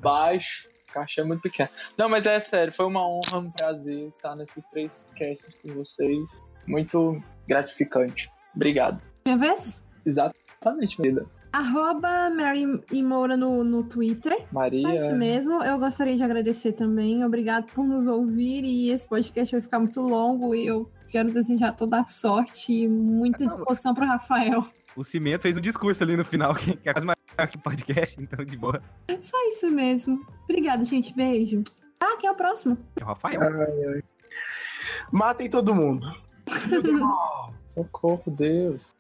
baixo. O cachê é muito pequeno. Não, mas é sério. Foi uma honra, um prazer estar nesses três casts com vocês. Muito gratificante. Obrigado. Minha vez? Exatamente, vida. Arroba Mary e Moura no, no Twitter. Só isso Maria. mesmo. Eu gostaria de agradecer também. Obrigado por nos ouvir. E esse podcast vai ficar muito longo. E eu quero desejar toda a sorte e muita disposição para Rafael. O Cimento fez um discurso ali no final, que é quase maior que podcast, então de boa. Só isso mesmo. Obrigada, gente. Beijo. Ah, quem é o próximo? É o Rafael. Matem todo mundo. Socorro, Deus.